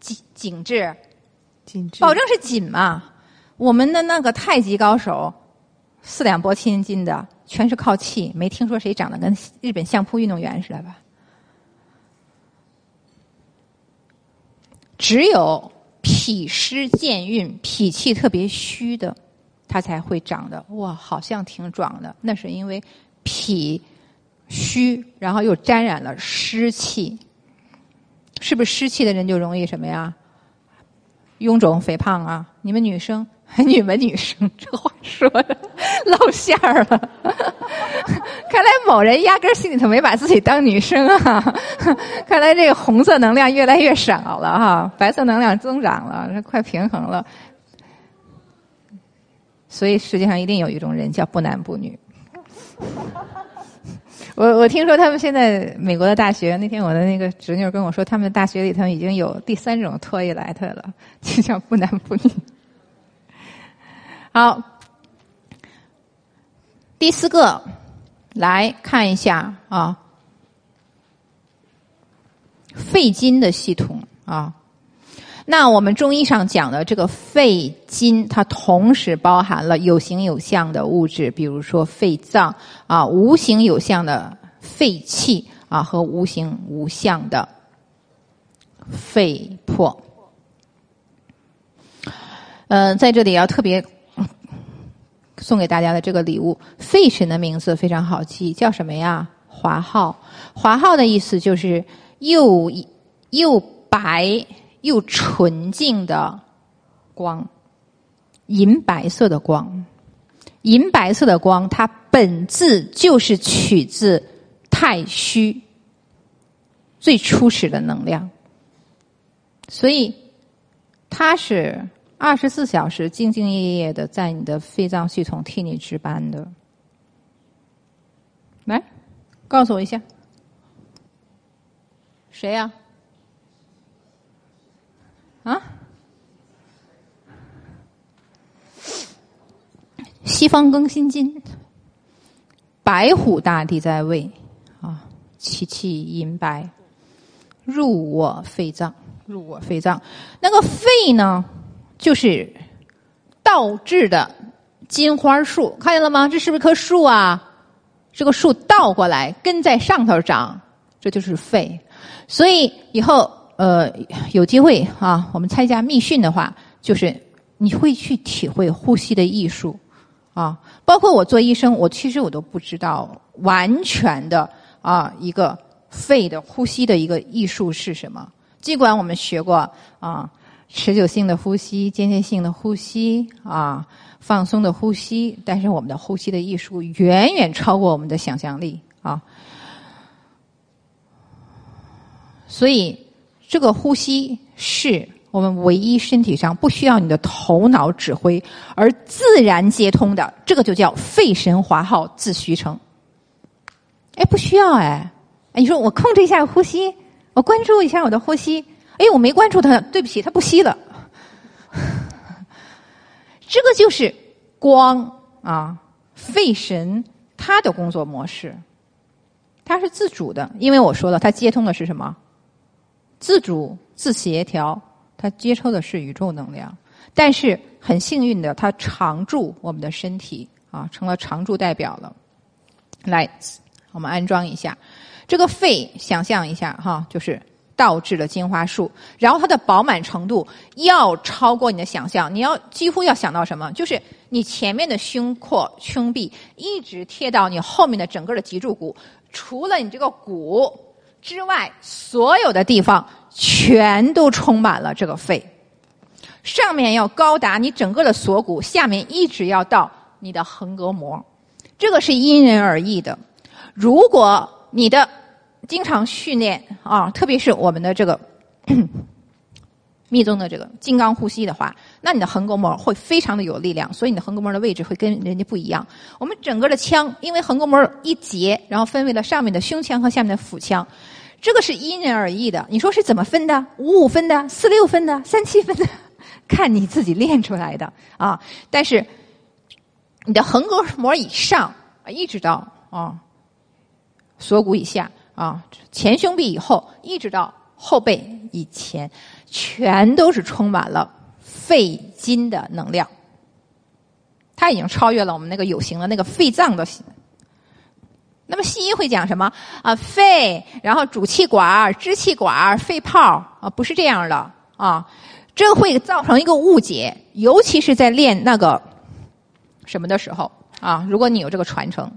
紧紧致，紧致，保证是紧嘛。我们的那个太极高手，四两拨千斤的，全是靠气，没听说谁长得跟日本相扑运动员似的吧？只有脾湿健运、脾气特别虚的。它才会长得哇，好像挺壮的。那是因为脾虚，然后又沾染了湿气。是不是湿气的人就容易什么呀？臃肿肥胖啊？你们女生，你们女生，这话说的 露馅儿了。看来某人压根心里头没把自己当女生啊！看来这个红色能量越来越少了哈，白色能量增长了，这快平衡了。所以世界上一定有一种人叫不男不女。我我听说他们现在美国的大学，那天我的那个侄女跟我说，他们的大学里头已经有第三种脱衣来特了，就叫不男不女。好，第四个来看一下啊，肺经的系统啊。那我们中医上讲的这个肺经，它同时包含了有形有相的物质，比如说肺脏啊，无形有相的肺气啊，和无形无相的肺魄。嗯，在这里要特别送给大家的这个礼物，肺神的名字非常好记，叫什么呀？华浩。华浩的意思就是又又白又纯净的光，银白色的光。银白色的光，它本质就是取自太虚最初始的能量，所以它是二十四小时兢兢业业的在你的肺脏系统替你值班的。来，告诉我一下，谁呀？啊西方更新经，白虎大帝在位啊，其气银白，入我肺脏，入我肺脏。那个肺呢，就是倒置的金花树，看见了吗？这是不是棵树啊？这个树倒过来，根在上头长，这就是肺。所以以后呃有机会啊，我们参加密训的话，就是你会去体会呼吸的艺术。啊，包括我做医生，我其实我都不知道完全的啊一个肺的呼吸的一个艺术是什么。尽管我们学过啊持久性的呼吸、间歇性的呼吸啊放松的呼吸，但是我们的呼吸的艺术远远超过我们的想象力啊。所以这个呼吸是。我们唯一身体上不需要你的头脑指挥，而自然接通的，这个就叫肺神华号自虚成。哎，不需要哎，你说我控制一下呼吸，我关注一下我的呼吸，哎，我没关注它，对不起，它不吸了。这个就是光啊，肺神它的工作模式，它是自主的，因为我说了，它接通的是什么？自主、自协调。它接收的是宇宙能量，但是很幸运的，它常驻我们的身体啊，成了常驻代表了。来，我们安装一下这个肺，想象一下哈，就是倒置的金花树，然后它的饱满程度要超过你的想象，你要几乎要想到什么？就是你前面的胸廓、胸壁一直贴到你后面的整个的脊柱骨，除了你这个骨之外，所有的地方。全都充满了这个肺，上面要高达你整个的锁骨，下面一直要到你的横膈膜，这个是因人而异的。如果你的经常训练啊，特别是我们的这个密宗的这个金刚呼吸的话，那你的横膈膜会非常的有力量，所以你的横膈膜的位置会跟人家不一样。我们整个的腔，因为横膈膜一结，然后分为了上面的胸腔和下面的腹腔。这个是因人而异的，你说是怎么分的？五五分的，四六分的，三七分的，看你自己练出来的啊！但是你的横膈膜以上，一直到啊锁骨以下啊前胸壁以后，一直到后背以前，全都是充满了肺金的能量。它已经超越了我们那个有形的那个肺脏的。那么西医会讲什么啊？肺，然后主气管、支气管、肺泡啊，不是这样的啊，这会造成一个误解，尤其是在练那个什么的时候啊。如果你有这个传承，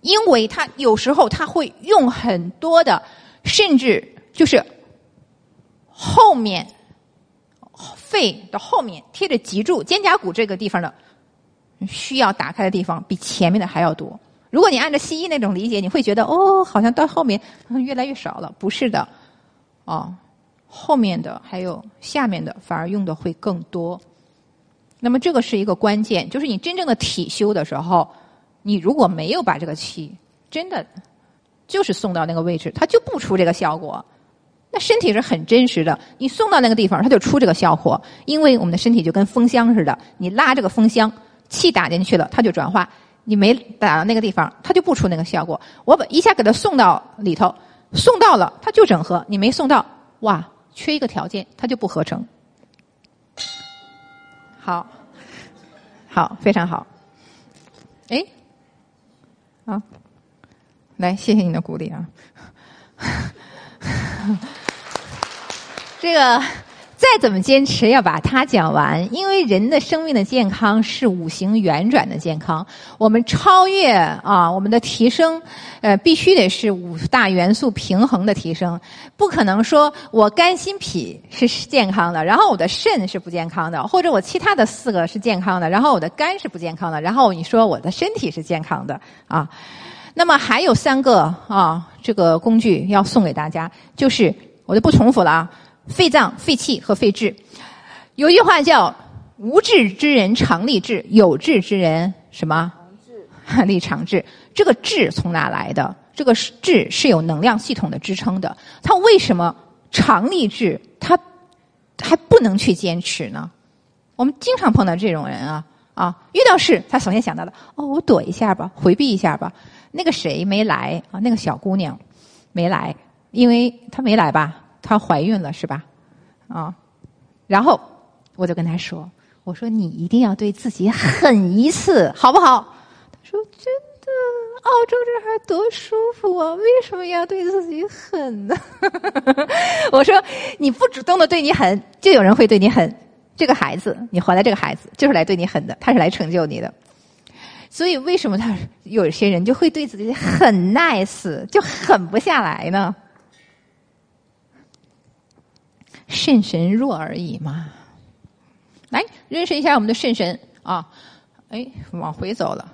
因为他有时候他会用很多的，甚至就是后面肺的后面贴着脊柱、肩胛骨这个地方的需要打开的地方，比前面的还要多。如果你按照西医那种理解，你会觉得哦，好像到后面越来越少了。不是的，哦，后面的还有下面的反而用的会更多。那么这个是一个关键，就是你真正的体修的时候，你如果没有把这个气真的就是送到那个位置，它就不出这个效果。那身体是很真实的，你送到那个地方，它就出这个效果。因为我们的身体就跟风箱似的，你拉这个风箱，气打进去了，它就转化。你没打到那个地方，它就不出那个效果。我把一下给它送到里头，送到了，它就整合；你没送到，哇，缺一个条件，它就不合成。好，好，非常好。哎，啊，来，谢谢你的鼓励啊。这个 再怎么坚持要把它讲完，因为人的生命的健康是五行圆转的健康。我们超越啊，我们的提升，呃，必须得是五大元素平衡的提升，不可能说我肝心脾是健康的，然后我的肾是不健康的，或者我其他的四个是健康的，然后我的肝是不健康的，然后你说我的身体是健康的啊。那么还有三个啊，这个工具要送给大家，就是我就不重复了啊。肺脏、肺气和肺志，有一句话叫“无志之人常立志，有志之人什么？立长志。这个志从哪来的？这个志是有能量系统的支撑的。他为什么常立志？他还不能去坚持呢？我们经常碰到这种人啊啊！遇到事，他首先想到的哦，我躲一下吧，回避一下吧。那个谁没来啊？那个小姑娘没来，因为她没来吧？她怀孕了是吧？啊，然后我就跟她说：“我说你一定要对自己狠一次，好不好？”她说：“真的，澳洲这还多舒服啊，为什么要对自己狠呢？” 我说：“你不主动的对你狠，就有人会对你狠。这个孩子，你怀了这个孩子，就是来对你狠的，他是来成就你的。所以，为什么他有些人就会对自己很 nice，就狠不下来呢？”肾神弱而已嘛。来认识一下我们的肾神啊！哎，往回走了。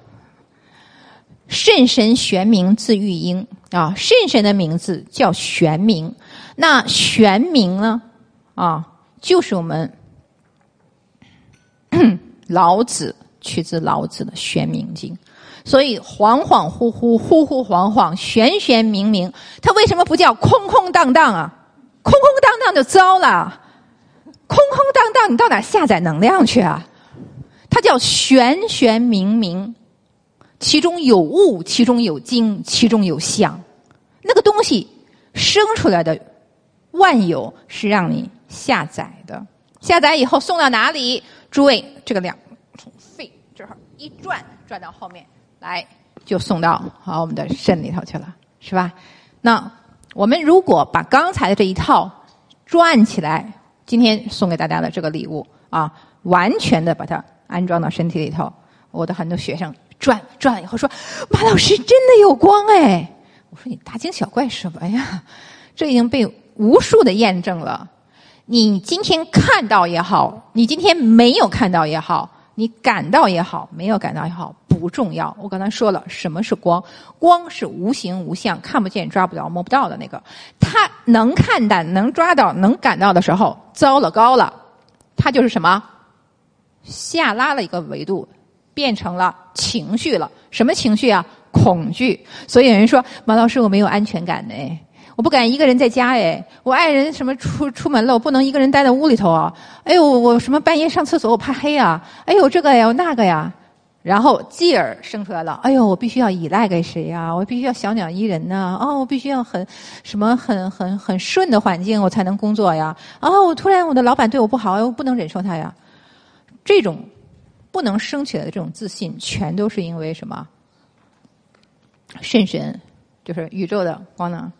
肾神玄冥字玉英啊，肾神的名字叫玄冥。那玄冥呢？啊，就是我们 老子取自老子的《玄冥经》，所以恍恍惚惚、惚惚恍恍、玄玄冥冥，它为什么不叫空空荡荡啊？空空荡荡就糟了，空空荡荡，你到哪下载能量去啊？它叫玄玄冥冥，其中有物，其中有精，其中有相。那个东西生出来的万有是让你下载的，下载以后送到哪里？诸位，这个量从肺这儿一转，转到后面来，就送到好我们的肾里头去了，是吧？那。我们如果把刚才的这一套转起来，今天送给大家的这个礼物啊，完全的把它安装到身体里头，我的很多学生转转了以后说：“马老师真的有光哎！”我说：“你大惊小怪什么呀？这已经被无数的验证了。你今天看到也好，你今天没有看到也好。”你感到也好，没有感到也好，不重要。我刚才说了，什么是光？光是无形无相，看不见、抓不着、摸不到的那个。它能看到、能抓到、能感到的时候，糟了高了，它就是什么？下拉了一个维度，变成了情绪了。什么情绪啊？恐惧。所以有人说，马老师，我没有安全感呢。我不敢一个人在家哎，我爱人什么出出门了，我不能一个人待在屋里头啊！哎呦，我什么半夜上厕所我怕黑啊！哎呦，这个呀那个呀，然后继而生出来了。哎呦，我必须要依赖给谁呀？我必须要小鸟依人呐！哦，我必须要很什么很很很顺的环境我才能工作呀！哦，我突然我的老板对我不好，我不能忍受他呀！这种不能升起来的这种自信，全都是因为什么？肾神就是宇宙的光能。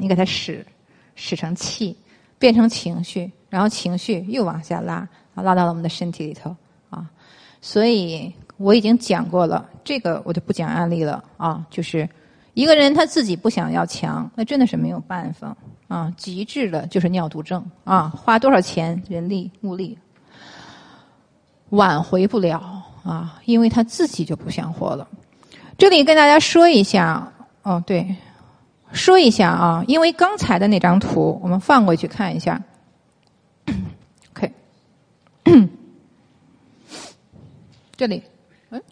你给它使使成气，变成情绪，然后情绪又往下拉，拉到了我们的身体里头啊。所以我已经讲过了，这个我就不讲案例了啊。就是一个人他自己不想要强，那真的是没有办法啊。极致的就是尿毒症啊，花多少钱人力物力挽回不了啊，因为他自己就不想活了。这里跟大家说一下，哦，对。说一下啊，因为刚才的那张图，我们放过去看一下。OK，这里，嗯，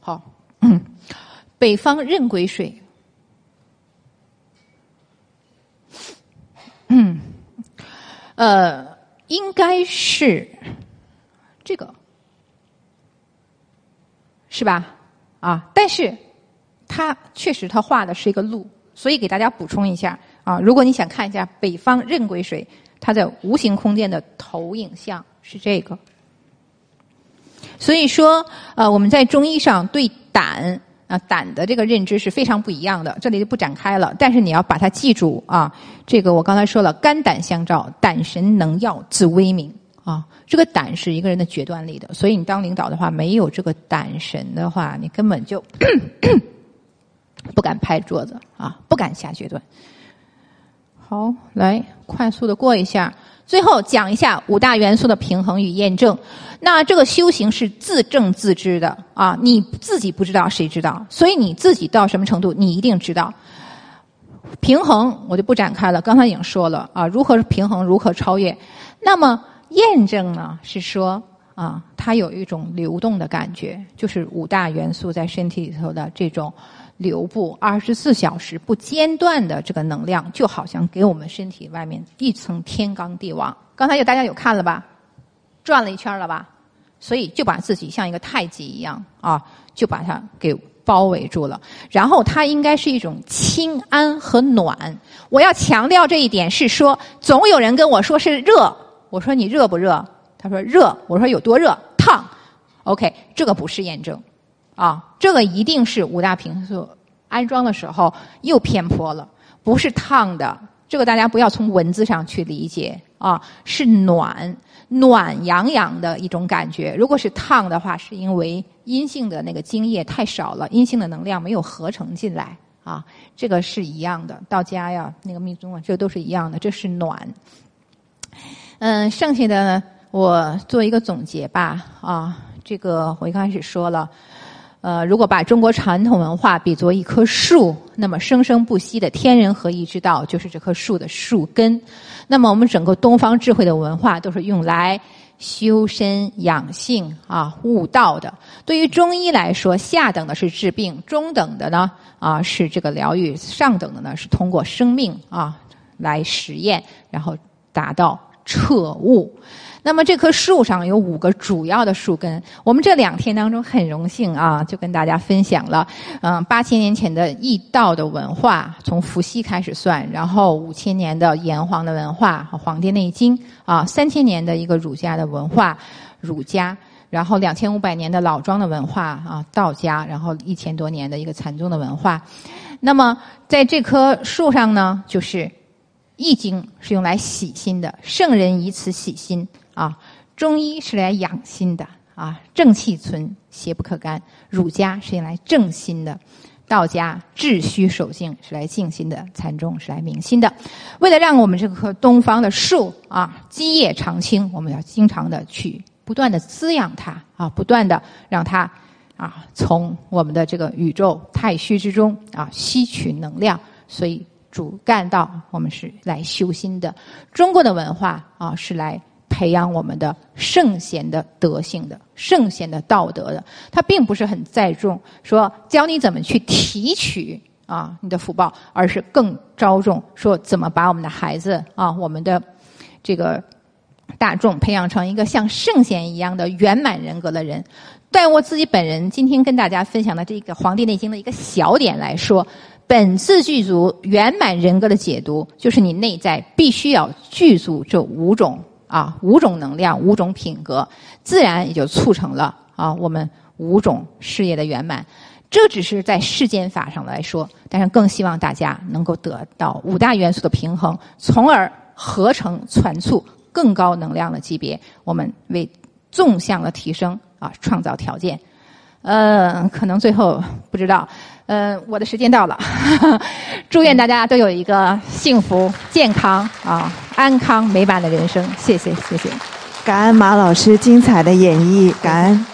好，北方壬癸水，嗯，呃，应该是这个，是吧？啊，但是，它确实它画的是一个路，所以给大家补充一下啊。如果你想看一下北方壬癸水，它在无形空间的投影像是这个。所以说，呃，我们在中医上对胆啊，胆的这个认知是非常不一样的，这里就不展开了。但是你要把它记住啊，这个我刚才说了，肝胆相照，胆神能药，自威名啊。这个胆是一个人的决断力的，所以你当领导的话，没有这个胆神的话，你根本就不敢拍桌子啊，不敢下决断。好，来快速的过一下，最后讲一下五大元素的平衡与验证。那这个修行是自证自知的啊，你自己不知道谁知道？所以你自己到什么程度，你一定知道。平衡我就不展开了，刚才已经说了啊，如何平衡，如何超越。那么验证呢？是说啊，它有一种流动的感觉，就是五大元素在身体里头的这种流布，二十四小时不间断的这个能量，就好像给我们身体外面一层天罡地网。刚才有大家有看了吧？转了一圈了吧？所以就把自己像一个太极一样啊，就把它给包围住了。然后它应该是一种清安和暖。我要强调这一点是说，总有人跟我说是热。我说你热不热？他说热。我说有多热？烫。OK，这个不是验证，啊，这个一定是五大平素安装的时候又偏颇了，不是烫的。这个大家不要从文字上去理解啊，是暖暖洋洋的一种感觉。如果是烫的话，是因为阴性的那个精液太少了，阴性的能量没有合成进来啊。这个是一样的，道家呀，那个密宗啊，这都是一样的，这是暖。嗯，剩下的呢，我做一个总结吧。啊，这个我一开始说了，呃，如果把中国传统文化比作一棵树，那么生生不息的天人合一之道就是这棵树的树根。那么我们整个东方智慧的文化都是用来修身养性啊、悟道的。对于中医来说，下等的是治病，中等的呢啊是这个疗愈，上等的呢是通过生命啊来实验，然后达到。彻悟，那么这棵树上有五个主要的树根。我们这两天当中很荣幸啊，就跟大家分享了，嗯，八千年前的易道的文化，从伏羲开始算，然后五千年的炎黄的文化《黄帝内经》啊，三千年的一个儒家的文化，儒家，然后两千五百年的老庄的文化啊，道家，然后一千多年的一个禅宗的文化。那么在这棵树上呢，就是。易经是用来洗心的，圣人以此洗心啊。中医是来养心的啊，正气存，邪不可干。儒家是用来正心的，道家治虚守静是来静心的，禅宗是来明心的。为了让我们这棵东方的树啊基业常青，我们要经常的去不断的滋养它啊，不断的让它啊从我们的这个宇宙太虚之中啊吸取能量，所以。主干道，我们是来修心的。中国的文化啊，是来培养我们的圣贤的德性的、圣贤的道德的。它并不是很在重说教你怎么去提取啊你的福报，而是更着重说怎么把我们的孩子啊，我们的这个大众培养成一个像圣贤一样的圆满人格的人。对我自己本人今天跟大家分享的这个《黄帝内经》的一个小点来说。本次具足圆满人格的解读，就是你内在必须要具足这五种啊五种能量、五种品格，自然也就促成了啊我们五种事业的圆满。这只是在世间法上来说，但是更希望大家能够得到五大元素的平衡，从而合成传促更高能量的级别，我们为纵向的提升啊创造条件。呃，可能最后不知道。嗯，我的时间到了，祝愿大家都有一个幸福、健康啊、安康、美满的人生。谢谢，谢谢，感恩马老师精彩的演绎，感恩。